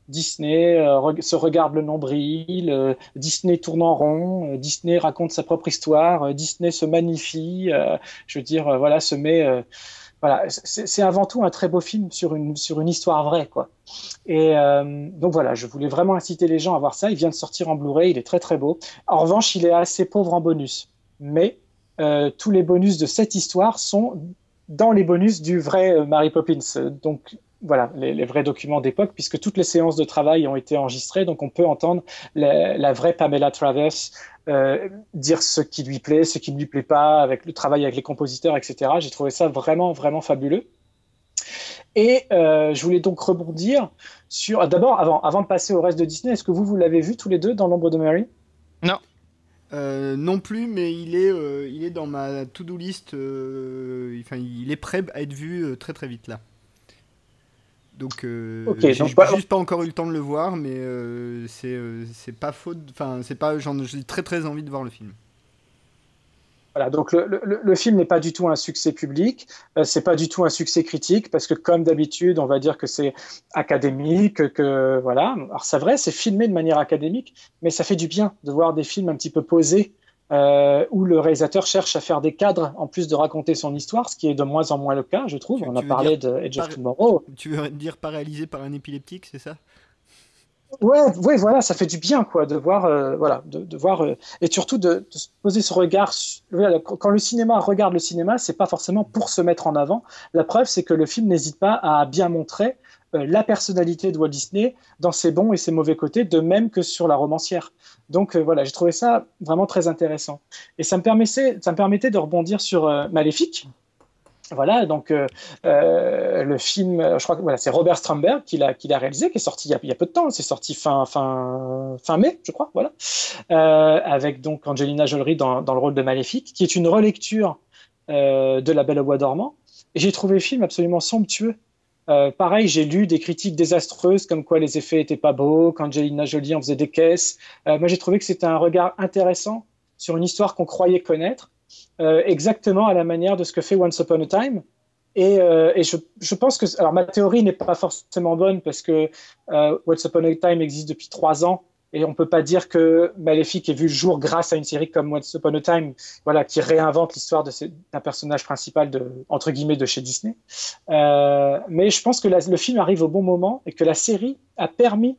Disney se regarde le nombril, Disney tourne en rond, Disney raconte sa propre histoire, Disney se magnifie. je veux dire, voilà, se met voilà, c'est avant tout un très beau film sur une, sur une histoire vraie, quoi. Et euh, donc voilà, je voulais vraiment inciter les gens à voir ça. Il vient de sortir en Blu-ray, il est très très beau. En revanche, il est assez pauvre en bonus. Mais euh, tous les bonus de cette histoire sont dans les bonus du vrai euh, Mary Poppins. Donc voilà, les, les, vrais documents d'époque, puisque toutes les séances de travail ont été enregistrées, donc on peut entendre la, la vraie Pamela Travers euh, dire ce qui lui plaît, ce qui ne lui plaît pas, avec le travail avec les compositeurs, etc. J'ai trouvé ça vraiment, vraiment fabuleux. Et euh, je voulais donc rebondir sur. D'abord, avant, avant de passer au reste de Disney, est-ce que vous, vous l'avez vu tous les deux dans L'ombre de Mary? Non. Euh, non plus, mais il est, euh, il est dans ma to-do list. Euh, enfin, il est prêt à être vu très très vite là. Donc, euh, okay, j'ai pas... juste pas encore eu le temps de le voir, mais euh, c'est euh, pas faute. Enfin, c'est pas. J'ai très très envie de voir le film. Voilà, donc le, le, le film n'est pas du tout un succès public, euh, c'est pas du tout un succès critique, parce que comme d'habitude, on va dire que c'est académique, que voilà. Alors c'est vrai, c'est filmé de manière académique, mais ça fait du bien de voir des films un petit peu posés euh, où le réalisateur cherche à faire des cadres en plus de raconter son histoire, ce qui est de moins en moins le cas, je trouve. Tu, On a parlé de Edge of Tomorrow. Tu veux dire pas réalisé par un épileptique, c'est ça? Ouais, ouais, voilà, ça fait du bien, quoi, de voir, euh, voilà, de, de voir, euh, et surtout de, de, se poser ce regard. Voilà, quand le cinéma regarde le cinéma, c'est pas forcément pour se mettre en avant. La preuve, c'est que le film n'hésite pas à bien montrer la personnalité de Walt Disney dans ses bons et ses mauvais côtés, de même que sur la romancière. Donc euh, voilà, j'ai trouvé ça vraiment très intéressant. Et ça me permettait, de rebondir sur euh, Maléfique. Voilà, donc euh, euh, le film, je crois que voilà, c'est Robert Stromberg qui l'a réalisé, qui est sorti il y a, peu de temps. C'est sorti fin mai, je crois. Voilà, euh, avec donc Angelina Jolie dans, dans le rôle de Maléfique, qui est une relecture de La Belle au bois dormant. Et j'ai trouvé le film absolument somptueux. Euh, pareil, j'ai lu des critiques désastreuses comme quoi les effets étaient pas beaux, qu'Angelina Jolie en faisait des caisses. Euh, moi, j'ai trouvé que c'était un regard intéressant sur une histoire qu'on croyait connaître, euh, exactement à la manière de ce que fait Once Upon a Time. Et, je, je, pense que, alors ma théorie n'est pas forcément bonne parce que Once Upon a Time existe depuis trois ans Et on peut pas dire que Maléfique ait vu le jour grâce à une série comme Once Upon a Time, voilà, qui réinvente l'histoire d'un personnage principal de entre guillemets de chez Disney. Euh, mais je pense que le film arrive au bon moment et que la série a permis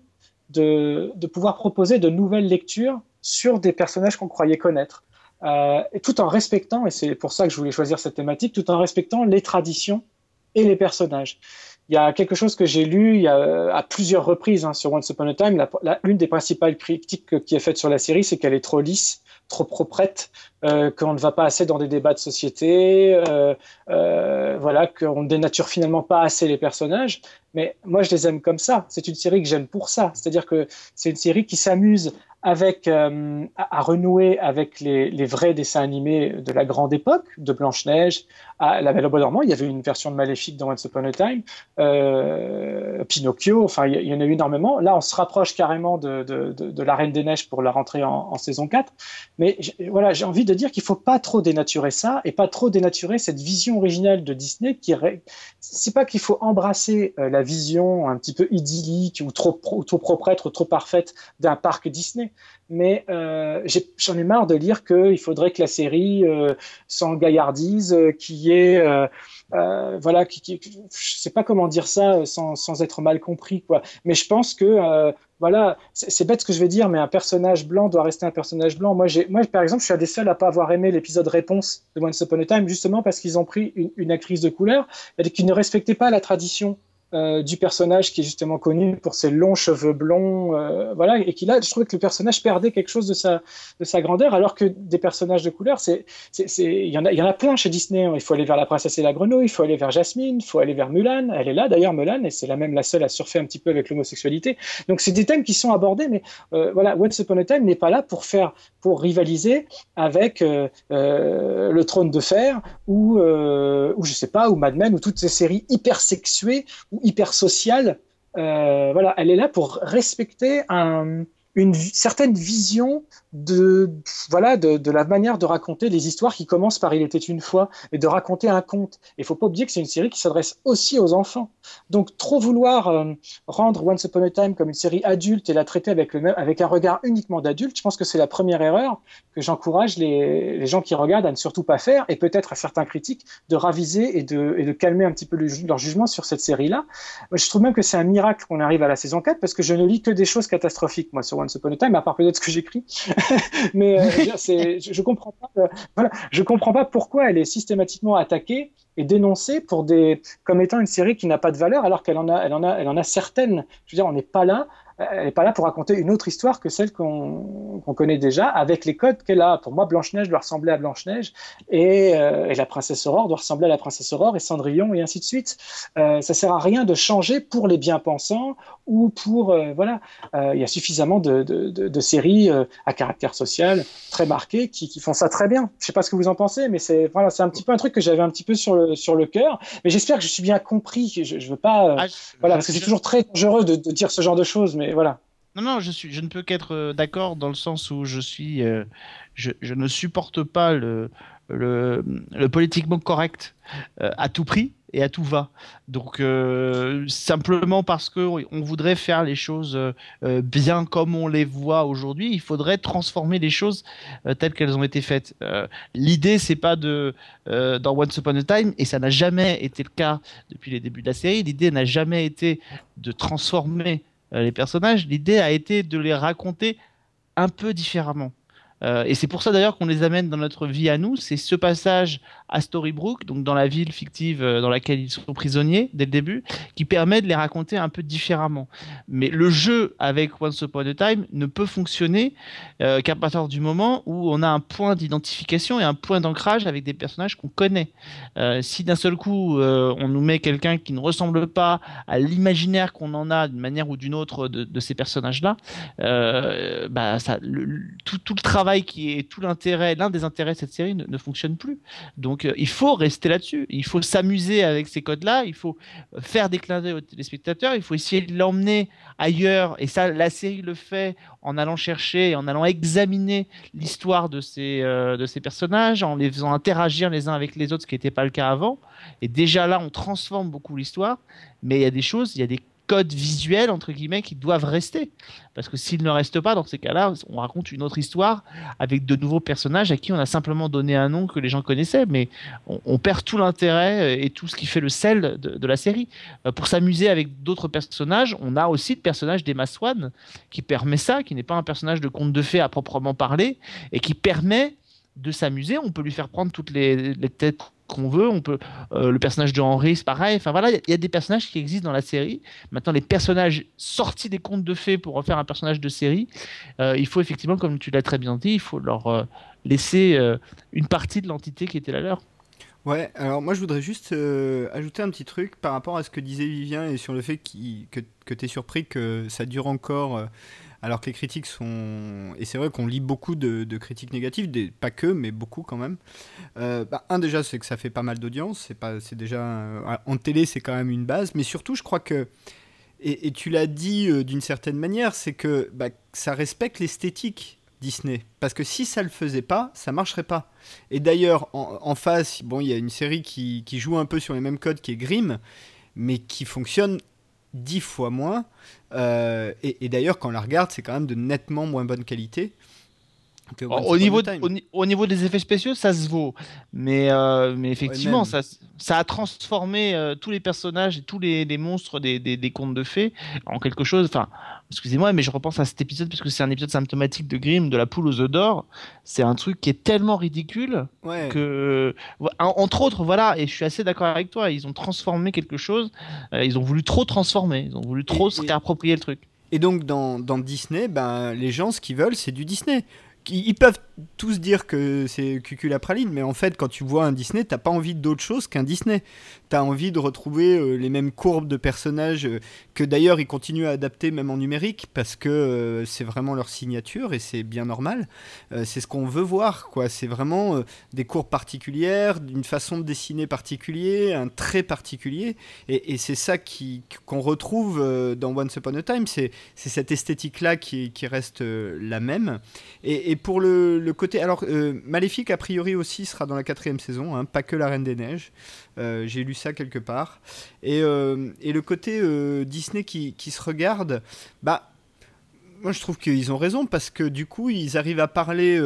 de, de pouvoir proposer de nouvelles lectures sur des personnages qu'on croyait connaître. Euh, tout en respectant, et c'est pour ça que je voulais choisir cette thématique, tout en respectant les traditions et les personnages. Il y a quelque chose que j'ai lu il a, à plusieurs reprises hein, sur Once Upon a Time. La- la- L'une des principales critiques qui est faite sur la série, c'est qu'elle est trop lisse, trop proprette, euh, qu'on ne va pas assez dans des débats de société, euh, euh, voilà, qu'on ne dénature finalement pas assez les personnages. Mais moi, je les aime comme ça. C'est une série que j'aime pour ça. C'est-à-dire que c'est une série qui s'amuse avec à, renouer avec les, vrais dessins animés de la grande époque, de Blanche-Neige à La Belle au Bois dormant. Il y avait une version de Maléfique dans Once Upon a Time, Pinocchio. Enfin, il y, en a eu énormément. Là, on se rapproche carrément de, de, La Reine des Neiges pour la rentrée en, saison 4. Mais voilà, j'ai envie de dire qu'il faut pas trop dénaturer ça et pas trop dénaturer cette vision originale de Disney qui ré- c'est pas qu'il faut embrasser euh, la vision un petit peu idyllique ou trop pro- trop proprêtre ou trop parfaite d'un parc Disney mais euh, j'en ai, marre de lire qu'il faudrait que la série euh, y ait, euh, euh, voilà, qui, qui, je sais pas comment dire ça sans, sans être mal compris, quoi. Mais je pense que, voilà, c'est bête ce que je vais dire, mais un personnage blanc doit rester un personnage blanc. Moi, moi, par exemple, je suis un des seuls à pas avoir aimé l'épisode réponse de Once Upon a Time, justement parce qu'ils ont pris une, une actrice de couleur qu'ils ne respectaient pas la tradition euh, du personnage qui est justement connu pour ses longs cheveux blonds, euh, voilà, et qui là, je trouvais que le personnage perdait quelque chose de sa, de sa grandeur, alors que des personnages de couleur, c'est, il y en a, y en a plein chez Disney. hein. Il faut aller vers la princesse et la grenouille, il faut aller vers Jasmine, il faut aller vers Mulan. Elle est là d'ailleurs, Mulan, et c'est la même la seule à surfer un petit peu avec l'homosexualité. Donc c'est des thèmes qui sont abordés, mais euh, voilà, Once Upon a Time n'est pas là pour faire, pour rivaliser avec euh, le Trône de Fer ou, ou je sais pas, ou Mad Men ou toutes ces séries hyper sexuées hyper sociale. Euh, elle est là pour respecter un, une certaine vision de voilà de, de la manière de raconter les histoires qui commencent par il était une fois et de raconter un conte. Il faut pas oublier que c'est une série qui s'adresse aussi aux enfants. Donc trop vouloir euh, rendre Once Upon a Time comme une série adulte et la traiter avec le même avec un regard uniquement d'adulte, je pense que c'est la première erreur que j'encourage les, les gens qui regardent à ne surtout pas faire et peut-être à certains critiques de raviser et de, et de calmer un petit peu leur jugement sur cette série-là. Je trouve même que c'est un miracle qu'on arrive à la saison 4 parce que je ne lis que des choses catastrophiques, moi, sur Once Upon a Time, à part peut-être ce que j'écris. Mais euh, je je comprends pas, euh, voilà, je comprends pas pourquoi elle est systématiquement attaquée et dénoncée pour des, comme étant une série qui n'a pas de valeur alors qu'elle en a, elle en a, elle en a certaines. Je veux dire, on n'est pas là, elle n'est pas là pour raconter une autre histoire que celle qu'on qu'on connaît déjà avec les codes qu'elle a. Pour moi, Blanche-Neige doit ressembler à Blanche-Neige et, euh, et la princesse Aurore doit ressembler à la princesse Aurore et Cendrillon et ainsi de suite. Euh, ça sert à rien de changer pour les bien-pensants ou pour euh, voilà. Euh, Il y a suffisamment de, de, de, de séries euh, à caractère social très marquées qui, qui font ça très bien. Je sais pas ce que vous en pensez, mais c'est voilà, c'est un petit peu un truc que j'avais un petit peu sur le sur le cœur. Mais j'espère que je suis bien compris. Je, je veux pas euh, Ah, je- voilà parce que c'est toujours très dangereux de, de dire ce genre de choses, mais voilà. Non, non, je, ne peux qu'être euh, d'accord dans le sens où je euh, ne supporte pas le, politiquement correct euh, à tout prix et à tout va. Donc simplement parce que on voudrait faire les choses bien comme on les voit aujourd'hui, il faudrait transformer les choses telles qu'elles ont été faites. L'idée, c'est pas de dans Once Upon a Time et ça n'a jamais été le cas depuis les débuts de la série. L'idée n'a jamais été de transformer les personnages, l'idée a été de les raconter un peu différemment. Euh, et c'est pour ça d'ailleurs qu'on les amène dans notre vie à nous. C'est ce passage à Storybrooke, donc dans la ville fictive euh, dans laquelle ils sont prisonniers dès le début, qui permet de les raconter un peu différemment. Mais le jeu avec Once Upon a Time ne peut fonctionner euh, qu'à partir du moment où on a un point d'identification et un point d'ancrage avec des personnages qu'on connaît. Si d'un seul coup on nous met quelqu'un qui ne ressemble pas à l'imaginaire qu'on en a d'une manière ou d'une autre de, ces personnages-là, bah, tout le travail qui est tout l'intérêt, l'un des intérêts de cette série ne, ne fonctionne plus. Donc euh, il faut rester là-dessus, il faut s'amuser avec ces codes-là, il faut euh, faire des clins d'œil aux téléspectateurs, il faut essayer de l'emmener ailleurs, et ça la série le fait en allant chercher, en allant examiner l'histoire de ces, euh, de ces personnages, en les faisant interagir les uns avec les autres, ce qui n'était pas le cas avant. Et déjà là, on transforme beaucoup l'histoire, mais il y a des choses, il y a des codes visuels entre guillemets qui doivent rester. Parce que s'ils ne restent pas, dans ces cas-là, on raconte une autre histoire avec de nouveaux personnages à qui on a simplement donné un nom que les gens connaissaient, mais on, perd tout l'intérêt et tout ce qui fait le sel de, de la série. Euh, pour s'amuser avec d'autres personnages, on a aussi le personnage d'Emma Swan qui permet ça, qui n'est pas un personnage de conte de fées à proprement parler, et qui permet de s'amuser. On peut lui faire prendre toutes les, les têtes qu'on veut. On peut euh, le personnage de Henry, c'est pareil. Enfin voilà, il y, a des personnages qui existent dans la série. Maintenant, les personnages sortis des contes de fées pour refaire un personnage de série, euh, il faut effectivement, comme tu l'as très bien dit, il faut leur euh, laisser une partie de l'entité qui était la leur. Ouais, alors moi je voudrais juste ajouter un petit truc par rapport à ce que disait Vivien et sur le fait que, que tu es surpris que ça dure encore alors que les critiques sont... Et c'est vrai qu'on lit beaucoup de, critiques négatives, pas que, mais beaucoup quand même. Euh, bah, un déjà c'est que ça fait pas mal d'audience, c'est déjà... euh, en télé c'est quand même une base, mais surtout je crois que... Et, tu l'as dit euh, d'une certaine manière, c'est que bah, ça respecte l'esthétique Disney. Parce que si ça le faisait pas, ça marcherait pas. Et d'ailleurs, en, en face, bon, il y a une série qui, qui joue un peu sur les mêmes codes qui est Grimm, mais qui fonctionne dix fois moins. Euh, et et d'ailleurs, quand on la regarde, c'est quand même de nettement moins bonne qualité. que Au niveau, au, ni- au niveau des effets spéciaux, ça se vaut. Mais, euh, mais effectivement, ça, ça a transformé euh, tous les personnages et tous les, les monstres des, des, des contes de fées en quelque chose. Enfin, excusez-moi, mais je repense à cet épisode parce que c'est un épisode symptomatique de Grimm, de la poule aux œufs d'or. C'est un truc qui est tellement ridicule Ouais. que, en- entre autres, voilà, et je suis assez d'accord avec toi, ils ont transformé quelque chose. euh, ils ont voulu trop transformer. Ils ont voulu trop Et- se réapproprier le truc. Et donc dans, dans Disney, ben, les gens ce qu'ils veulent c'est du Disney. Ils peuvent tous dire que c'est cuculapraline, mais en fait quand tu vois un Disney, t'as pas envie d'autre chose qu'un Disney. T'as envie de retrouver euh, les mêmes courbes de personnages euh, que d'ailleurs ils continuent à adapter même en numérique parce que euh, c'est vraiment leur signature et c'est bien normal. C'est ce qu'on veut voir quoi. C'est vraiment des courbes particulières, une façon de dessiner particulier, un trait particulier. Et, c'est ça qui- qu'on retrouve dans Once Upon a Time. C'est cette esthétique-là qui, qui reste la même. Et, pour le côté... Alors, euh, Maléfique, a priori aussi, sera dans la quatrième saison, hein, pas que La Reine des Neiges. Euh, J'ai lu ça quelque part. Et, euh, et le côté Disney qui, qui se regarde, bah... Moi, je trouve qu'ils ont raison parce que du coup, ils arrivent à parler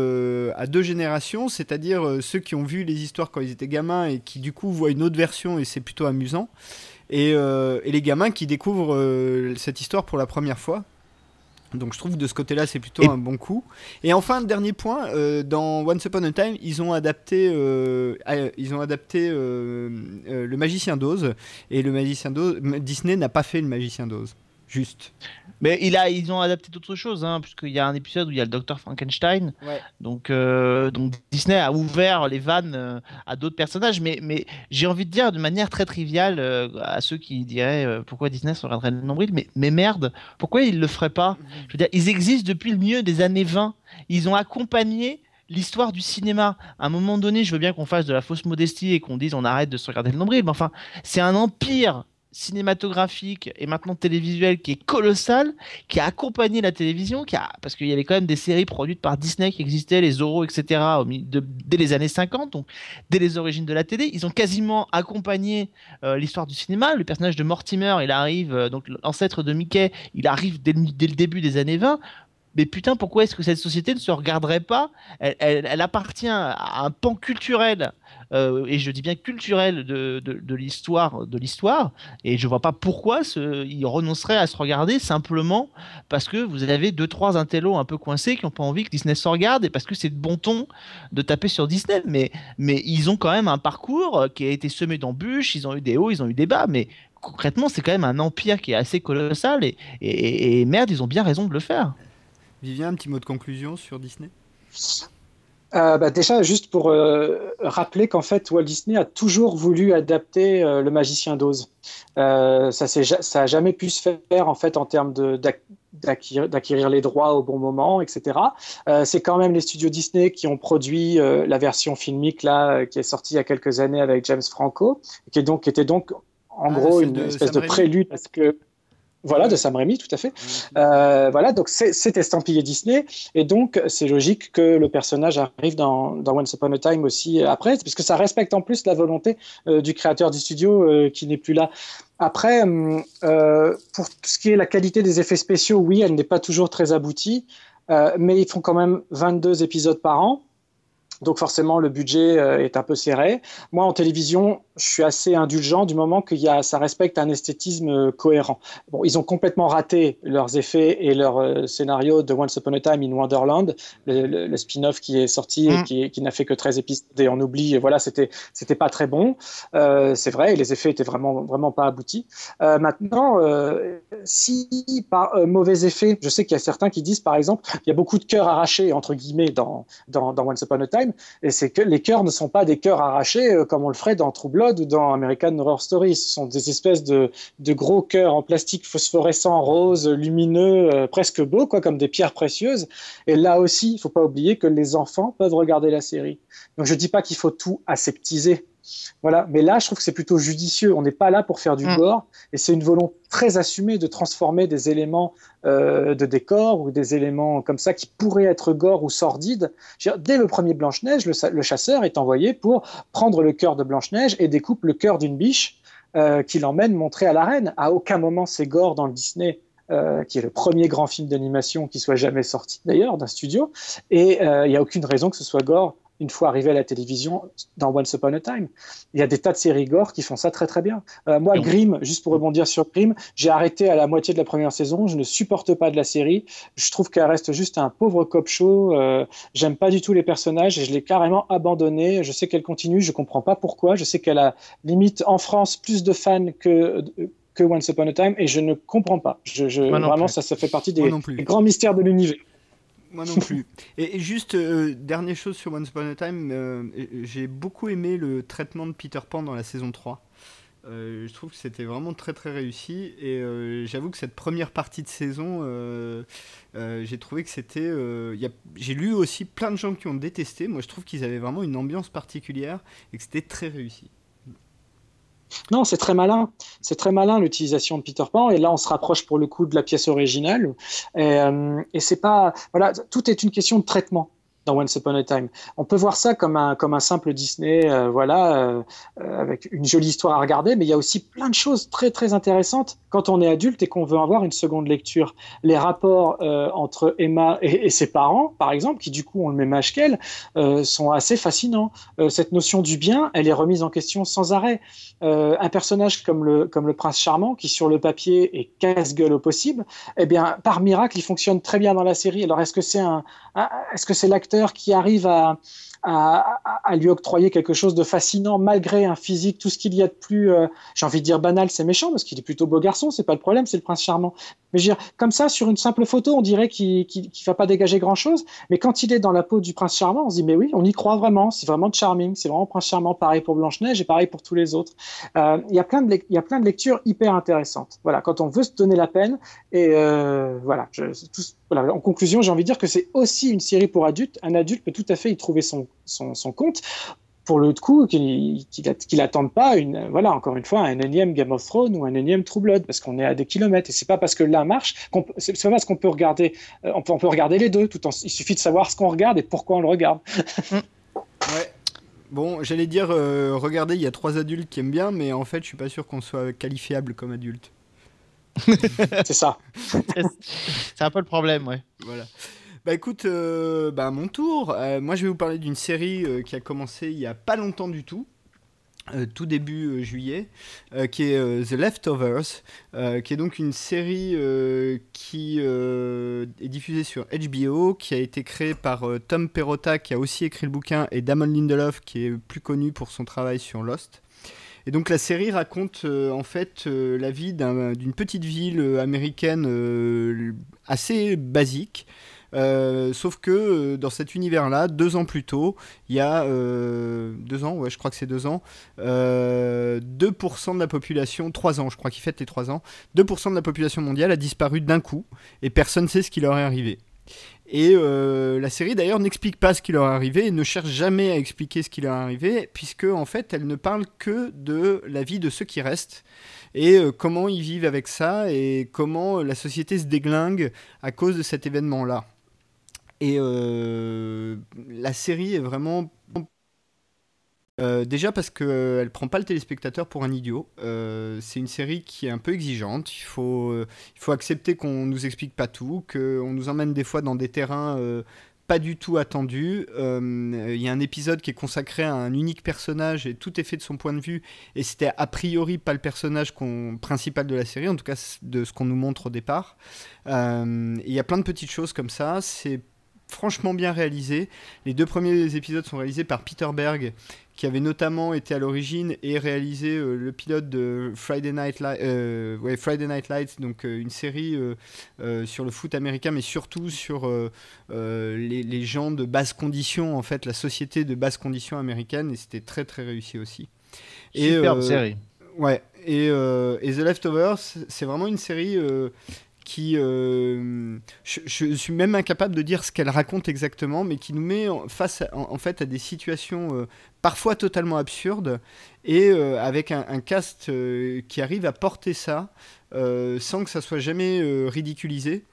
à deux générations, c'est-à-dire ceux qui ont vu les histoires quand ils étaient gamins et qui du coup voient une autre version et c'est plutôt amusant, et, et les gamins qui découvrent cette histoire pour la première fois. Donc je trouve que de ce côté-là, c'est plutôt Et- un bon coup. Et enfin, dernier point, euh, dans Once Upon a Time, ils ont adapté, euh, ils ont adapté euh, le Magicien d'Oz, et le Magicien d'Oz, Disney n'a pas fait le Magicien d'Oz. Juste. Mais il a, ils ont adapté d'autres choses, hein, puisqu'il y a un épisode où il y a le docteur Frankenstein. Ouais. Donc, euh, donc Disney a ouvert les vannes euh, à d'autres personnages, mais, mais j'ai envie de dire de manière très triviale euh, à ceux qui diraient euh, pourquoi Disney se regarderait le nombril, mais, mais merde, pourquoi ils le feraient pas? Je veux dire, ils existent depuis le milieu des années 20. Ils ont accompagné l'histoire du cinéma. À un moment donné, je veux bien qu'on fasse de la fausse modestie et qu'on dise on arrête de se regarder le nombril, mais enfin, c'est un empire cinématographique et maintenant télévisuel qui est colossal, qui a accompagné la télévision, qui a, parce qu'il y avait quand même des séries produites par Disney qui existaient, les Zorro, etc., dès les années 50, donc dès les origines de la télé. Ils ont quasiment accompagné euh, l'histoire du cinéma. Le personnage de Mortimer, il arrive, euh, donc l'ancêtre de Mickey, il arrive dès le début des années 20. Mais putain, pourquoi est-ce que cette société ne se regarderait pas? Elle, appartient à un pan culturel, euh, et je dis bien culturel de, l'histoire, de l'histoire. Et je vois pas pourquoi ils renonceraient à se regarder simplement parce que vous avez deux trois intellos un peu coincés qui n'ont pas envie que Disney se regarde et parce que c'est de bon ton de taper sur Disney. Mais ils ont quand même un parcours euh, qui a été semé d'embûches. Ils ont eu des hauts, ils ont eu des bas, mais concrètement c'est quand même un empire qui est assez colossal et merde ils ont bien raison de le faire. Vivien, un petit mot de conclusion sur Disney? Euh, bah, déjà, juste pour euh, rappeler qu'en fait, Walt Disney a toujours voulu adapter euh, le Magicien d'Oz. Ça s'est ja- ça a jamais pu se faire en fait en termes d'acquérir les droits au bon moment, etc. C'est quand même les studios Disney qui ont produit la version filmique là, qui est sortie il y a quelques années avec James Franco, qui est donc qui était donc en Ah, gros une de espèce de prélude parce que Voilà, de Sam Raimi, tout à fait. Euh, voilà, donc c'est estampillé Disney, et donc c'est logique que le personnage arrive dans, dans Once Upon a Time aussi après, puisque ça respecte en plus la volonté euh, du créateur du studio euh, qui n'est plus là. Après, hum, euh, pour ce qui est la qualité des effets spéciaux, oui, elle n'est pas toujours très aboutie, euh, mais ils font quand même 22 épisodes par an. Donc forcément, le budget euh, est un peu serré. Moi, en télévision, je suis assez indulgent du moment que ça respecte un esthétisme euh, cohérent. Bon, ils ont complètement raté leurs effets et leur euh, scénario de Once Upon a Time in Wonderland, le, le- le spin-off qui est sorti et Mm. qui, qui n'a fait que 13 épisodes et on oublie. Et voilà, c'était c'était pas très bon. Euh, c'est vrai, et les effets étaient vraiment vraiment pas aboutis. Euh, maintenant, euh, si par mauvais effet, je sais qu'il y a certains qui disent par exemple, il y a beaucoup de cœurs arrachés entre guillemets dans dans, dans Once Upon a Time, et c'est que les cœurs ne sont pas des cœurs arrachés euh, comme on le ferait dans True Blood ou dans American Horror Story. Ce sont des espèces de, gros cœurs en plastique phosphorescent, rose, lumineux, euh, presque beaux, quoi, comme des pierres précieuses. Et là aussi, il faut pas oublier que les enfants peuvent regarder la série. Donc je dis pas qu'il faut tout aseptiser. Voilà, mais là, je trouve que c'est plutôt judicieux. On n'est pas là pour faire du Mm. gore, et c'est une volonté très assumée de transformer des éléments euh, de décor ou des éléments comme ça qui pourraient être gore ou sordides. Dire, Dès le premier Blanche-Neige, le chasseur est envoyé pour prendre le cœur de Blanche-Neige et découpe le cœur d'une biche euh, qui l'emmène montrer à la reine. À aucun moment c'est gore dans le Disney. euh, qui est le premier grand film d'animation qui soit jamais sorti d'ailleurs d'un studio et euh, il n'y a aucune raison que ce soit gore une fois arrivé à la télévision dans Once Upon a Time. Il y a des tas de séries gore qui font ça très très bien. Euh, moi, Grimm, juste pour rebondir sur Grimm, j'ai arrêté à la moitié de la première saison. Je ne supporte pas de la série. Je trouve qu'elle reste juste un pauvre cop show. Euh, J'aime pas du tout les personnages et je l'ai carrément abandonnée. Je sais qu'elle continue, je comprends pas pourquoi. Je sais qu'elle a limite en France plus de fans que que Once Upon a Time et je ne comprends pas. Je, vraiment, plus. ça, ça fait partie des grands mystères de l'univers. Moi non plus. et, juste, euh, dernière chose sur Once Upon a Time, euh, j'ai beaucoup aimé le traitement de Peter Pan dans la saison 3. Euh, je trouve que c'était vraiment très très réussi et j'avoue que cette première partie de saison, j'ai trouvé que c'était. j'ai lu aussi plein de gens qui ont détesté. Moi, je trouve qu'ils avaient vraiment une ambiance particulière et que c'était très réussi. Non, c'est très malin. C'est très malin l'utilisation de Peter Pan. Et là, on se rapproche pour le coup de la pièce originale. Et, euh, c'est pas, voilà, tout est une question de traitement dans Once Upon a Time. On peut voir ça comme un, comme un simple Disney, euh, voilà, euh, euh, avec une jolie histoire à regarder, mais il y a aussi plein de choses très très intéressantes quand on est adulte et qu'on veut avoir une seconde lecture. Les rapports entre Emma et, et ses parents, par exemple, qui du coup ont le même âge qu'elle, sont assez fascinants. Cette notion du bien, elle est remise en question sans arrêt. Un personnage comme le, comme le prince charmant, qui sur le papier est casse-gueule au possible, eh bien, par miracle, il fonctionne très bien dans la série. Alors, est-ce que c'est un- est-ce que c'est l'acteur qui arrive à, lui octroyer quelque chose de fascinant malgré un physique, tout ce qu'il y a de plus, euh, j'ai envie de dire banal, c'est méchant parce qu'il est plutôt beau garçon, c'est pas le problème, c'est le prince charmant. Mais je veux dire, comme ça, sur une simple photo, on dirait qu'il qu'il va pas dégager grand chose. Mais quand il est dans la peau du prince charmant, on se dit, mais oui, on y croit vraiment, c'est vraiment charming, c'est vraiment prince charmant, pareil pour Blanche-Neige et pareil pour tous les autres. Euh, Il y a plein de lectures hyper intéressantes. Voilà, quand on veut se donner la peine. Et euh, voilà, en conclusion, j'ai envie de dire que c'est aussi une série pour adultes. Un adulte peut tout à fait y trouver son compte. Pour le coup, qu'il qu'il att- qu'il attende pas une, voilà, encore une fois, un énième Game of Thrones ou un énième True Blood, parce qu'on est à des kilomètres. Et c'est pas parce que l'un marche, c'est c'est pas parce qu'on peut regarder, euh, on peut, on peut regarder les deux. Tout en, il suffit de savoir ce qu'on regarde et pourquoi on le regarde. Ouais. Bon, j'allais dire, euh, regardez, il y a trois adultes qui aiment bien, mais en fait, je suis pas sûr qu'on soit qualifiable comme adulte. C'est ça. C'est un peu le problème, ouais. Voilà. Bah écoute, euh, bah, mon tour, euh, moi je vais vous parler d'une série euh, qui a commencé il y a pas longtemps du tout. euh, tout début juillet, qui est The Leftovers, qui est donc une série qui est diffusée sur HBO, qui a été créée par Tom Perrotta, qui a aussi écrit le bouquin, et Damon Lindelof, qui est plus connu pour son travail sur Lost. Et donc la série raconte en fait la vie d'un- d'une petite ville américaine assez basique. Euh, sauf que euh, dans cet univers-là, deux ans plus tôt, il y a euh, deux ans, ouais, je crois que c'est deux ans, euh, 2% de la population, trois ans, je crois qu'il fête les trois ans, 2% de la population mondiale a disparu d'un coup et personne ne sait ce qui leur est arrivé. Et la série d'ailleurs n'explique pas ce qui leur est arrivé et ne cherche jamais à expliquer ce qui leur est arrivé, puisque en fait elle ne parle que de la vie de ceux qui restent et comment ils vivent avec ça et comment la société se déglingue à cause de cet événement-là. Et euh, la série est vraiment euh, déjà parce qu'elle ne prend pas le téléspectateur pour un idiot. Euh, c'est une série qui est un peu exigeante. Il faut, euh, il faut accepter qu'on nous explique pas tout, qu'on nous emmène des fois dans des terrains pas du tout attendus. Il y a un épisode qui est consacré à un unique personnage et tout est fait de son point de vue. Et c'était a priori pas le personnage principal de la série, en tout cas de ce qu'on nous montre au départ. Il y a plein de petites choses comme ça. C'est franchement bien réalisé. Les deux premiers épisodes sont réalisés par Peter Berg, qui avait notamment été à l'origine et réalisé euh, le pilote de Friday Night, euh, Friday Night Lights, donc euh, une série sur le foot américain, mais surtout sur les, gens de basse condition, en fait, la société de basse condition américaine, et c'était très très réussi aussi. Superbe série. Ouais, et, et, The Leftovers, c'est vraiment une série qui, euh, je, suis même incapable de dire ce qu'elle raconte exactement, mais qui nous met face en, fait à des situations euh, parfois totalement absurdes et euh, avec un, cast qui arrive à porter ça sans que ça soit jamais ridiculisé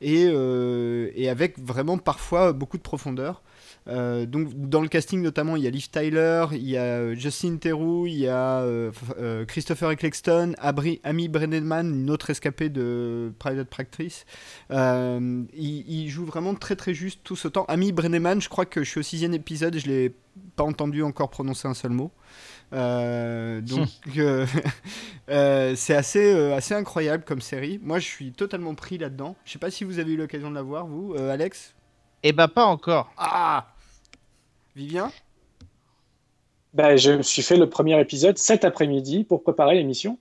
et, et, avec vraiment parfois beaucoup de profondeur. Euh, donc dans le casting notamment, il y a Liv Tyler, il y a euh, Justin Theroux, il y a euh, Christopher Eccleston, Amy Brenneman, une autre escapée de Private Practice. il, joue vraiment très très juste tout ce temps. Amy Brenneman, je crois que je suis au sixième épisode et je l'ai pas entendu encore prononcer un seul mot. donc c'est assez, assez incroyable comme série. Moi je suis totalement pris là-dedans. Je sais pas si vous avez eu l'occasion de la voir, vous, Alex? Eh bah pas encore. Ah Vivien? Ben, Je me suis fait le premier épisode cet après-midi pour préparer l'émission.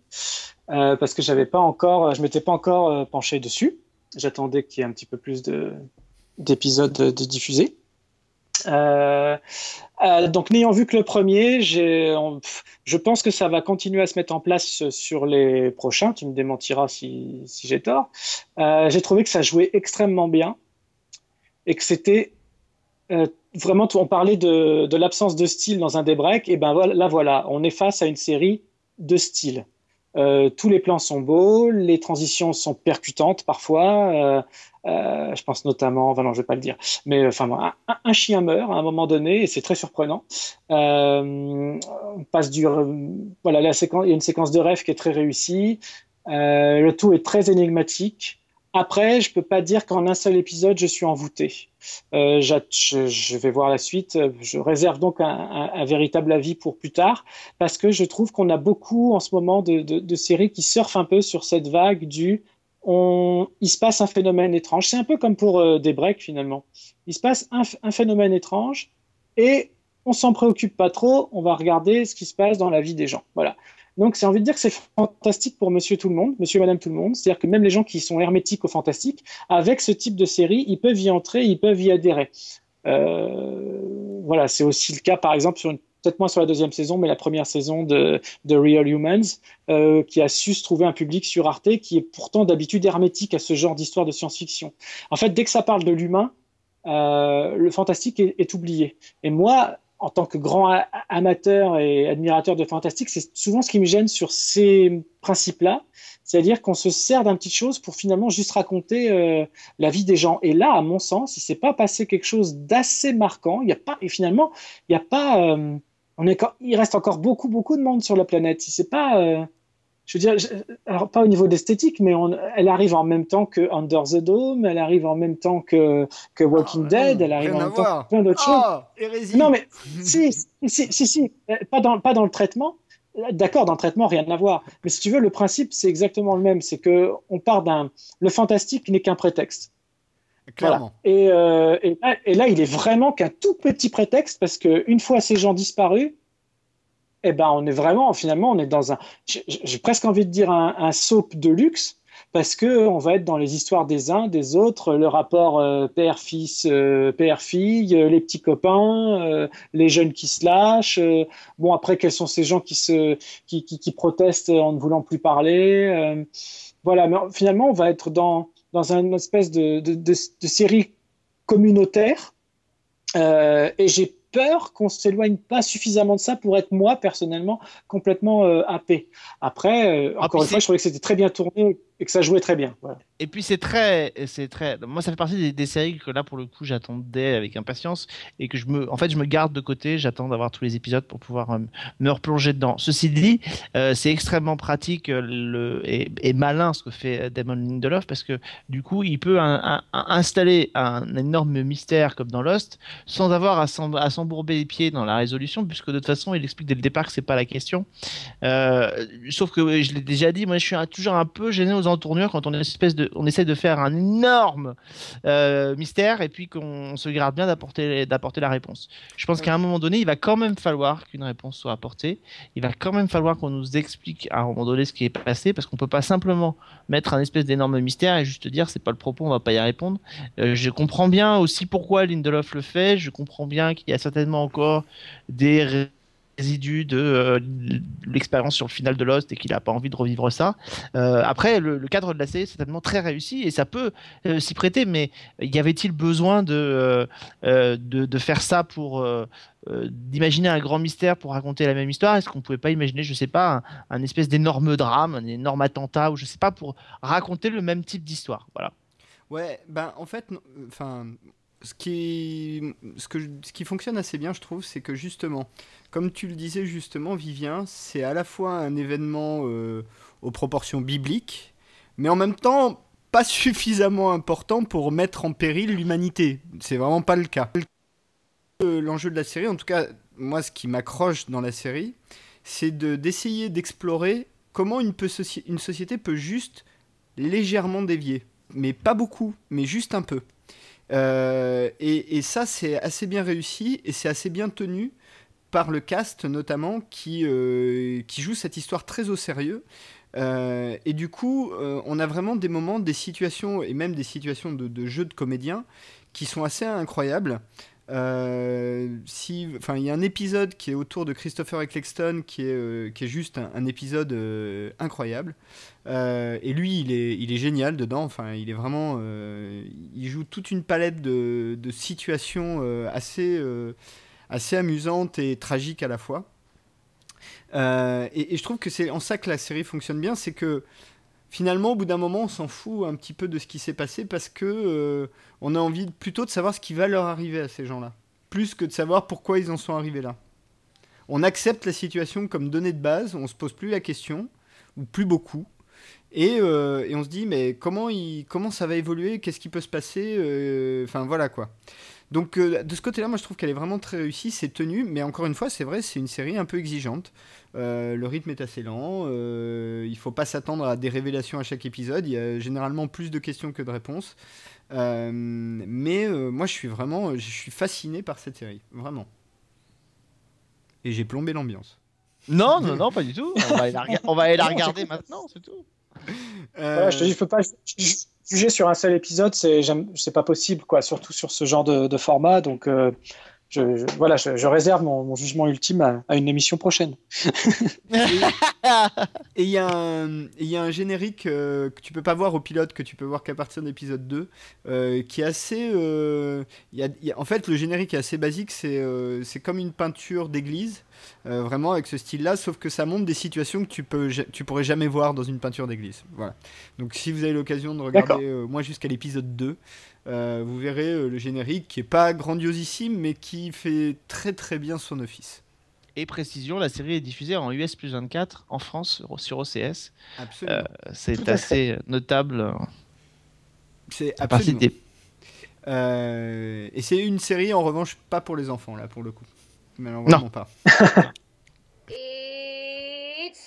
Euh, parce que j'avais pas encore, je m'étais pas encore euh, penché dessus. J'attendais qu'il y ait un petit peu plus d'épisodes de, diffusés. Euh, donc, n'ayant vu que le premier, je pense que ça va continuer à se mettre en place sur les prochains. Tu me démentiras si, si j'ai tort. j'ai trouvé que ça jouait extrêmement bien et que c'était vraiment, on parlait de, l'absence de style dans un des breaks, et ben voilà, là voilà, on est face à une série de style. Euh, tous les plans sont beaux, les transitions sont percutantes parfois. Euh, euh, je pense notamment, enfin non, je vais pas le dire, mais enfin un, chien meurt à un moment donné et c'est très surprenant. on passe du, voilà, il y a une séquence de rêve qui est très réussie. le tout est très énigmatique. Après, je peux pas dire qu'en un seul épisode, je suis envoûté. Euh, je, vais voir la suite. Je réserve donc un, véritable avis pour plus tard, parce que je trouve qu'on a beaucoup en ce moment de, séries qui surfent un peu sur cette vague du il se passe un phénomène étrange. C'est un peu comme pour euh, des breaks finalement. Il se passe un, un phénomène étrange et on s'en préoccupe pas trop. On va regarder ce qui se passe dans la vie des gens. Voilà. Donc, c'est envie de dire que c'est fantastique pour monsieur tout le monde, monsieur, madame tout le monde. C'est-à-dire que même les gens qui sont hermétiques au fantastique, avec ce type de série, ils peuvent y entrer, ils peuvent y adhérer. Euh, voilà, c'est aussi le cas, par exemple, sur peut-être moins sur la deuxième saison, mais la première saison de, de Real Humans, euh, qui a su se trouver un public sur Arte qui est pourtant d'habitude hermétique à ce genre d'histoire de science-fiction. En fait, dès que ça parle de l'humain, euh, le fantastique est, oublié. Et moi, en tant que grand amateur et admirateur de fantastique, c'est souvent ce qui me gêne sur ces principes-là, c'est-à-dire qu'on se sert d'un petit chose pour finalement juste raconter euh, la vie des gens. Et là, à mon sens, il s'est pas passé quelque chose d'assez marquant. Il y a pas, et finalement, il n'y a pas, euh, il reste encore beaucoup, beaucoup de monde sur la planète. Il s'est pas, euh, je veux dire, alors pas au niveau d'esthétique, mais on, elle arrive en même temps que Under the Dome, elle arrive en même temps que, que Walking ah, Dead, elle arrive en même temps que plein d'autres ah, choses. Non, mais si, si, si, si, pas dans, pas dans le traitement. D'accord, dans le traitement, rien à voir. Mais si tu veux, le principe, c'est exactement le même. C'est que on part d'un. Le fantastique n'est qu'un prétexte. Clairement. Et, euh, et, là, et, là, il est vraiment qu'un tout petit prétexte parce qu'une fois ces gens disparus, eh ben, on est vraiment, finalement, on est dans un, j'ai presque envie de dire un, soap de luxe, parce que on va être dans les histoires des uns, des autres, le rapport euh, père-fils, euh, père-fille, euh, les petits copains, les jeunes qui se lâchent. bon, après, quels sont ces gens qui se, qui, qui, protestent en ne voulant plus parler Voilà, mais finalement, on va être dans dans une espèce de, de, de, de série communautaire, et j'ai peur qu'on s'éloigne pas suffisamment de ça pour être moi personnellement complètement euh, happé. Après, euh, Ah, encore puis une fois, je trouvais que c'était très bien tourné et que ça jouait très bien. Voilà. Et puis c'est très, c'est très. Moi, ça fait partie des, des séries que là, pour le coup, j'attendais avec impatience et que je me, en fait, je me garde de côté. J'attends d'avoir tous les épisodes pour pouvoir euh, me replonger dedans. Ceci dit, euh, c'est extrêmement pratique euh, le, et, et malin ce que fait Damon Lindelof parce que du coup, il peut un- un- un- installer un énorme mystère comme dans Lost sans avoir à s'en- s'embourber les pieds dans la résolution, puisque de toute façon, il explique dès le départ que c'est pas la question. Euh, sauf que je l'ai déjà dit, moi je suis un- toujours un peu gêné aux entournures quand on, espèce de, on essaie de faire un énorme euh, mystère et puis qu'on se garde bien d'apporter d'apporter la réponse. Je pense qu'à un moment donné, il va quand même falloir qu'une réponse soit apportée. Il va quand même falloir qu'on nous explique à un moment donné ce qui est passé parce qu'on peut pas simplement mettre un espèce d'énorme mystère et juste dire c'est pas le propos, on va pas y répondre. Euh, je comprends bien aussi pourquoi Lindelof le fait. Je comprends bien qu'il y a certainement encore des ré- résidus de euh, l'expérience sur le final de Lost et qu'il n'a pas envie de revivre ça. Euh, après, le, cadre de la série est certainement très réussi et ça peut euh, s'y prêter, mais y avait-il besoin de, de, faire ça pour d'imaginer un grand mystère pour raconter la même histoire? Est-ce qu'on pouvait pas imaginer, je sais pas, un, un espèce d'énorme drame, un énorme attentat ou je sais pas pour raconter le même type d'histoire? Voilà. Ouais, ben en fait, enfin, ce qui, fonctionne assez bien, je trouve, c'est que justement, comme tu le disais justement, Vivien, c'est à la fois un événement euh, aux proportions bibliques, mais en même temps pas suffisamment important pour mettre en péril l'humanité. C'est vraiment pas le cas. L'enjeu de la série, en tout cas, moi, ce qui m'accroche dans la série, c'est de- d'essayer d'explorer comment une société peut juste légèrement dévier mais pas beaucoup, mais juste un peu. Euh, et, ça, c'est assez bien réussi et c'est assez bien tenu par le cast notamment qui, euh, joue cette histoire très au sérieux. Euh, et du coup, on a vraiment des moments, des situations et même des situations de, jeux de comédiens qui sont assez incroyables. Euh, si, enfin, il y a un épisode qui est autour de Christopher Eccleston qui est, euh, qui est juste un, épisode euh, incroyable. Et lui, il est, il est génial dedans. Enfin, il est vraiment, il joue toute une palette de, de situations assez, assez amusantes et tragiques à la fois. Et, et je trouve que c'est en ça que la série fonctionne bien, c'est que finalement, au bout d'un moment, on s'en fout un petit peu de ce qui s'est passé parce que euh, on a envie plutôt de savoir ce qui va leur arriver à ces gens-là, plus que de savoir pourquoi ils en sont arrivés là. On accepte la situation comme donnée de base, on se pose plus la question, ou plus beaucoup. Et, euh, on se dit, mais comment, comment ça va évoluer? Qu'est-ce qui peut se passer? Euh, Enfin, voilà quoi. Donc, euh, de ce côté-là, moi je trouve qu'elle est vraiment très réussie, c'est tenu, mais encore une fois, c'est vrai, c'est une série un peu exigeante. Euh, le rythme est assez lent, euh, il faut pas s'attendre à des révélations à chaque épisode, il y a généralement plus de questions que de réponses. Euh, mais euh, moi je suis vraiment je suis fasciné par cette série, vraiment. Et j'ai plombé l'ambiance. Non, non, non, pas du tout. On va aller la, rega- on va aller la regarder maintenant, c'est tout. Voilà, je te dis, je peux pas juger sur un seul épisode, c'est c'est pas possible, quoi, surtout sur ce genre de, de format. Donc, euh, je, je- voilà, je, je réserve mon, mon jugement ultime à, à une émission prochaine. Et il y, y a un générique euh, que tu peux pas voir au pilote, que tu peux voir qu'à partir de l'épisode 2, euh, qui est assez... euh, il y a- il y a- en fait, le générique est assez basique, c'est comme une peinture d'église, vraiment avec ce style-là, sauf que ça montre des situations que tu, peux, tu pourrais jamais voir dans une peinture d'église. Voilà. Donc si vous avez l'occasion de regarder, moi jusqu'à l'épisode 2, euh, vous verrez euh, le générique qui est pas grandiosissime, mais qui fait très très bien son office. Et précision, la série est diffusée en US plus 24 en France sur OCS. Absolument. C'est assez notable. c'est à part absolument. Euh, et c'est une série en revanche pas pour les enfants là pour le coup. Mais alors, vraiment pas.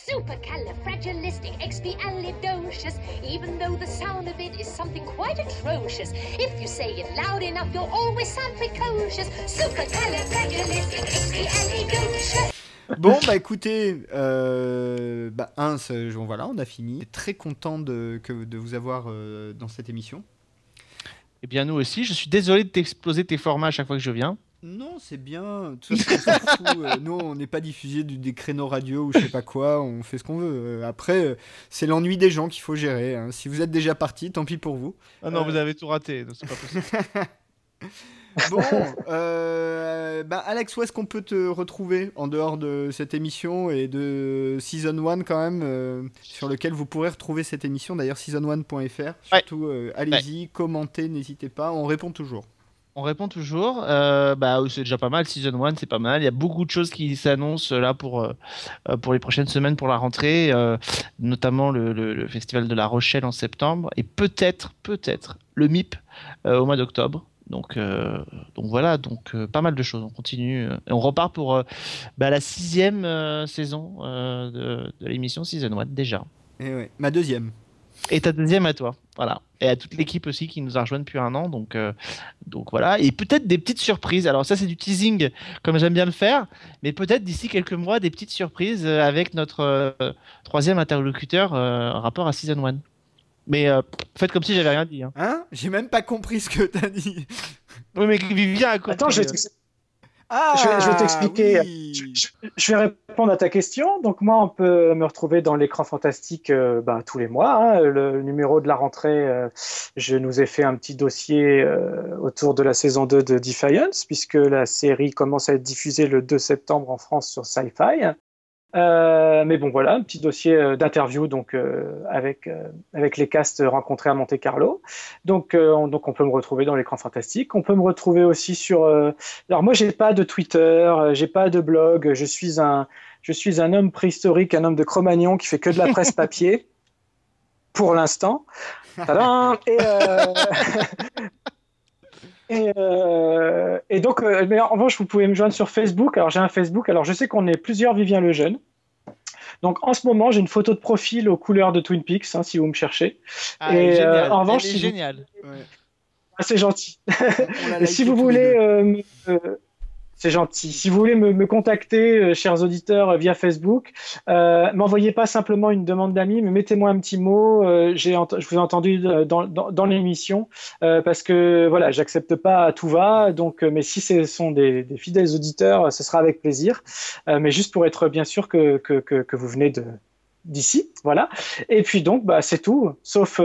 Supercalifragilisticexpialidocious, even though the sound of it is something quite atrocious. If you say it loud enough, you'll always sound precocious. Supercalifragilisticexpialidocious. Bon bah écoutez, euh, bah un, c'est- voilà, on a fini. Très content de, que, de vous avoir euh, dans cette émission. Eh bien, nous aussi. Je suis désolé de t'exploser tes formats à chaque fois que je viens. Non, c'est bien. De toute façon, on s'en fout. Euh, Nous, on n'est pas diffusé du- des créneaux radio ou je sais pas quoi. On fait ce qu'on veut. Euh, Après, euh, c'est l'ennui des gens qu'il faut gérer. hein. Si vous êtes déjà parti, tant pis pour vous. Ah non, vous avez tout raté. donc C'est pas possible. Bon, euh, bah, Alex, où est-ce qu'on peut te retrouver en dehors de cette émission et de Season 1 quand même, euh, sur lequel vous pourrez retrouver cette émission, d'ailleurs season1.fr. Surtout, euh, allez-y, commentez, n'hésitez pas, on répond toujours. On répond toujours. Euh, bah, c'est déjà pas mal. Season 1, c'est pas mal. Il y a beaucoup de choses qui s'annoncent là pour, euh, euh, pour les prochaines semaines pour la rentrée, euh, notamment le, le- le Festival de La Rochelle en septembre et peut-être, peut-être le MIP euh, au mois d'octobre. Donc, euh, donc voilà, donc euh, pas mal de choses. On continue euh, et on repart pour euh, bah, la sixième euh, saison euh, de, de l'émission Season 1 déjà. Et ouais, ma deuxième. Et ta deuxième à toi, voilà. Et à toute l'équipe aussi qui nous a rejoint depuis un an, donc, euh, donc voilà. Et peut-être des petites surprises. Alors ça c'est du teasing, comme j'aime bien le faire, mais peut-être d'ici quelques mois des petites surprises euh, avec notre euh, troisième interlocuteur euh, en rapport à Season 1. Mais euh, faites comme si j'avais rien dit. Hein. Hein? J'ai même pas compris ce que t'as dit. Oui, mais Vivien a compris. Attends, je vais Ah, Je vais- je vais t'expliquer. oui. je, je- je vais répondre à ta question. Donc moi, on peut me retrouver dans l'écran fantastique euh, bah, tous les mois. hein. Le numéro de la rentrée, euh, je nous ai fait un petit dossier euh, autour de la saison 2 de Defiance, puisque la série commence à être diffusée le 2 septembre en France sur Sci-Fi. Euh, mais bon, voilà, un petit dossier euh, d'interview donc euh, avec euh, avec les castes rencontrés à Monte Carlo. Donc euh, on, donc on peut me retrouver dans l'écran fantastique. On peut me retrouver aussi sur. euh, Alors moi j'ai pas de Twitter, j'ai pas de blog. Je suis un je suis un homme préhistorique, un homme de Cro-Magnon qui fait que de la presse papier pour l'instant. Tadam Et euh, Et, euh, et donc, euh, mais en revanche, vous pouvez me joindre sur Facebook. Alors, j'ai un Facebook. Alors, je sais qu'on est plusieurs Vivien le Jeune. Donc, en ce moment, j'ai une photo de profil aux couleurs de Twin Peaks, hein, si vous me cherchez. Ah, et, euh, en revanche, si vous-. Ouais. Ah, c'est gentil. Et si vous voulez, c'est gentil. Si vous voulez me, me contacter, euh, chers auditeurs, euh, via Facebook, euh, m'envoyez pas simplement une demande d'amis, mais mettez-moi un petit mot. euh, j'ai je vous ai entendu euh, dans, dans, dans l'émission euh, parce que voilà, j'accepte pas à tout va. Donc, mais si ce sont des, des fidèles auditeurs, ce sera avec plaisir. Mais juste pour être bien sûr que que, que, que vous venez d'ici, voilà. Et puis donc, bah c'est tout, sauf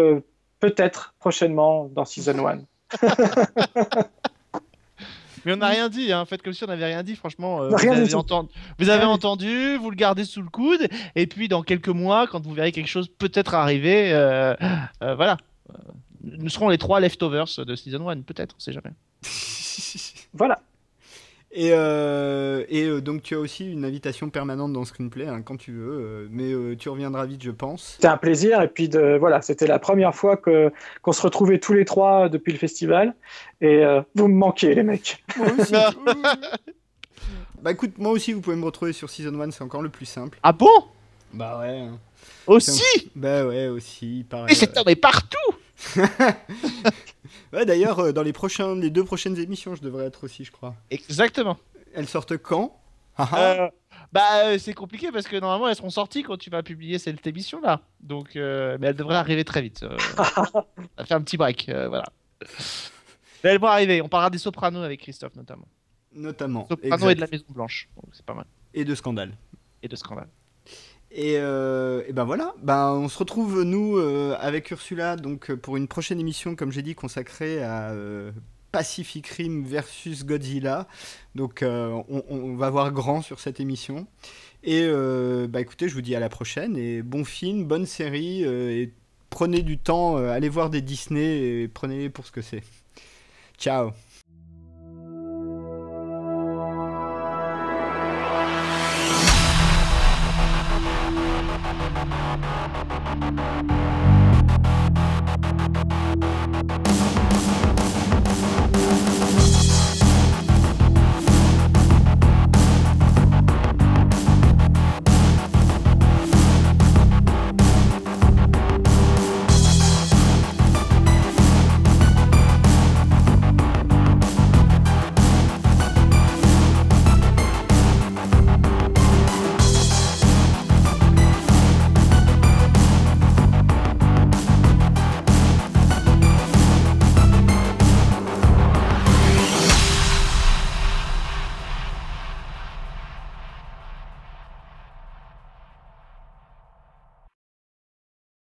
peut-être prochainement dans Season 1. Mais on n'a rien dit, hein. faites comme si on n'avait rien dit, franchement. euh, a vous, rien avez dit. entendu, vous avez Rien dit. entendu, vous le gardez sous le coude, et puis dans quelques mois, quand vous verrez quelque chose peut-être arriver, euh, euh, voilà. Nous serons les trois leftovers de Season 1, peut-être, on sait jamais. Voilà. Et, euh, et euh, donc tu as aussi une invitation permanente dans Screenplay hein, quand tu veux, euh, mais euh, tu reviendras vite je pense. C'était un plaisir et puis de voilà, c'était la première fois que qu'on se retrouvait tous les trois depuis le festival et euh, vous me manquez les mecs. Moi aussi. bah écoute, moi aussi vous pouvez me retrouver sur Season 1, c'est encore le plus simple. Ah bon? Bah ouais. hein. Aussi? Bah ouais aussi, pareil. Mais cet homme est partout Ouais d'ailleurs euh, dans les prochains, les deux prochaines émissions je devrais être aussi je crois. Exactement. Elles sortent quand? Ah ah. Euh, bah, euh, c'est compliqué parce que normalement elles seront sorties quand tu vas publier cette émission là. Donc, euh, mais elles devraient arriver très vite. Euh, ça fait un petit break, euh, voilà. Mais elles vont arriver. On parlera des Sopranos avec Christophe notamment. Notamment. Sopranos exact. et de la Maison Blanche. Donc c'est pas mal. Et de scandale. Et de Scandale. Et, euh, et ben voilà, ben on se retrouve nous euh, avec Ursula donc euh, pour une prochaine émission comme j'ai dit consacrée à Pacific Rim versus Godzilla. Donc on, va voir grand sur cette émission. Et bah écoutez, je vous dis à la prochaine et bon film, bonne série et prenez du temps, allez voir des Disney et prenez-les pour ce que c'est. Ciao.